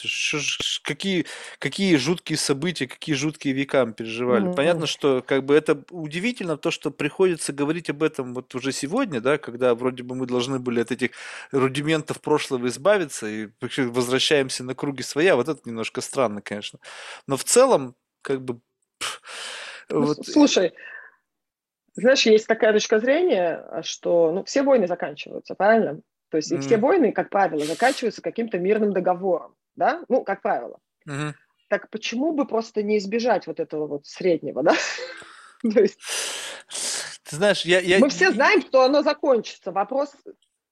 какие, какие жуткие события, какие жуткие века мы переживали. Mm-hmm. Понятно, что как бы это удивительно, то, что приходится говорить об этом вот уже сегодня, да, когда вроде бы мы должны были от этих рудиментов прошлого избавиться и возвращаемся на круги своя. Вот это немножко странно, конечно. Но в целом, как бы... Ну, вот... Слушай, знаешь, есть такая точка зрения, что ну, все войны заканчиваются, правильно? То есть mm. и все войны, как правило, заканчиваются каким-то мирным договором, да? Ну, как правило. Mm-hmm. Так почему бы просто не избежать вот этого вот среднего, да? То есть... Ты знаешь, я, я... Мы все знаем, что оно закончится. Вопрос,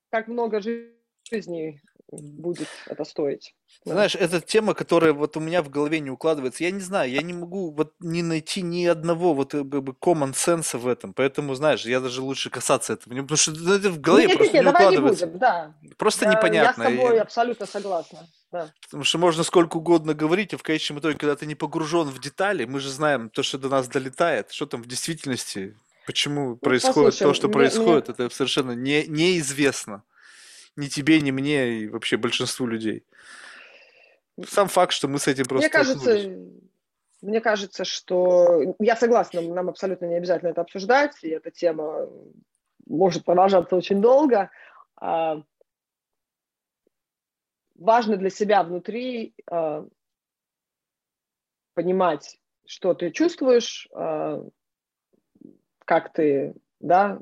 как много жизней будет это стоить. Знаешь, это тема, которая вот у меня в голове не укладывается. Я не знаю, я не могу вот не найти ни одного вот э, как бы common sense в этом. Поэтому, знаешь, я даже лучше касаться этого. Потому что это в голове нет, просто нет, не давай укладывается. Не будем, да. Просто я, непонятно. Я с тобой абсолютно согласна. Да. Потому что можно сколько угодно говорить, а в конечном итоге, когда ты не погружен в детали, мы же знаем то, что до нас долетает, что там в действительности, почему ну, происходит послушай, то, что мне, происходит, мне... это совершенно не, неизвестно ни тебе, ни мне и вообще большинству людей. Сам факт, что мы с этим просто Мне кажется, мне кажется, что я согласна, нам абсолютно не обязательно это обсуждать, и эта тема может продолжаться очень долго. А, важно для себя внутри а, понимать, что ты чувствуешь, а, как ты, да,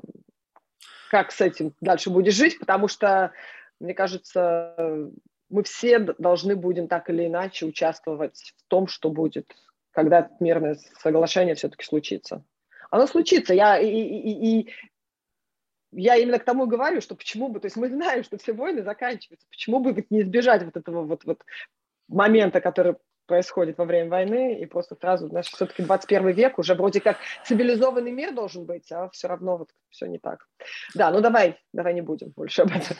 как с этим дальше будешь жить, потому что, мне кажется, мы все должны будем так или иначе участвовать в том, что будет, когда мирное соглашение все-таки случится. Оно случится. Я, и, и, и, я именно к тому говорю, что почему бы, то есть мы знаем, что все войны заканчиваются, почему бы не избежать вот этого вот, вот момента, который происходит во время войны, и просто сразу, знаешь, все-таки 21 век, уже вроде как цивилизованный мир должен быть, а все равно вот все не так. Да, ну давай, давай не будем больше об этом.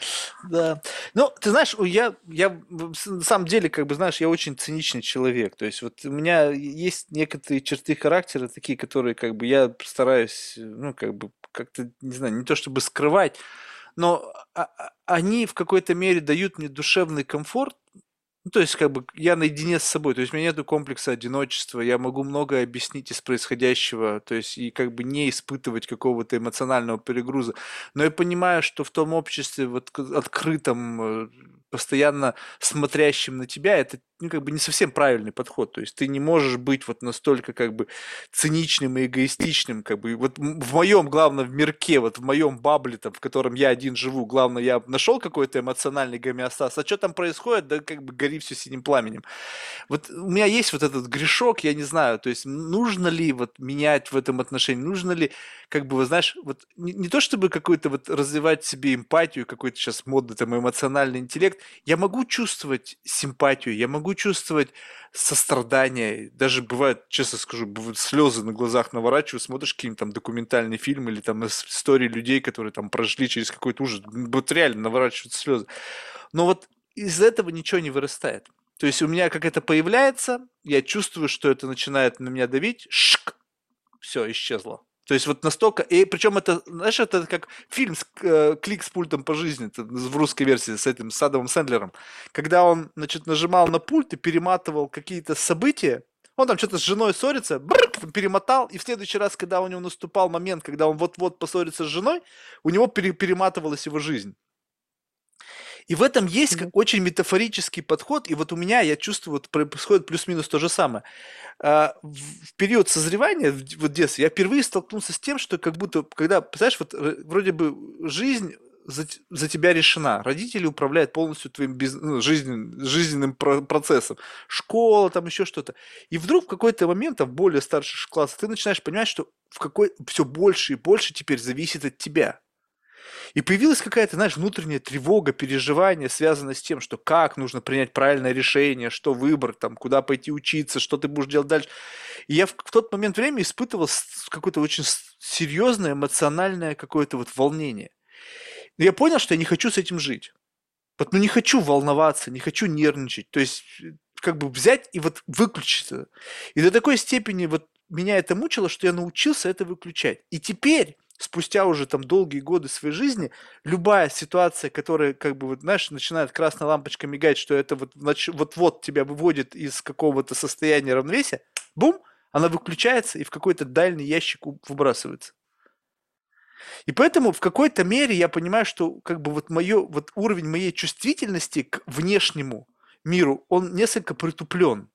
Да. Ну, ты знаешь, я, я на самом деле, как бы, знаешь, я очень циничный человек. То есть вот у меня есть некоторые черты характера такие, которые, как бы, я стараюсь, ну, как бы, как-то, не знаю, не то чтобы скрывать, но а, а, они в какой-то мере дают мне душевный комфорт, ну, то есть, как бы, я наедине с собой, то есть, у меня нету комплекса одиночества, я могу многое объяснить из происходящего, то есть, и как бы не испытывать какого-то эмоционального перегруза. Но я понимаю, что в том обществе, вот, открытом, э, постоянно смотрящим на тебя, это ну, как бы не совсем правильный подход. То есть ты не можешь быть вот настолько как бы циничным и эгоистичным, как бы вот в моем, главном мирке, вот в моем бабле, там, в котором я один живу, главное, я нашел какой-то эмоциональный гомеостаз, а что там происходит, да как бы гори все синим пламенем. Вот у меня есть вот этот грешок, я не знаю, то есть нужно ли вот менять в этом отношении, нужно ли как бы, вы знаешь, вот не, не то чтобы какой-то вот развивать себе эмпатию, какой-то сейчас модный там эмоциональный интеллект, я могу чувствовать симпатию, я могу чувствовать сострадание, даже бывает, честно скажу, бывают слезы на глазах наворачиваю, смотришь какие-нибудь там документальный фильм или там истории людей, которые там прошли через какой-то ужас, вот реально наворачивают слезы. Но вот из этого ничего не вырастает. То есть у меня как это появляется, я чувствую, что это начинает на меня давить, шк, все, исчезло. То есть вот настолько... И причем это, знаешь, это как фильм с, э, «Клик с пультом по жизни» в русской версии с этим Садовым Сэндлером. Когда он, значит, нажимал на пульт и перематывал какие-то события, он там что-то с женой ссорится, бррр, перемотал, и в следующий раз, когда у него наступал момент, когда он вот-вот поссорится с женой, у него пере- перематывалась его жизнь. И в этом есть как очень метафорический подход, и вот у меня, я чувствую, вот происходит плюс-минус то же самое. А, в период созревания, в детстве, я впервые столкнулся с тем, что как будто, когда, знаешь, вот э, вроде бы жизнь за, за тебя решена. Родители управляют полностью твоим биз, ну, жизнен, жизненным про, процессом. Школа, там еще что-то. И вдруг в какой-то момент, а в более старших классах, ты начинаешь понимать, что в какой все больше и больше теперь зависит от тебя. И появилась какая-то, знаешь, внутренняя тревога, переживание, связанное с тем, что как нужно принять правильное решение, что выбрать, там, куда пойти учиться, что ты будешь делать дальше. И я в, в тот момент времени испытывал какое-то очень серьезное эмоциональное какое-то вот волнение. Но я понял, что я не хочу с этим жить. Вот, ну не хочу волноваться, не хочу нервничать. То есть э, как бы взять и вот выключить это. И до такой степени вот меня это мучило, что я научился это выключать. И теперь спустя уже там долгие годы своей жизни, любая ситуация, которая, как бы, вот, знаешь, начинает красная лампочка мигать, что это вот вот-вот тебя выводит из какого-то состояния равновесия, бум, она выключается и в какой-то дальний ящик выбрасывается. И поэтому в какой-то мере я понимаю, что как бы вот, моё, вот уровень моей чувствительности к внешнему миру, он несколько притуплен.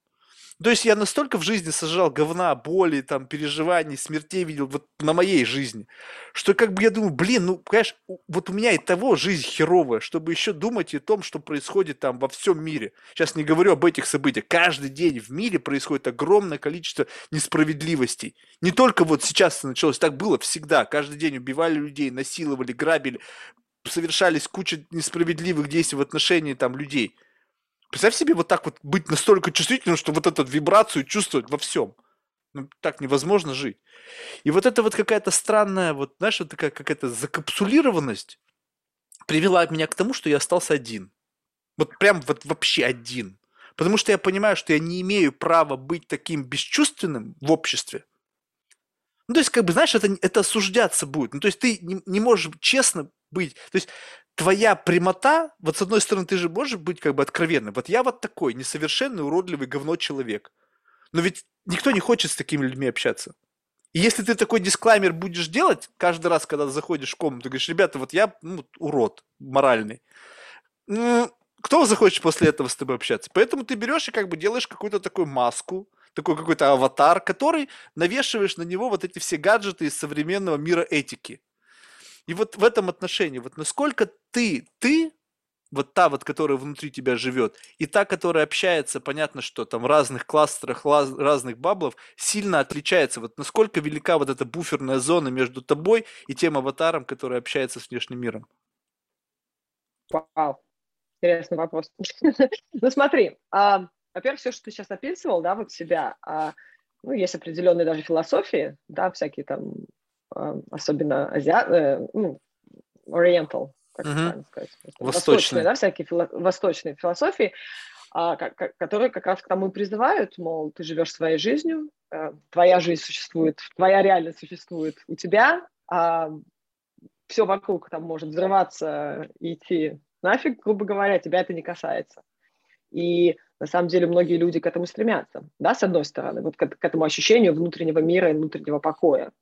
То есть я настолько в жизни сажал говна, боли, там, переживаний, смертей видел вот на моей жизни, что как бы я думаю, блин, ну, конечно, вот у меня и того жизнь херовая, чтобы еще думать о том, что происходит там во всем мире. Сейчас не говорю об этих событиях. Каждый день в мире происходит огромное количество несправедливостей. Не только вот сейчас началось, так было всегда. Каждый день убивали людей, насиловали, грабили, совершались куча несправедливых действий в отношении там людей. Представь себе вот так вот быть настолько чувствительным, что вот эту вибрацию чувствовать во всем. Ну, так невозможно жить. И вот это вот какая-то странная, вот, знаешь, вот такая какая-то закапсулированность привела меня к тому, что я остался один. Вот прям вот вообще один. Потому что я понимаю, что я не имею права быть таким бесчувственным в обществе. Ну, то есть, как бы, знаешь, это, это осуждаться будет. Ну, то есть, ты не, не можешь честно быть. То есть, твоя прямота, вот с одной стороны, ты же можешь быть как бы откровенным. Вот я вот такой несовершенный, уродливый говно человек. Но ведь никто не хочет с такими людьми общаться. И если ты такой дисклаймер будешь делать каждый раз, когда заходишь в комнату, говоришь, ребята, вот я ну, урод моральный. Ну, кто захочет после этого с тобой общаться? Поэтому ты берешь и как бы делаешь какую-то такую маску, такой какой-то аватар, который навешиваешь на него вот эти все гаджеты из современного мира этики. И вот в этом отношении, вот насколько ты, ты, вот та вот, которая внутри тебя живет, и та, которая общается, понятно, что там в разных кластерах, разных баблов, сильно отличается. Вот насколько велика вот эта буферная зона между тобой и тем аватаром, который общается с внешним миром? Вау, интересный вопрос. ну смотри, во-первых, все, что ты сейчас описывал, да, вот себя, а, ну, есть определенные даже философии, да, всякие там особенно азиа... Э, ну, oriental, как uh-huh. правильно сказать, восточные, восточные, да, всякие фило... восточные философии, а, которые как раз к тому и призывают, мол, ты живешь своей жизнью, э, твоя жизнь существует, твоя реальность существует у тебя, а все вокруг там может взрываться и идти нафиг, грубо говоря, тебя это не касается. И на самом деле многие люди к этому стремятся, да, с одной стороны, вот к, к этому ощущению внутреннего мира и внутреннего покоя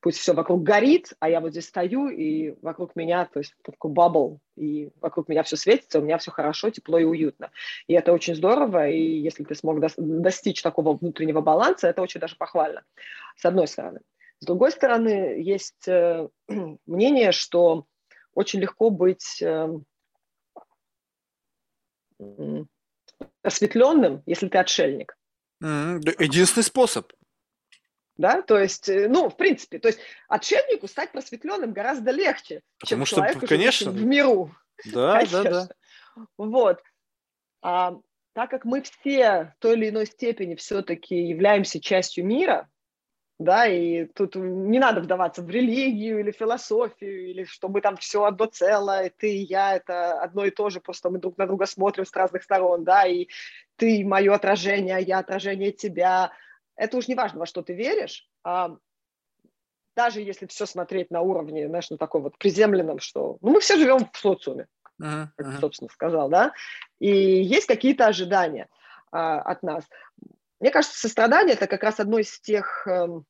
пусть все вокруг горит, а я вот здесь стою, и вокруг меня, то есть такой бабл, и вокруг меня все светится, у меня все хорошо, тепло и уютно. И это очень здорово, и если ты смог достичь такого внутреннего баланса, это очень даже похвально, с одной стороны. С другой стороны, есть э, мнение, что очень легко быть э, осветленным, если ты отшельник. Единственный способ да, то есть, э, ну, в принципе, то есть отшельнику стать просветленным гораздо легче, Потому чем что, человеку, конечно, в миру. Да, конечно. да, да. Вот. А, так как мы все в той или иной степени все-таки являемся частью мира, да, и тут не надо вдаваться в религию или философию, или что мы там все одно целое, ты и я, это одно и то же, просто мы друг на друга смотрим с разных сторон, да, и ты мое отражение, а я отражение тебя. Это уж не важно, во что ты веришь, а даже если все смотреть на уровне, знаешь, на таком вот приземленном, что ну, мы все живем в социуме, uh-huh, как uh-huh. собственно сказал, да, и есть какие-то ожидания а, от нас. Мне кажется, сострадание – это как раз одно из тех эм,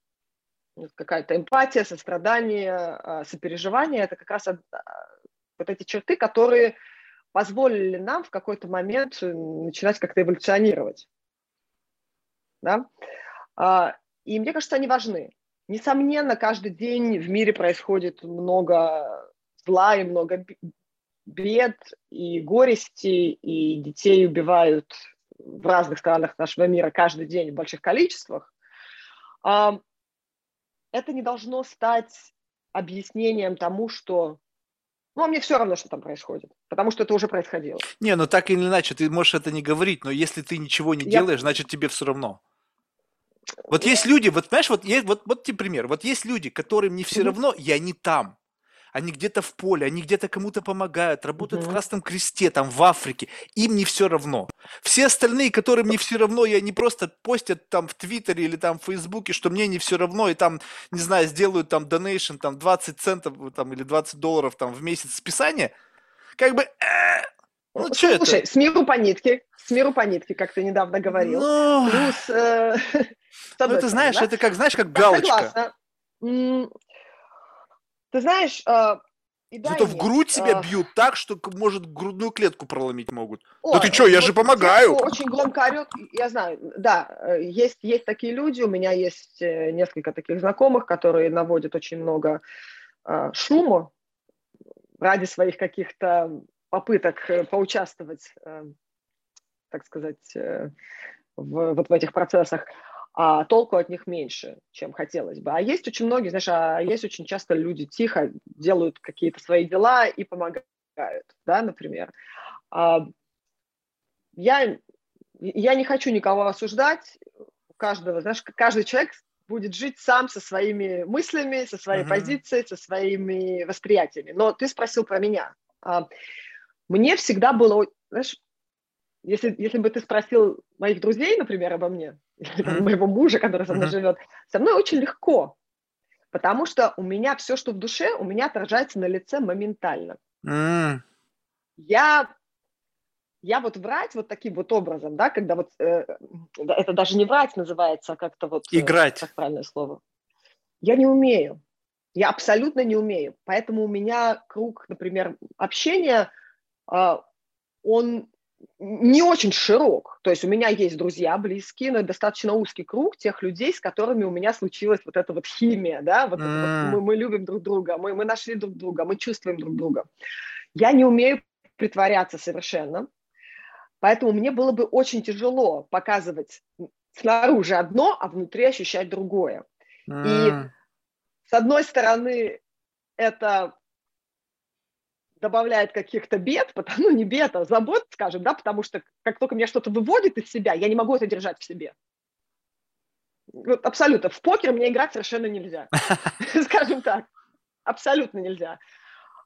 какая-то эмпатия, сострадание, а, сопереживание – это как раз а, вот эти черты, которые позволили нам в какой-то момент э, начинать как-то эволюционировать. Да? А, и мне кажется, они важны. Несомненно, каждый день в мире происходит много зла и много бед и горести, и детей убивают в разных странах нашего мира каждый день в больших количествах это не должно стать объяснением тому, что ну, а мне все равно, что там происходит, потому что это уже происходило. Не, ну так или иначе, ты можешь это не говорить, но если ты ничего не Я... делаешь, значит тебе все равно. Вот есть люди, вот знаешь, вот, есть, вот, вот тебе пример, вот есть люди, которым не все равно, и они там. Они где-то в поле, они где-то кому-то помогают, работают mm-hmm. в Красном Кресте, там, в Африке, им не все равно. Все остальные, которым не все равно, и они просто постят там в Твиттере или там в Фейсбуке, что мне не все равно, и там, не знаю, сделают там донейшн, там 20 центов там, или 20 долларов там в месяц списания, как бы... Э, ну, ну что Слушай, это? с миру по нитке, с миру по нитке, как ты недавно говорил. Ну, Плюс... Э, ну, это знаешь, да? это как, знаешь, как галочка. Согласна. Ты знаешь, э, и да, Зато в грудь тебя а... бьют так, что, может, грудную клетку проломить могут. Ой, да ты что, я вот же помогаю. Те, очень громко орет, я знаю, да, э, есть, есть такие люди, у меня есть э, несколько таких знакомых, которые наводят очень много э, шума ради своих каких-то попыток поучаствовать, э, так сказать, э, в, вот в этих процессах а толку от них меньше, чем хотелось бы. А есть очень многие, знаешь, а есть очень часто люди тихо делают какие-то свои дела и помогают, да, например. А, я, я не хочу никого осуждать, каждого, знаешь, каждый человек будет жить сам со своими мыслями, со своей uh-huh. позицией, со своими восприятиями. Но ты спросил про меня. Мне всегда было, знаешь, если, если бы ты спросил моих друзей, например, обо мне, mm-hmm. моего мужа, который со мной живет, со мной очень легко, потому что у меня все, что в душе, у меня отражается на лице моментально. Я, я вот врать вот таким вот образом, да, когда вот, э, это даже не врать называется, а как-то вот... Э, Играть. Как правильное слово. Я не умею. Я абсолютно не умею. Поэтому у меня круг, например, общения, он не очень широк. То есть у меня есть друзья близкие, но достаточно узкий круг тех людей, с которыми у меня случилась вот эта вот химия, да, вот, mm. вот мы, мы любим друг друга, мы, мы нашли друг друга, мы чувствуем друг друга. Я не умею притворяться совершенно, поэтому мне было бы очень тяжело показывать снаружи одно, а внутри ощущать другое. Mm. И с одной стороны, это добавляет каких-то бед, потому, ну не бед, а забот, скажем, да, потому что как только меня что-то выводит из себя, я не могу это держать в себе. Вот абсолютно. В покер мне играть совершенно нельзя, скажем так. Абсолютно нельзя.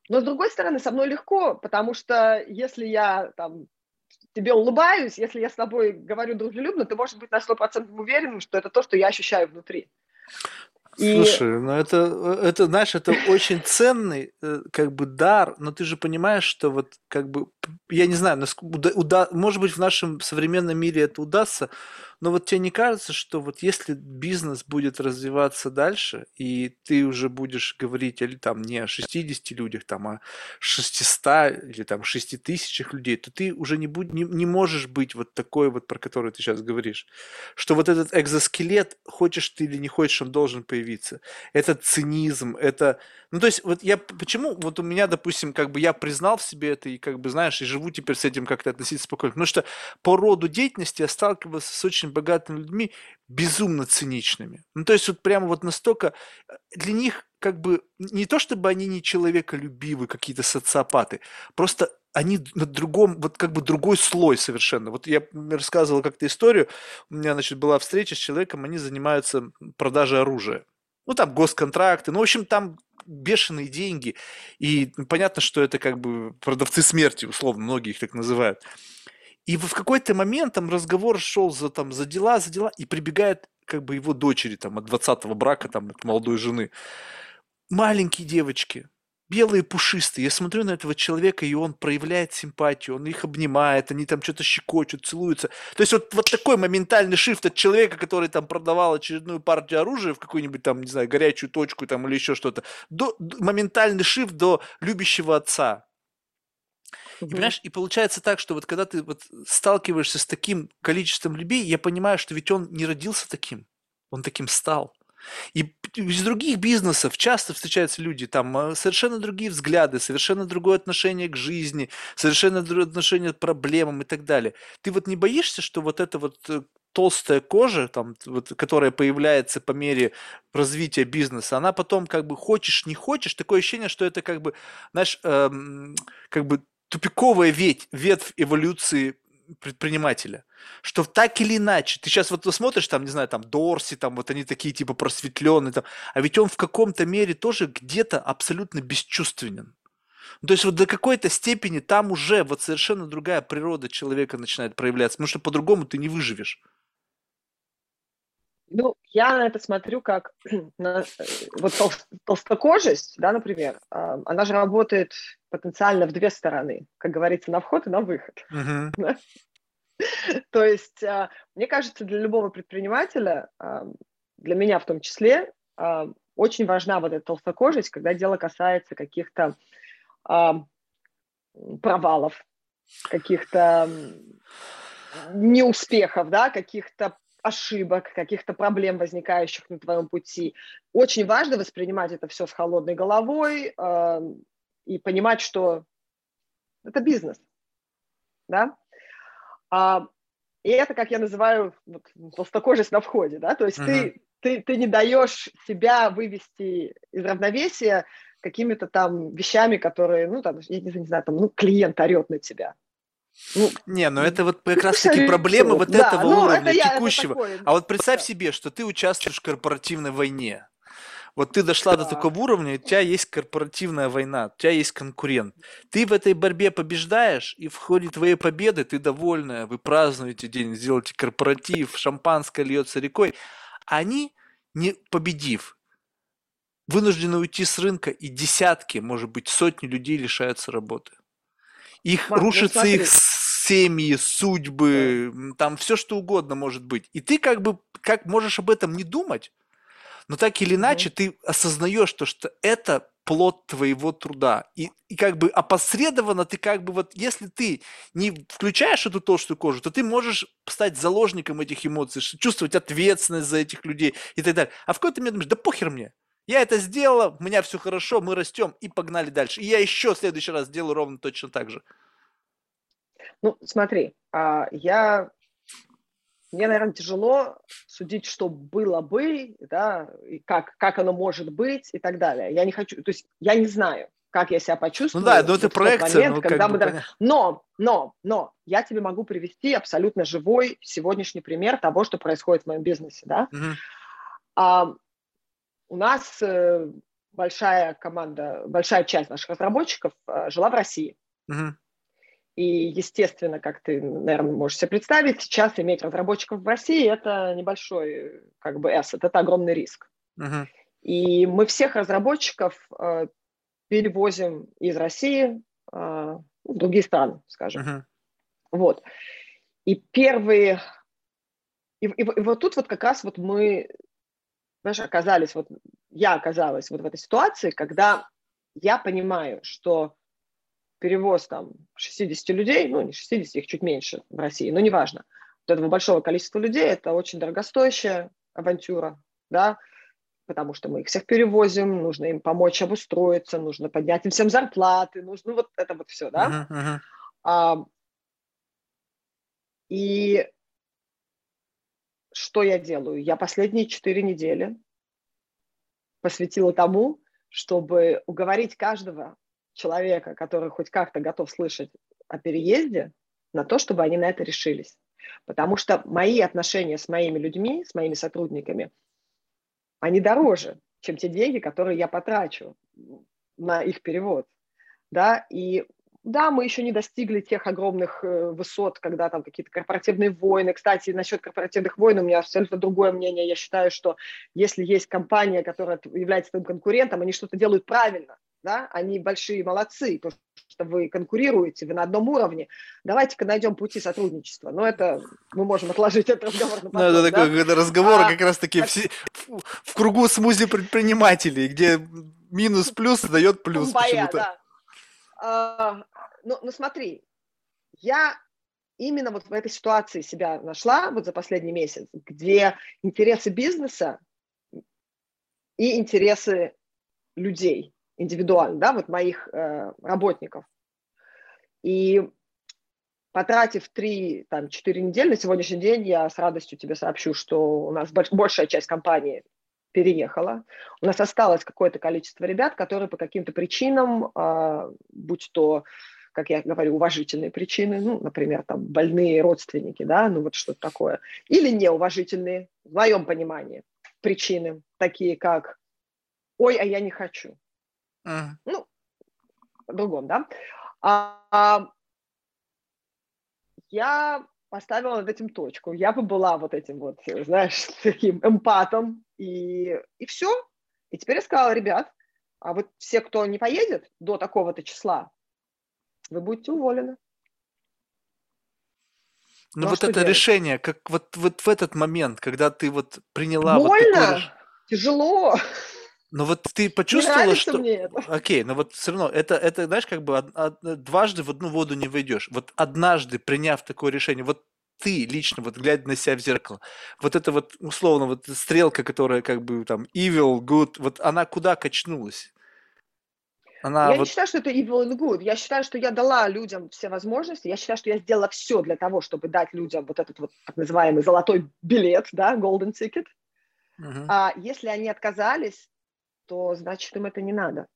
Но с другой стороны, со мной легко, потому что если я там тебе улыбаюсь, если я с тобой говорю дружелюбно, ты можешь быть на 100% уверен, что это то, что я ощущаю внутри. Слушай, ну это, это, знаешь, это очень ценный э, как бы дар, но ты же понимаешь, что вот как бы, я не знаю, уда, уда, может быть в нашем современном мире это удастся, но вот тебе не кажется, что вот если бизнес будет развиваться дальше, и ты уже будешь говорить или там не о 60 людях, там а 600 или там 6 тысячах людей, то ты уже не, будь, не, не можешь быть вот такой вот, про который ты сейчас говоришь. Что вот этот экзоскелет, хочешь ты или не хочешь, он должен появиться. Это цинизм, это... Ну, то есть, вот я почему, вот у меня, допустим, как бы я признал в себе это и как бы, знаешь, и живу теперь с этим как-то относиться спокойно. Потому что по роду деятельности я сталкивался с очень богатыми людьми, безумно циничными. Ну, то есть вот прямо вот настолько э, для них как бы не то, чтобы они не человеколюбивы, какие-то социопаты, просто они на другом, вот как бы другой слой совершенно. Вот я рассказывал как-то историю, у меня, значит, была встреча с человеком, они занимаются продажей оружия. Ну, там госконтракты, ну, в общем, там бешеные деньги, и понятно, что это как бы продавцы смерти, условно, многие их так называют. И в какой-то момент там разговор шел за, там, за дела, за дела, и прибегает как бы его дочери там от 20-го брака, там, от молодой жены. Маленькие девочки, белые пушистые. Я смотрю на этого человека, и он проявляет симпатию, он их обнимает, они там что-то щекочут, целуются. То есть вот, вот такой моментальный шифт от человека, который там продавал очередную партию оружия в какую-нибудь там, не знаю, горячую точку там или еще что-то, до, моментальный шифт до любящего отца. И, понимаешь, и получается так, что вот когда ты вот сталкиваешься с таким количеством людей, я понимаю, что ведь он не родился таким, он таким стал. И из других бизнесов часто встречаются люди, там а, совершенно другие взгляды, совершенно другое отношение к жизни, совершенно другое отношение к проблемам и так далее. Ты вот не боишься, что вот эта вот э, толстая кожа, там, вот, которая появляется по мере развития бизнеса, она потом как бы хочешь, не хочешь, такое ощущение, что это как бы, знаешь, эм, как бы тупиковая ветвь, ветвь эволюции предпринимателя. Что так или иначе, ты сейчас вот смотришь, там, не знаю, там, Дорси, там, вот они такие, типа, просветленные, там, а ведь он в каком-то мере тоже где-то абсолютно бесчувственен. То есть вот до какой-то степени там уже вот совершенно другая природа человека начинает проявляться, потому что по-другому ты не выживешь. Ну, я на это смотрю как на, э, вот тол, толстокожесть, да, например, э, она же работает потенциально в две стороны, как говорится, на вход и на выход. Uh-huh. То есть, э, мне кажется, для любого предпринимателя, э, для меня в том числе, э, очень важна вот эта толстокожесть, когда дело касается каких-то провалов, каких-то неуспехов, да, каких-то ошибок, каких-то проблем, возникающих на твоем пути. Очень важно воспринимать это все с холодной головой и понимать, что это бизнес. Да? А, и это, как я называю, вот, толстокожесть на входе. Да? То есть uh-huh. ты, ты, ты не даешь себя вывести из равновесия какими-то там вещами, которые, ну, там, я не знаю, там, ну, клиент орет на тебя. Ну, не, ну это вот как раз таки проблема вот да, этого ну, уровня это текущего. Я, это такое, а вот представь себе, что ты участвуешь в корпоративной войне. Вот ты дошла да. до такого уровня, у тебя есть корпоративная война, у тебя есть конкурент. Ты в этой борьбе побеждаешь, и в ходе твоей победы ты довольная, вы празднуете день, сделаете корпоратив, шампанское льется рекой. Они, не победив, вынуждены уйти с рынка, и десятки, может быть, сотни людей лишаются работы их Мам, ну рушатся ну, их семьи, судьбы, да. там все что угодно может быть. И ты как бы как можешь об этом не думать, но так или иначе угу. ты осознаешь то, что это плод твоего труда. И, и как бы опосредованно ты как бы вот, если ты не включаешь эту толстую кожу, то ты можешь стать заложником этих эмоций, чувствовать ответственность за этих людей и так далее. А в какой-то момент думаешь, да похер мне, я это сделала, у меня все хорошо, мы растем и погнали дальше. И я еще в следующий раз сделаю ровно точно так же. Ну, смотри, а, я мне, наверное, тяжело судить, что было бы, да, и как, как оно может быть и так далее. Я не хочу, то есть я не знаю, как я себя почувствую. Ну да, но это проекция. Момент, ну, когда мы... Понятно. Но, но, но, я тебе могу привести абсолютно живой сегодняшний пример того, что происходит в моем бизнесе, да. Угу. А, у нас э, большая команда, большая часть наших разработчиков э, жила в России. Uh-huh. И, естественно, как ты, наверное, можешь себе представить, сейчас иметь разработчиков в России – это небольшой как бы asset, это огромный риск. Uh-huh. И мы всех разработчиков э, перевозим из России э, в другие страны, скажем. Uh-huh. Вот. И первые... И, и, и вот тут вот как раз вот мы знаешь, оказались, вот я оказалась вот в этой ситуации, когда я понимаю, что перевоз там 60 людей, ну не 60, их чуть меньше в России, но неважно, вот этого большого количества людей, это очень дорогостоящая авантюра, да, потому что мы их всех перевозим, нужно им помочь обустроиться, нужно поднять им всем зарплаты, нужно ну, вот это вот все, да. Uh-huh, uh-huh. А, и что я делаю? Я последние четыре недели посвятила тому, чтобы уговорить каждого человека, который хоть как-то готов слышать о переезде на то, чтобы они на это решились. Потому что мои отношения с моими людьми, с моими сотрудниками, они дороже, чем те деньги, которые я потрачу на их перевод. Да? И да, мы еще не достигли тех огромных э, высот, когда там какие-то корпоративные войны. Кстати, насчет корпоративных войн у меня абсолютно другое мнение. Я считаю, что если есть компания, которая является твоим конкурентом, они что-то делают правильно. Да? Они большие молодцы, потому что вы конкурируете, вы на одном уровне. Давайте-ка найдем пути сотрудничества. Но это мы можем отложить этот разговор на потом. Ну, это да? такой разговор а, как раз-таки так... в, в кругу смузи предпринимателей, где минус-плюс дает плюс почему-то. Да. А, ну, ну смотри, я именно вот в этой ситуации себя нашла вот за последний месяц, где интересы бизнеса и интересы людей индивидуально, да, вот моих э, работников. И потратив 3-4 недели, на сегодняшний день я с радостью тебе сообщу, что у нас большая часть компании переехала. У нас осталось какое-то количество ребят, которые по каким-то причинам, э, будь то как я говорю, уважительные причины, ну, например, там, больные родственники, да, ну, вот что-то такое, или неуважительные, в моем понимании, причины, такие как «Ой, а я не хочу». Uh. Ну, по-другому, да. А, а, я поставила над этим точку. Я бы была вот этим вот, знаешь, таким эмпатом, и, и все. И теперь я сказала, ребят, а вот все, кто не поедет до такого-то числа, вы будете уволены. Ну, ну вот это делать? решение, как вот, вот в этот момент, когда ты вот приняла Больно, вот такое... тяжело. Но вот ты почувствовала, что... Мне это. Окей, но вот все равно, это, это знаешь, как бы од, од, дважды в одну воду не войдешь. Вот однажды, приняв такое решение, вот ты лично, вот глядя на себя в зеркало, вот это вот, условно, вот стрелка, которая как бы там evil, good, вот она куда качнулась? Она я вот... не считаю, что это evil and good. Я считаю, что я дала людям все возможности. Я считаю, что я сделала все для того, чтобы дать людям вот этот вот так называемый золотой билет, да, golden ticket. Uh-huh. А если они отказались, то значит им это не надо.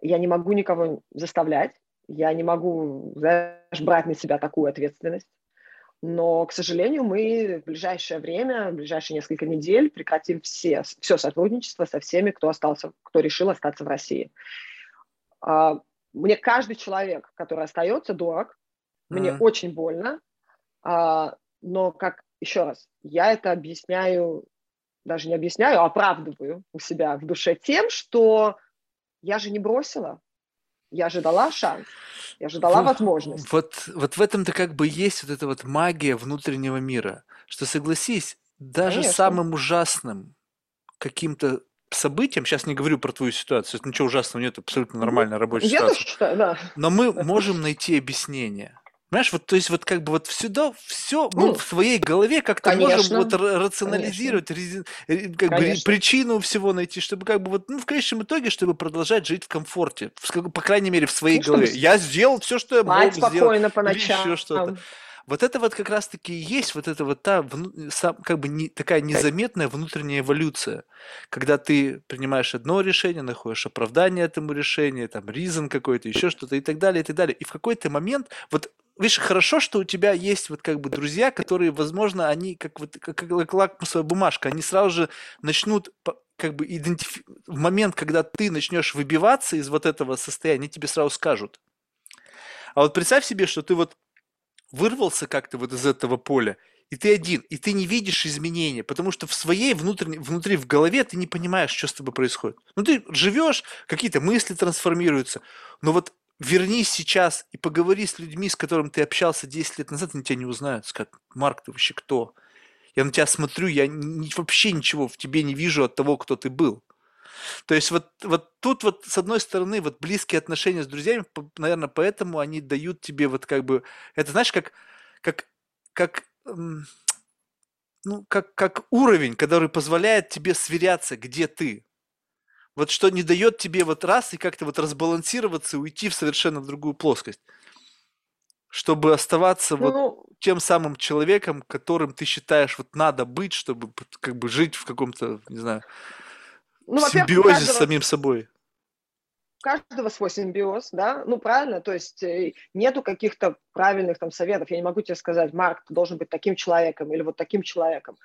Я не могу никого заставлять. Я не могу, знаешь, брать на себя такую ответственность. Но, к сожалению, мы в ближайшее время, в ближайшие несколько недель прекратим все, все сотрудничество со всеми, кто остался, кто решил остаться в России. А, мне каждый человек, который остается, дорог. Мне mm. очень больно. А, но, как еще раз, я это объясняю, даже не объясняю, а оправдываю у себя в душе тем, что я же не бросила. Я же дала шанс, я же дала вот, возможность. Вот, вот в этом-то как бы есть вот эта вот магия внутреннего мира, что согласись, даже Конечно. самым ужасным каким-то событиям, сейчас не говорю про твою ситуацию, ничего ужасного нет, абсолютно нормальная рабочая Я ситуация. Считаю, да. Но мы можем найти объяснение. Понимаешь, вот, то есть вот как бы вот всегда все мы ну, в своей голове как-то можем вот рационализировать, рези, как бы причину всего найти, чтобы как бы вот, ну, в конечном итоге, чтобы продолжать жить в комфорте, в, по крайней мере, в своей ну, голове. Я сделал все, что я мог сделать. по ночам. Еще что-то. Вот это вот как раз-таки и есть вот это вот та как бы не, такая незаметная внутренняя эволюция, когда ты принимаешь одно решение, находишь оправдание этому решению, там ризон какой-то, еще что-то и так далее, и так далее. И в какой-то момент, вот видишь, хорошо, что у тебя есть вот как бы друзья, которые, возможно, они как вот как, как лакмусовая бумажка, они сразу же начнут как бы идентифи... в момент, когда ты начнешь выбиваться из вот этого состояния, они тебе сразу скажут. А вот представь себе, что ты вот вырвался как-то вот из этого поля, и ты один, и ты не видишь изменения, потому что в своей внутренней, внутри, в голове ты не понимаешь, что с тобой происходит. Ну, ты живешь, какие-то мысли трансформируются, но вот вернись сейчас и поговори с людьми, с которыми ты общался 10 лет назад, они тебя не узнают, скажут, Марк, ты вообще кто? Я на тебя смотрю, я ни, вообще ничего в тебе не вижу от того, кто ты был. То есть вот, вот тут вот с одной стороны вот близкие отношения с друзьями, наверное, поэтому они дают тебе вот как бы, это знаешь, как, как, как, ну, как, как уровень, который позволяет тебе сверяться, где ты. Вот что не дает тебе вот раз и как-то вот разбалансироваться, уйти в совершенно другую плоскость чтобы оставаться ну, вот тем самым человеком, которым ты считаешь вот надо быть, чтобы как бы жить в каком-то, не знаю, ну, симбиозе каждого... с самим собой. каждого свой симбиоз, да, ну правильно, то есть э, нету каких-то правильных там советов, я не могу тебе сказать, Марк, ты должен быть таким человеком или вот таким человеком.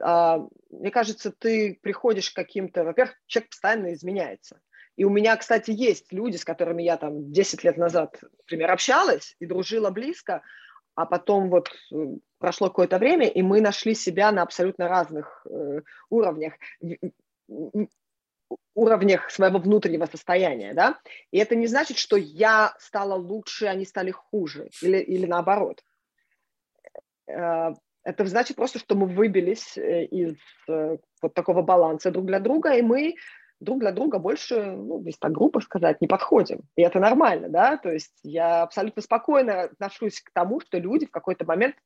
А, мне кажется, ты приходишь к каким-то, во-первых, человек постоянно изменяется. И у меня, кстати, есть люди, с которыми я там 10 лет назад, например, общалась и дружила близко, а потом вот э, прошло какое-то время, и мы нашли себя на абсолютно разных э, уровнях уровнях своего внутреннего состояния, да, и это не значит, что я стала лучше, они стали хуже, или, или наоборот. Э, это значит просто, что мы выбились э, из э, вот такого баланса друг для друга, и мы друг для друга больше, ну, если так грубо сказать, не подходим. И это нормально, да, то есть я абсолютно спокойно отношусь к тому, что люди в какой-то момент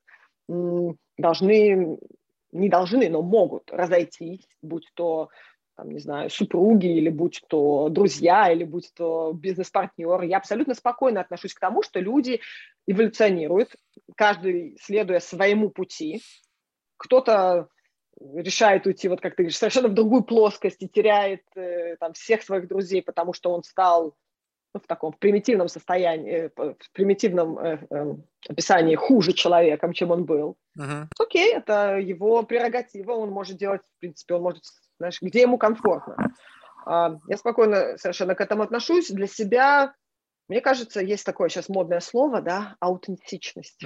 должны, не должны, но могут разойтись, будь то там, не знаю, супруги, или будь то друзья, или будь то бизнес-партнер. Я абсолютно спокойно отношусь к тому, что люди эволюционируют, каждый следуя своему пути. Кто-то решает уйти, вот как ты говоришь, совершенно в другую плоскость и теряет э, там всех своих друзей, потому что он стал в таком примитивном состоянии, э, в примитивном э, э, описании хуже человеком, чем он был. Uh-huh. Окей, это его прерогатива, он может делать, в принципе, он может знаешь, где ему комфортно. А, я спокойно совершенно к этому отношусь. Для себя, мне кажется, есть такое сейчас модное слово, да, аутентичность.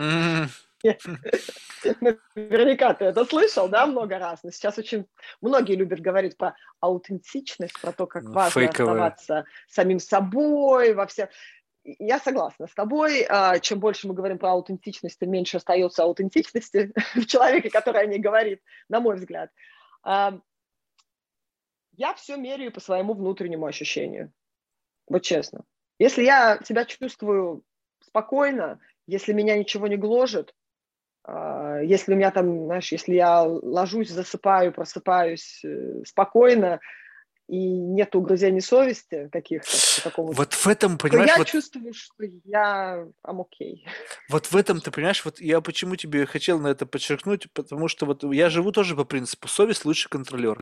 Наверняка ты это слышал, да, много раз. Но сейчас очень многие любят говорить про аутентичность, про то, как ну, важно оставаться самим собой во всем. Я согласна с тобой. А, чем больше мы говорим про аутентичность, тем меньше остается аутентичности в человеке, который о ней говорит, на мой взгляд. А, я все меряю по своему внутреннему ощущению. Вот честно. Если я себя чувствую спокойно, если меня ничего не гложет, если у меня там, знаешь, если я ложусь, засыпаю, просыпаюсь э, спокойно, и нет угрызений совести каких-то. Вот в этом, понимаешь, я вот... чувствую, что я I'm okay. Вот в этом, ты понимаешь, вот я почему тебе хотел на это подчеркнуть, потому что вот я живу тоже по принципу совесть лучше контролер.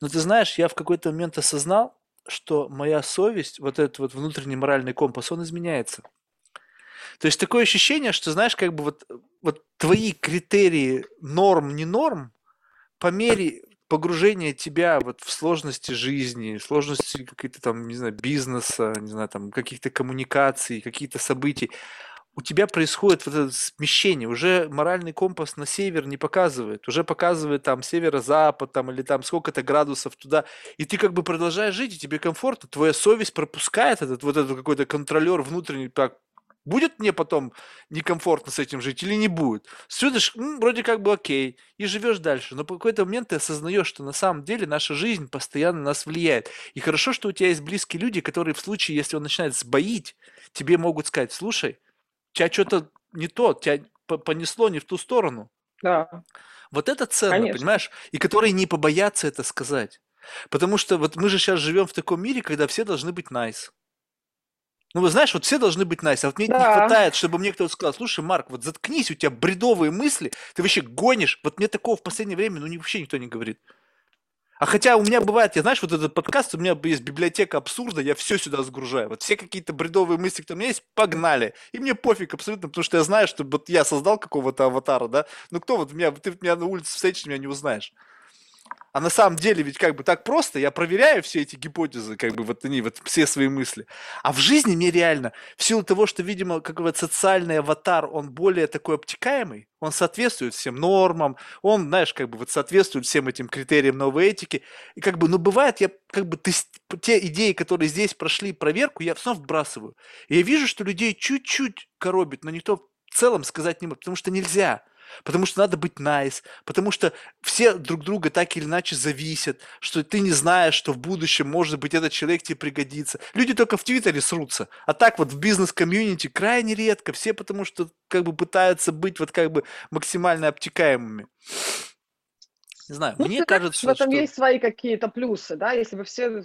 Но ты знаешь, я в какой-то момент осознал, что моя совесть, вот этот вот внутренний моральный компас, он изменяется. То есть такое ощущение, что, знаешь, как бы вот, вот твои критерии норм, не норм, по мере погружение тебя вот в сложности жизни, сложности какие-то там, не знаю, бизнеса, не знаю, там каких-то коммуникаций, какие-то событий, у тебя происходит вот это смещение, уже моральный компас на север не показывает, уже показывает там северо-запад там или там сколько-то градусов туда, и ты как бы продолжаешь жить, и тебе комфортно, твоя совесть пропускает этот вот этот какой-то контролер внутренний, так, Будет мне потом некомфортно с этим жить или не будет? Судишь, ну, вроде как бы окей, и живешь дальше. Но по какой-то момент ты осознаешь, что на самом деле наша жизнь постоянно нас влияет. И хорошо, что у тебя есть близкие люди, которые в случае, если он начинает сбоить, тебе могут сказать, слушай, тебя что-то не то, тебя понесло не в ту сторону. Да. Вот это ценно, Конечно. понимаешь? И которые не побоятся это сказать. Потому что вот мы же сейчас живем в таком мире, когда все должны быть nice. Ну, вы знаешь, вот все должны быть nice, а вот мне да. не хватает, чтобы мне кто-то сказал, слушай, Марк, вот заткнись, у тебя бредовые мысли, ты вообще гонишь. Вот мне такого в последнее время, ну, вообще никто не говорит. А хотя у меня бывает, я знаешь, вот этот подкаст, у меня есть библиотека абсурда, я все сюда сгружаю. Вот все какие-то бредовые мысли, которые у меня есть, погнали. И мне пофиг абсолютно, потому что я знаю, что вот я создал какого-то аватара, да. Ну кто вот меня, ты меня на улице встретишь, меня не узнаешь. А на самом деле ведь как бы так просто, я проверяю все эти гипотезы, как бы вот они, вот все свои мысли. А в жизни мне реально, в силу того, что, видимо, как бы социальный аватар, он более такой обтекаемый, он соответствует всем нормам, он, знаешь, как бы вот соответствует всем этим критериям новой этики. И как бы, ну бывает, я как бы ты, те идеи, которые здесь прошли проверку, я снова вбрасываю. И я вижу, что людей чуть-чуть коробит, но никто в целом сказать не может, потому что нельзя потому что надо быть nice, потому что все друг друга так или иначе зависят, что ты не знаешь, что в будущем, может быть, этот человек тебе пригодится. Люди только в Твиттере срутся, а так вот в бизнес-комьюнити крайне редко, все потому что как бы пытаются быть вот как бы максимально обтекаемыми. Не знаю, ну, мне кажется, в этом что... есть свои какие-то плюсы, да, если бы все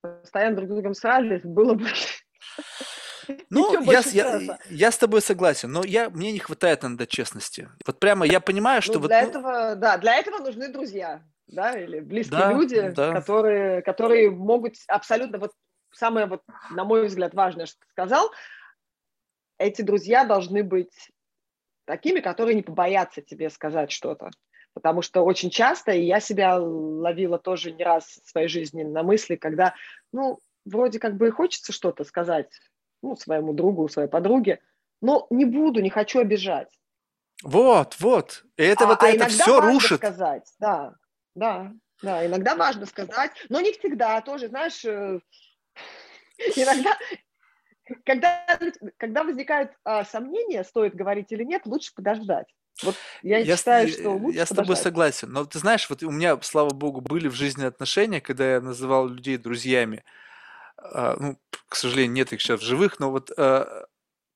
постоянно друг с другом срались, было бы ну, я, я, я с тобой согласен, но я, мне не хватает иногда честности. Вот прямо я понимаю, что... Ну, вот, для ну... этого, да, для этого нужны друзья, да, или близкие да, люди, да. Которые, которые могут абсолютно... Вот самое, вот, на мой взгляд, важное, что ты сказал, эти друзья должны быть такими, которые не побоятся тебе сказать что-то. Потому что очень часто, и я себя ловила тоже не раз в своей жизни на мысли, когда, ну, вроде как бы и хочется что-то сказать ну, своему другу, своей подруге, но не буду, не хочу обижать. Вот, вот. И это а, вот а это все рушит. сказать, да, да, да. Иногда важно сказать, но не всегда. Тоже, знаешь, э, иногда, когда, когда возникают а, сомнения, стоит говорить или нет, лучше подождать. Вот я, я считаю, что лучше Я с тобой согласен. Но ты знаешь, вот у меня, слава богу, были в жизни отношения, когда я называл людей друзьями. А, ну, к сожалению, нет их сейчас в живых, но вот а,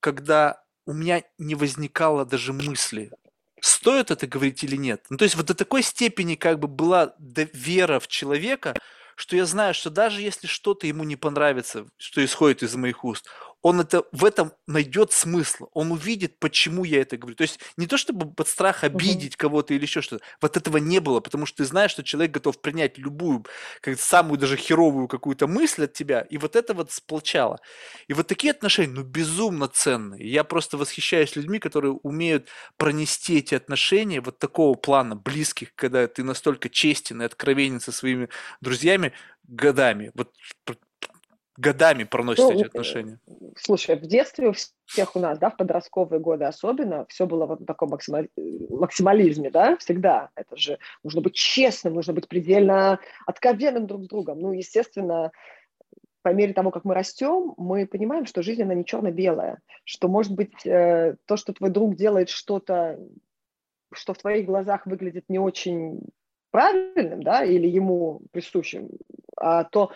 когда у меня не возникало даже мысли, стоит это говорить или нет. Ну, то есть вот до такой степени как бы была вера в человека, что я знаю, что даже если что-то ему не понравится, что исходит из моих уст, он это, в этом найдет смысл, он увидит, почему я это говорю. То есть не то, чтобы под страх обидеть uh-huh. кого-то или еще что-то, вот этого не было, потому что ты знаешь, что человек готов принять любую, как самую даже херовую какую-то мысль от тебя, и вот это вот сплочало. И вот такие отношения, ну, безумно ценные. Я просто восхищаюсь людьми, которые умеют пронести эти отношения вот такого плана, близких, когда ты настолько честен и откровенен со своими друзьями годами. Вот годами проносят ну, эти отношения? Слушай, в детстве у всех у нас, да, в подростковые годы особенно, все было вот в таком максимали... максимализме, да, всегда. Это же нужно быть честным, нужно быть предельно откровенным друг с другом. Ну, естественно, по мере того, как мы растем, мы понимаем, что жизнь, она не черно-белая, что, может быть, э, то, что твой друг делает что-то, что в твоих глазах выглядит не очень правильным, да, или ему присущим, а то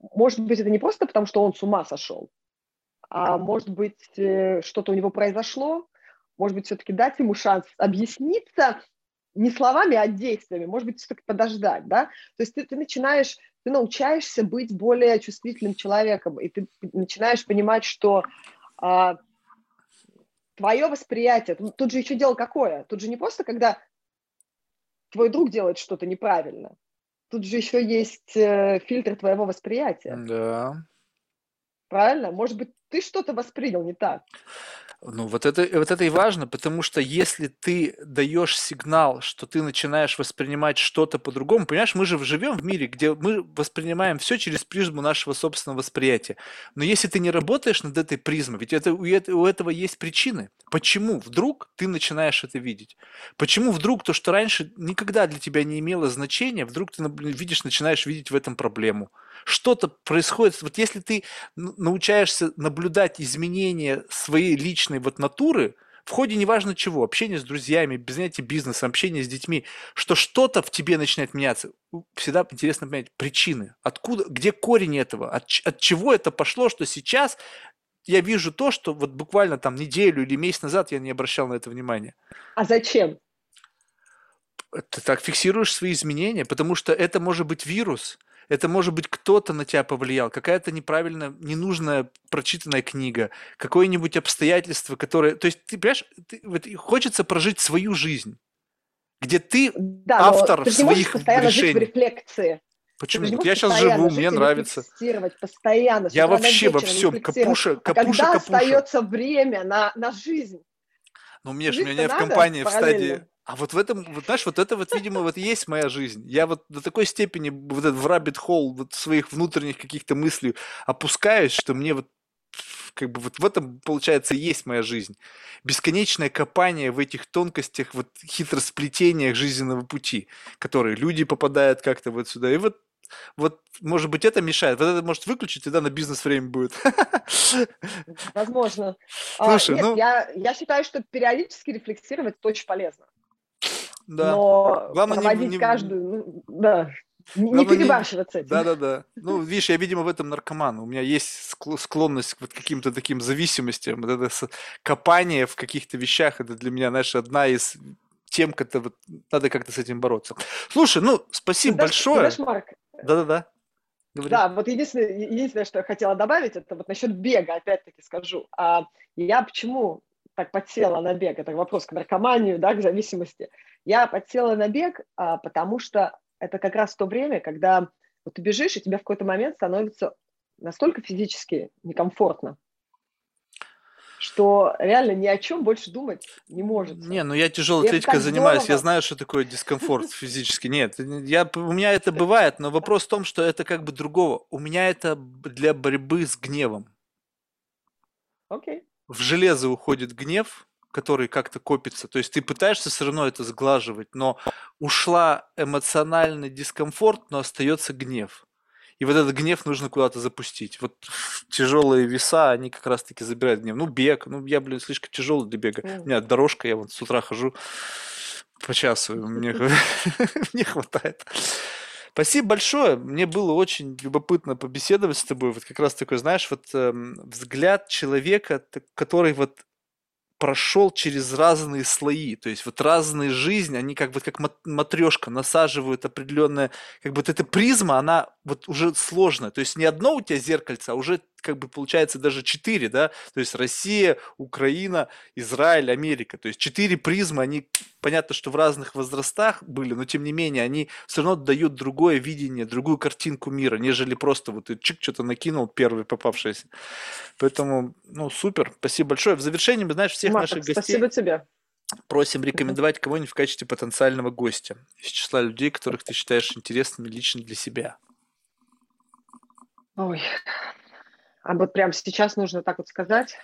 может быть, это не просто потому, что он с ума сошел, а может быть, э, что-то у него произошло, может быть, все-таки дать ему шанс объясниться не словами, а действиями, может быть, все-таки подождать, да? То есть ты, ты начинаешь, ты научаешься быть более чувствительным человеком, и ты начинаешь понимать, что а, твое восприятие, тут же еще дело какое? Тут же не просто, когда твой друг делает что-то неправильно, тут же еще есть э, фильтр твоего восприятия. Да. Правильно? Может быть, ты что-то воспринял не так. Ну, вот это, вот это и важно, потому что если ты даешь сигнал, что ты начинаешь воспринимать что-то по-другому, понимаешь, мы же живем в мире, где мы воспринимаем все через призму нашего собственного восприятия. Но если ты не работаешь над этой призмой, ведь это, у этого есть причины. Почему вдруг ты начинаешь это видеть? Почему вдруг то, что раньше никогда для тебя не имело значения, вдруг ты видишь, начинаешь видеть в этом проблему? Что-то происходит. Вот если ты научаешься наблюдать изменения своей личной вот натуры, в ходе неважно чего, общения с друзьями, без занятия бизнесом, общения с детьми, что что-то в тебе начинает меняться. Всегда интересно понять причины, откуда, где корень этого, от, от чего это пошло, что сейчас я вижу то, что вот буквально там неделю или месяц назад я не обращал на это внимания. А зачем? Ты так фиксируешь свои изменения, потому что это может быть вирус – это может быть кто-то на тебя повлиял, какая-то неправильно, ненужная прочитанная книга, какое-нибудь обстоятельство, которое... То есть, ты понимаешь, ты, вот, хочется прожить свою жизнь, где ты да, автор ты своих постоянно решений. Жить в рефлекции. Почему? Вот я сейчас живу, мне нравится. Постоянно. Я вообще во всем капуша, капуша, а когда капуша. остается время на, на жизнь? Ну, мне же, меня в компании в стадии а вот в этом, вот знаешь, вот это вот, видимо, вот есть моя жизнь. Я вот до такой степени вот этот в rabbit hole вот своих внутренних каких-то мыслей опускаюсь, что мне вот как бы вот в этом, получается, и есть моя жизнь. Бесконечное копание в этих тонкостях, вот хитросплетениях жизненного пути, которые люди попадают как-то вот сюда. И вот вот, может быть, это мешает. Вот это может выключить, тогда на бизнес-время будет. Возможно. А, Слушай, а, нет, ну... я, я считаю, что периодически рефлексировать это очень полезно. Да. Но Главное проводить не, не... каждую, ну, да, не, не перебарщивать не... этим. Да-да-да. Ну, видишь, я, видимо, в этом наркоман. У меня есть склонность к вот каким-то таким зависимостям. Вот это копание в каких-то вещах, это для меня, знаешь, одна из тем, как-то вот, надо как-то с этим бороться. Слушай, ну, спасибо ты большое. Ты Марк, да-да-да. Говори. Да, вот единственное, единственное, что я хотела добавить, это вот насчет бега, опять-таки скажу. А я почему так подсела на бег? Это вопрос к наркоманию, да, к зависимости. Я подсела на бег, а, потому что это как раз то время, когда Вот ты бежишь, и тебе в какой-то момент становится настолько физически некомфортно, что реально ни о чем больше думать не может. Не, ну я тяжелой атлетикой занимаюсь, здорово. я знаю, что такое дискомфорт физически. Нет, я, у меня это бывает, но вопрос в том, что это как бы другого. У меня это для борьбы с гневом. Окей. Okay. В железо уходит гнев, который как-то копится. То есть ты пытаешься все равно это сглаживать, но ушла эмоциональный дискомфорт, но остается гнев. И вот этот гнев нужно куда-то запустить. Вот тяжелые веса, они как раз-таки забирают гнев. Ну, бег, ну, я, блин, слишком тяжелый для бега. У меня дорожка, я вот с утра хожу по часу, мне, мне хватает. Спасибо большое. Мне было очень любопытно побеседовать с тобой. Вот как раз такой, знаешь, вот э, взгляд человека, который вот прошел через разные слои, то есть вот разные жизни, они как бы как матрешка насаживают определенное, как бы вот эта призма, она вот уже сложная, то есть не одно у тебя зеркальце, а уже как бы получается даже четыре, да, то есть Россия, Украина, Израиль, Америка, то есть четыре призмы, они понятно, что в разных возрастах были, но тем не менее они все равно дают другое видение, другую картинку мира, нежели просто вот чик что-то накинул первый попавшийся. Поэтому, ну, супер, спасибо большое. В завершении, мы, знаешь, всех Марк, наших гостей... Спасибо тебе. Просим рекомендовать кого-нибудь в качестве потенциального гостя из числа людей, которых ты считаешь интересными лично для себя. Ой, а вот прямо сейчас нужно так вот сказать.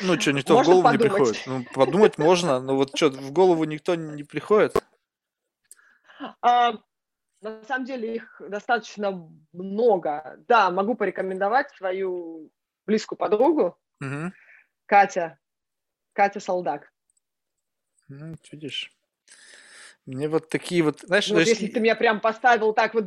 Ну что, никто можно в голову подумать? не приходит. Ну, подумать можно, но вот что, в голову никто не приходит? А, на самом деле их достаточно много. Да, могу порекомендовать свою близкую подругу, угу. Катя, Катя Солдак. Ну, видишь. Мне вот такие вот, знаешь, вот если ты меня прям поставил так вот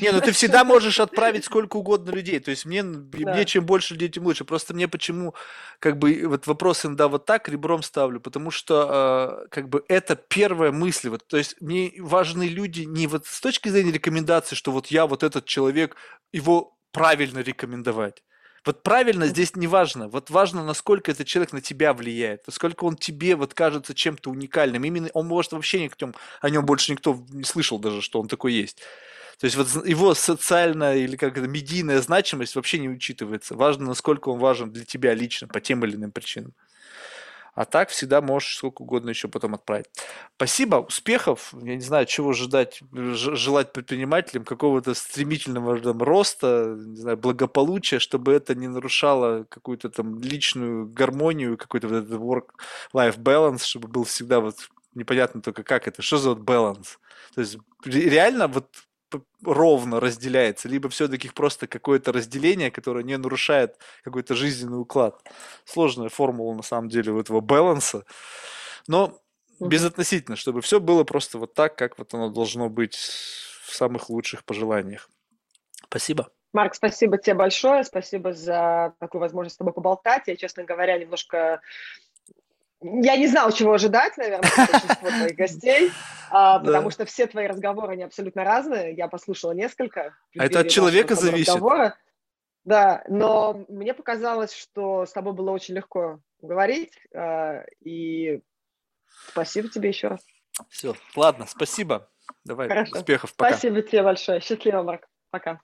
не, ну ты всегда можешь отправить сколько угодно людей. То есть мне, да. мне чем больше людей, тем лучше. Просто мне почему, как бы, вот вопрос иногда вот так ребром ставлю, потому что, э, как бы, это первая мысль. Вот, то есть мне важны люди не вот с точки зрения рекомендации, что вот я вот этот человек, его правильно рекомендовать. Вот правильно здесь не важно. Вот важно, насколько этот человек на тебя влияет, насколько он тебе вот кажется чем-то уникальным. Именно он может вообще никто, о нем больше никто не слышал даже, что он такой есть. То есть вот его социальная или как это медийная значимость вообще не учитывается. Важно, насколько он важен для тебя лично по тем или иным причинам. А так всегда можешь сколько угодно еще потом отправить. Спасибо, успехов. Я не знаю, чего ожидать, желать предпринимателям, какого-то стремительного там, роста, не знаю, благополучия, чтобы это не нарушало какую-то там личную гармонию, какой-то вот этот work-life balance, чтобы был всегда вот непонятно только как это, что за вот баланс. То есть реально вот ровно разделяется, либо все-таки просто какое-то разделение, которое не нарушает какой-то жизненный уклад. Сложная формула на самом деле у этого баланса, но безотносительно, чтобы все было просто вот так, как вот оно должно быть в самых лучших пожеланиях. Спасибо. Марк, спасибо тебе большое, спасибо за такую возможность с тобой поболтать. Я, честно говоря, немножко я не знал, чего ожидать, наверное, от большинства твоих гостей, а, потому да. что все твои разговоры, они абсолютно разные. Я послушала несколько. А это от человека зависит. Разговора. Да, но мне показалось, что с тобой было очень легко говорить, а, и спасибо тебе еще раз. Все, ладно, спасибо. Давай, Хорошо. успехов, пока. Спасибо тебе большое. Счастливо, Марк. Пока.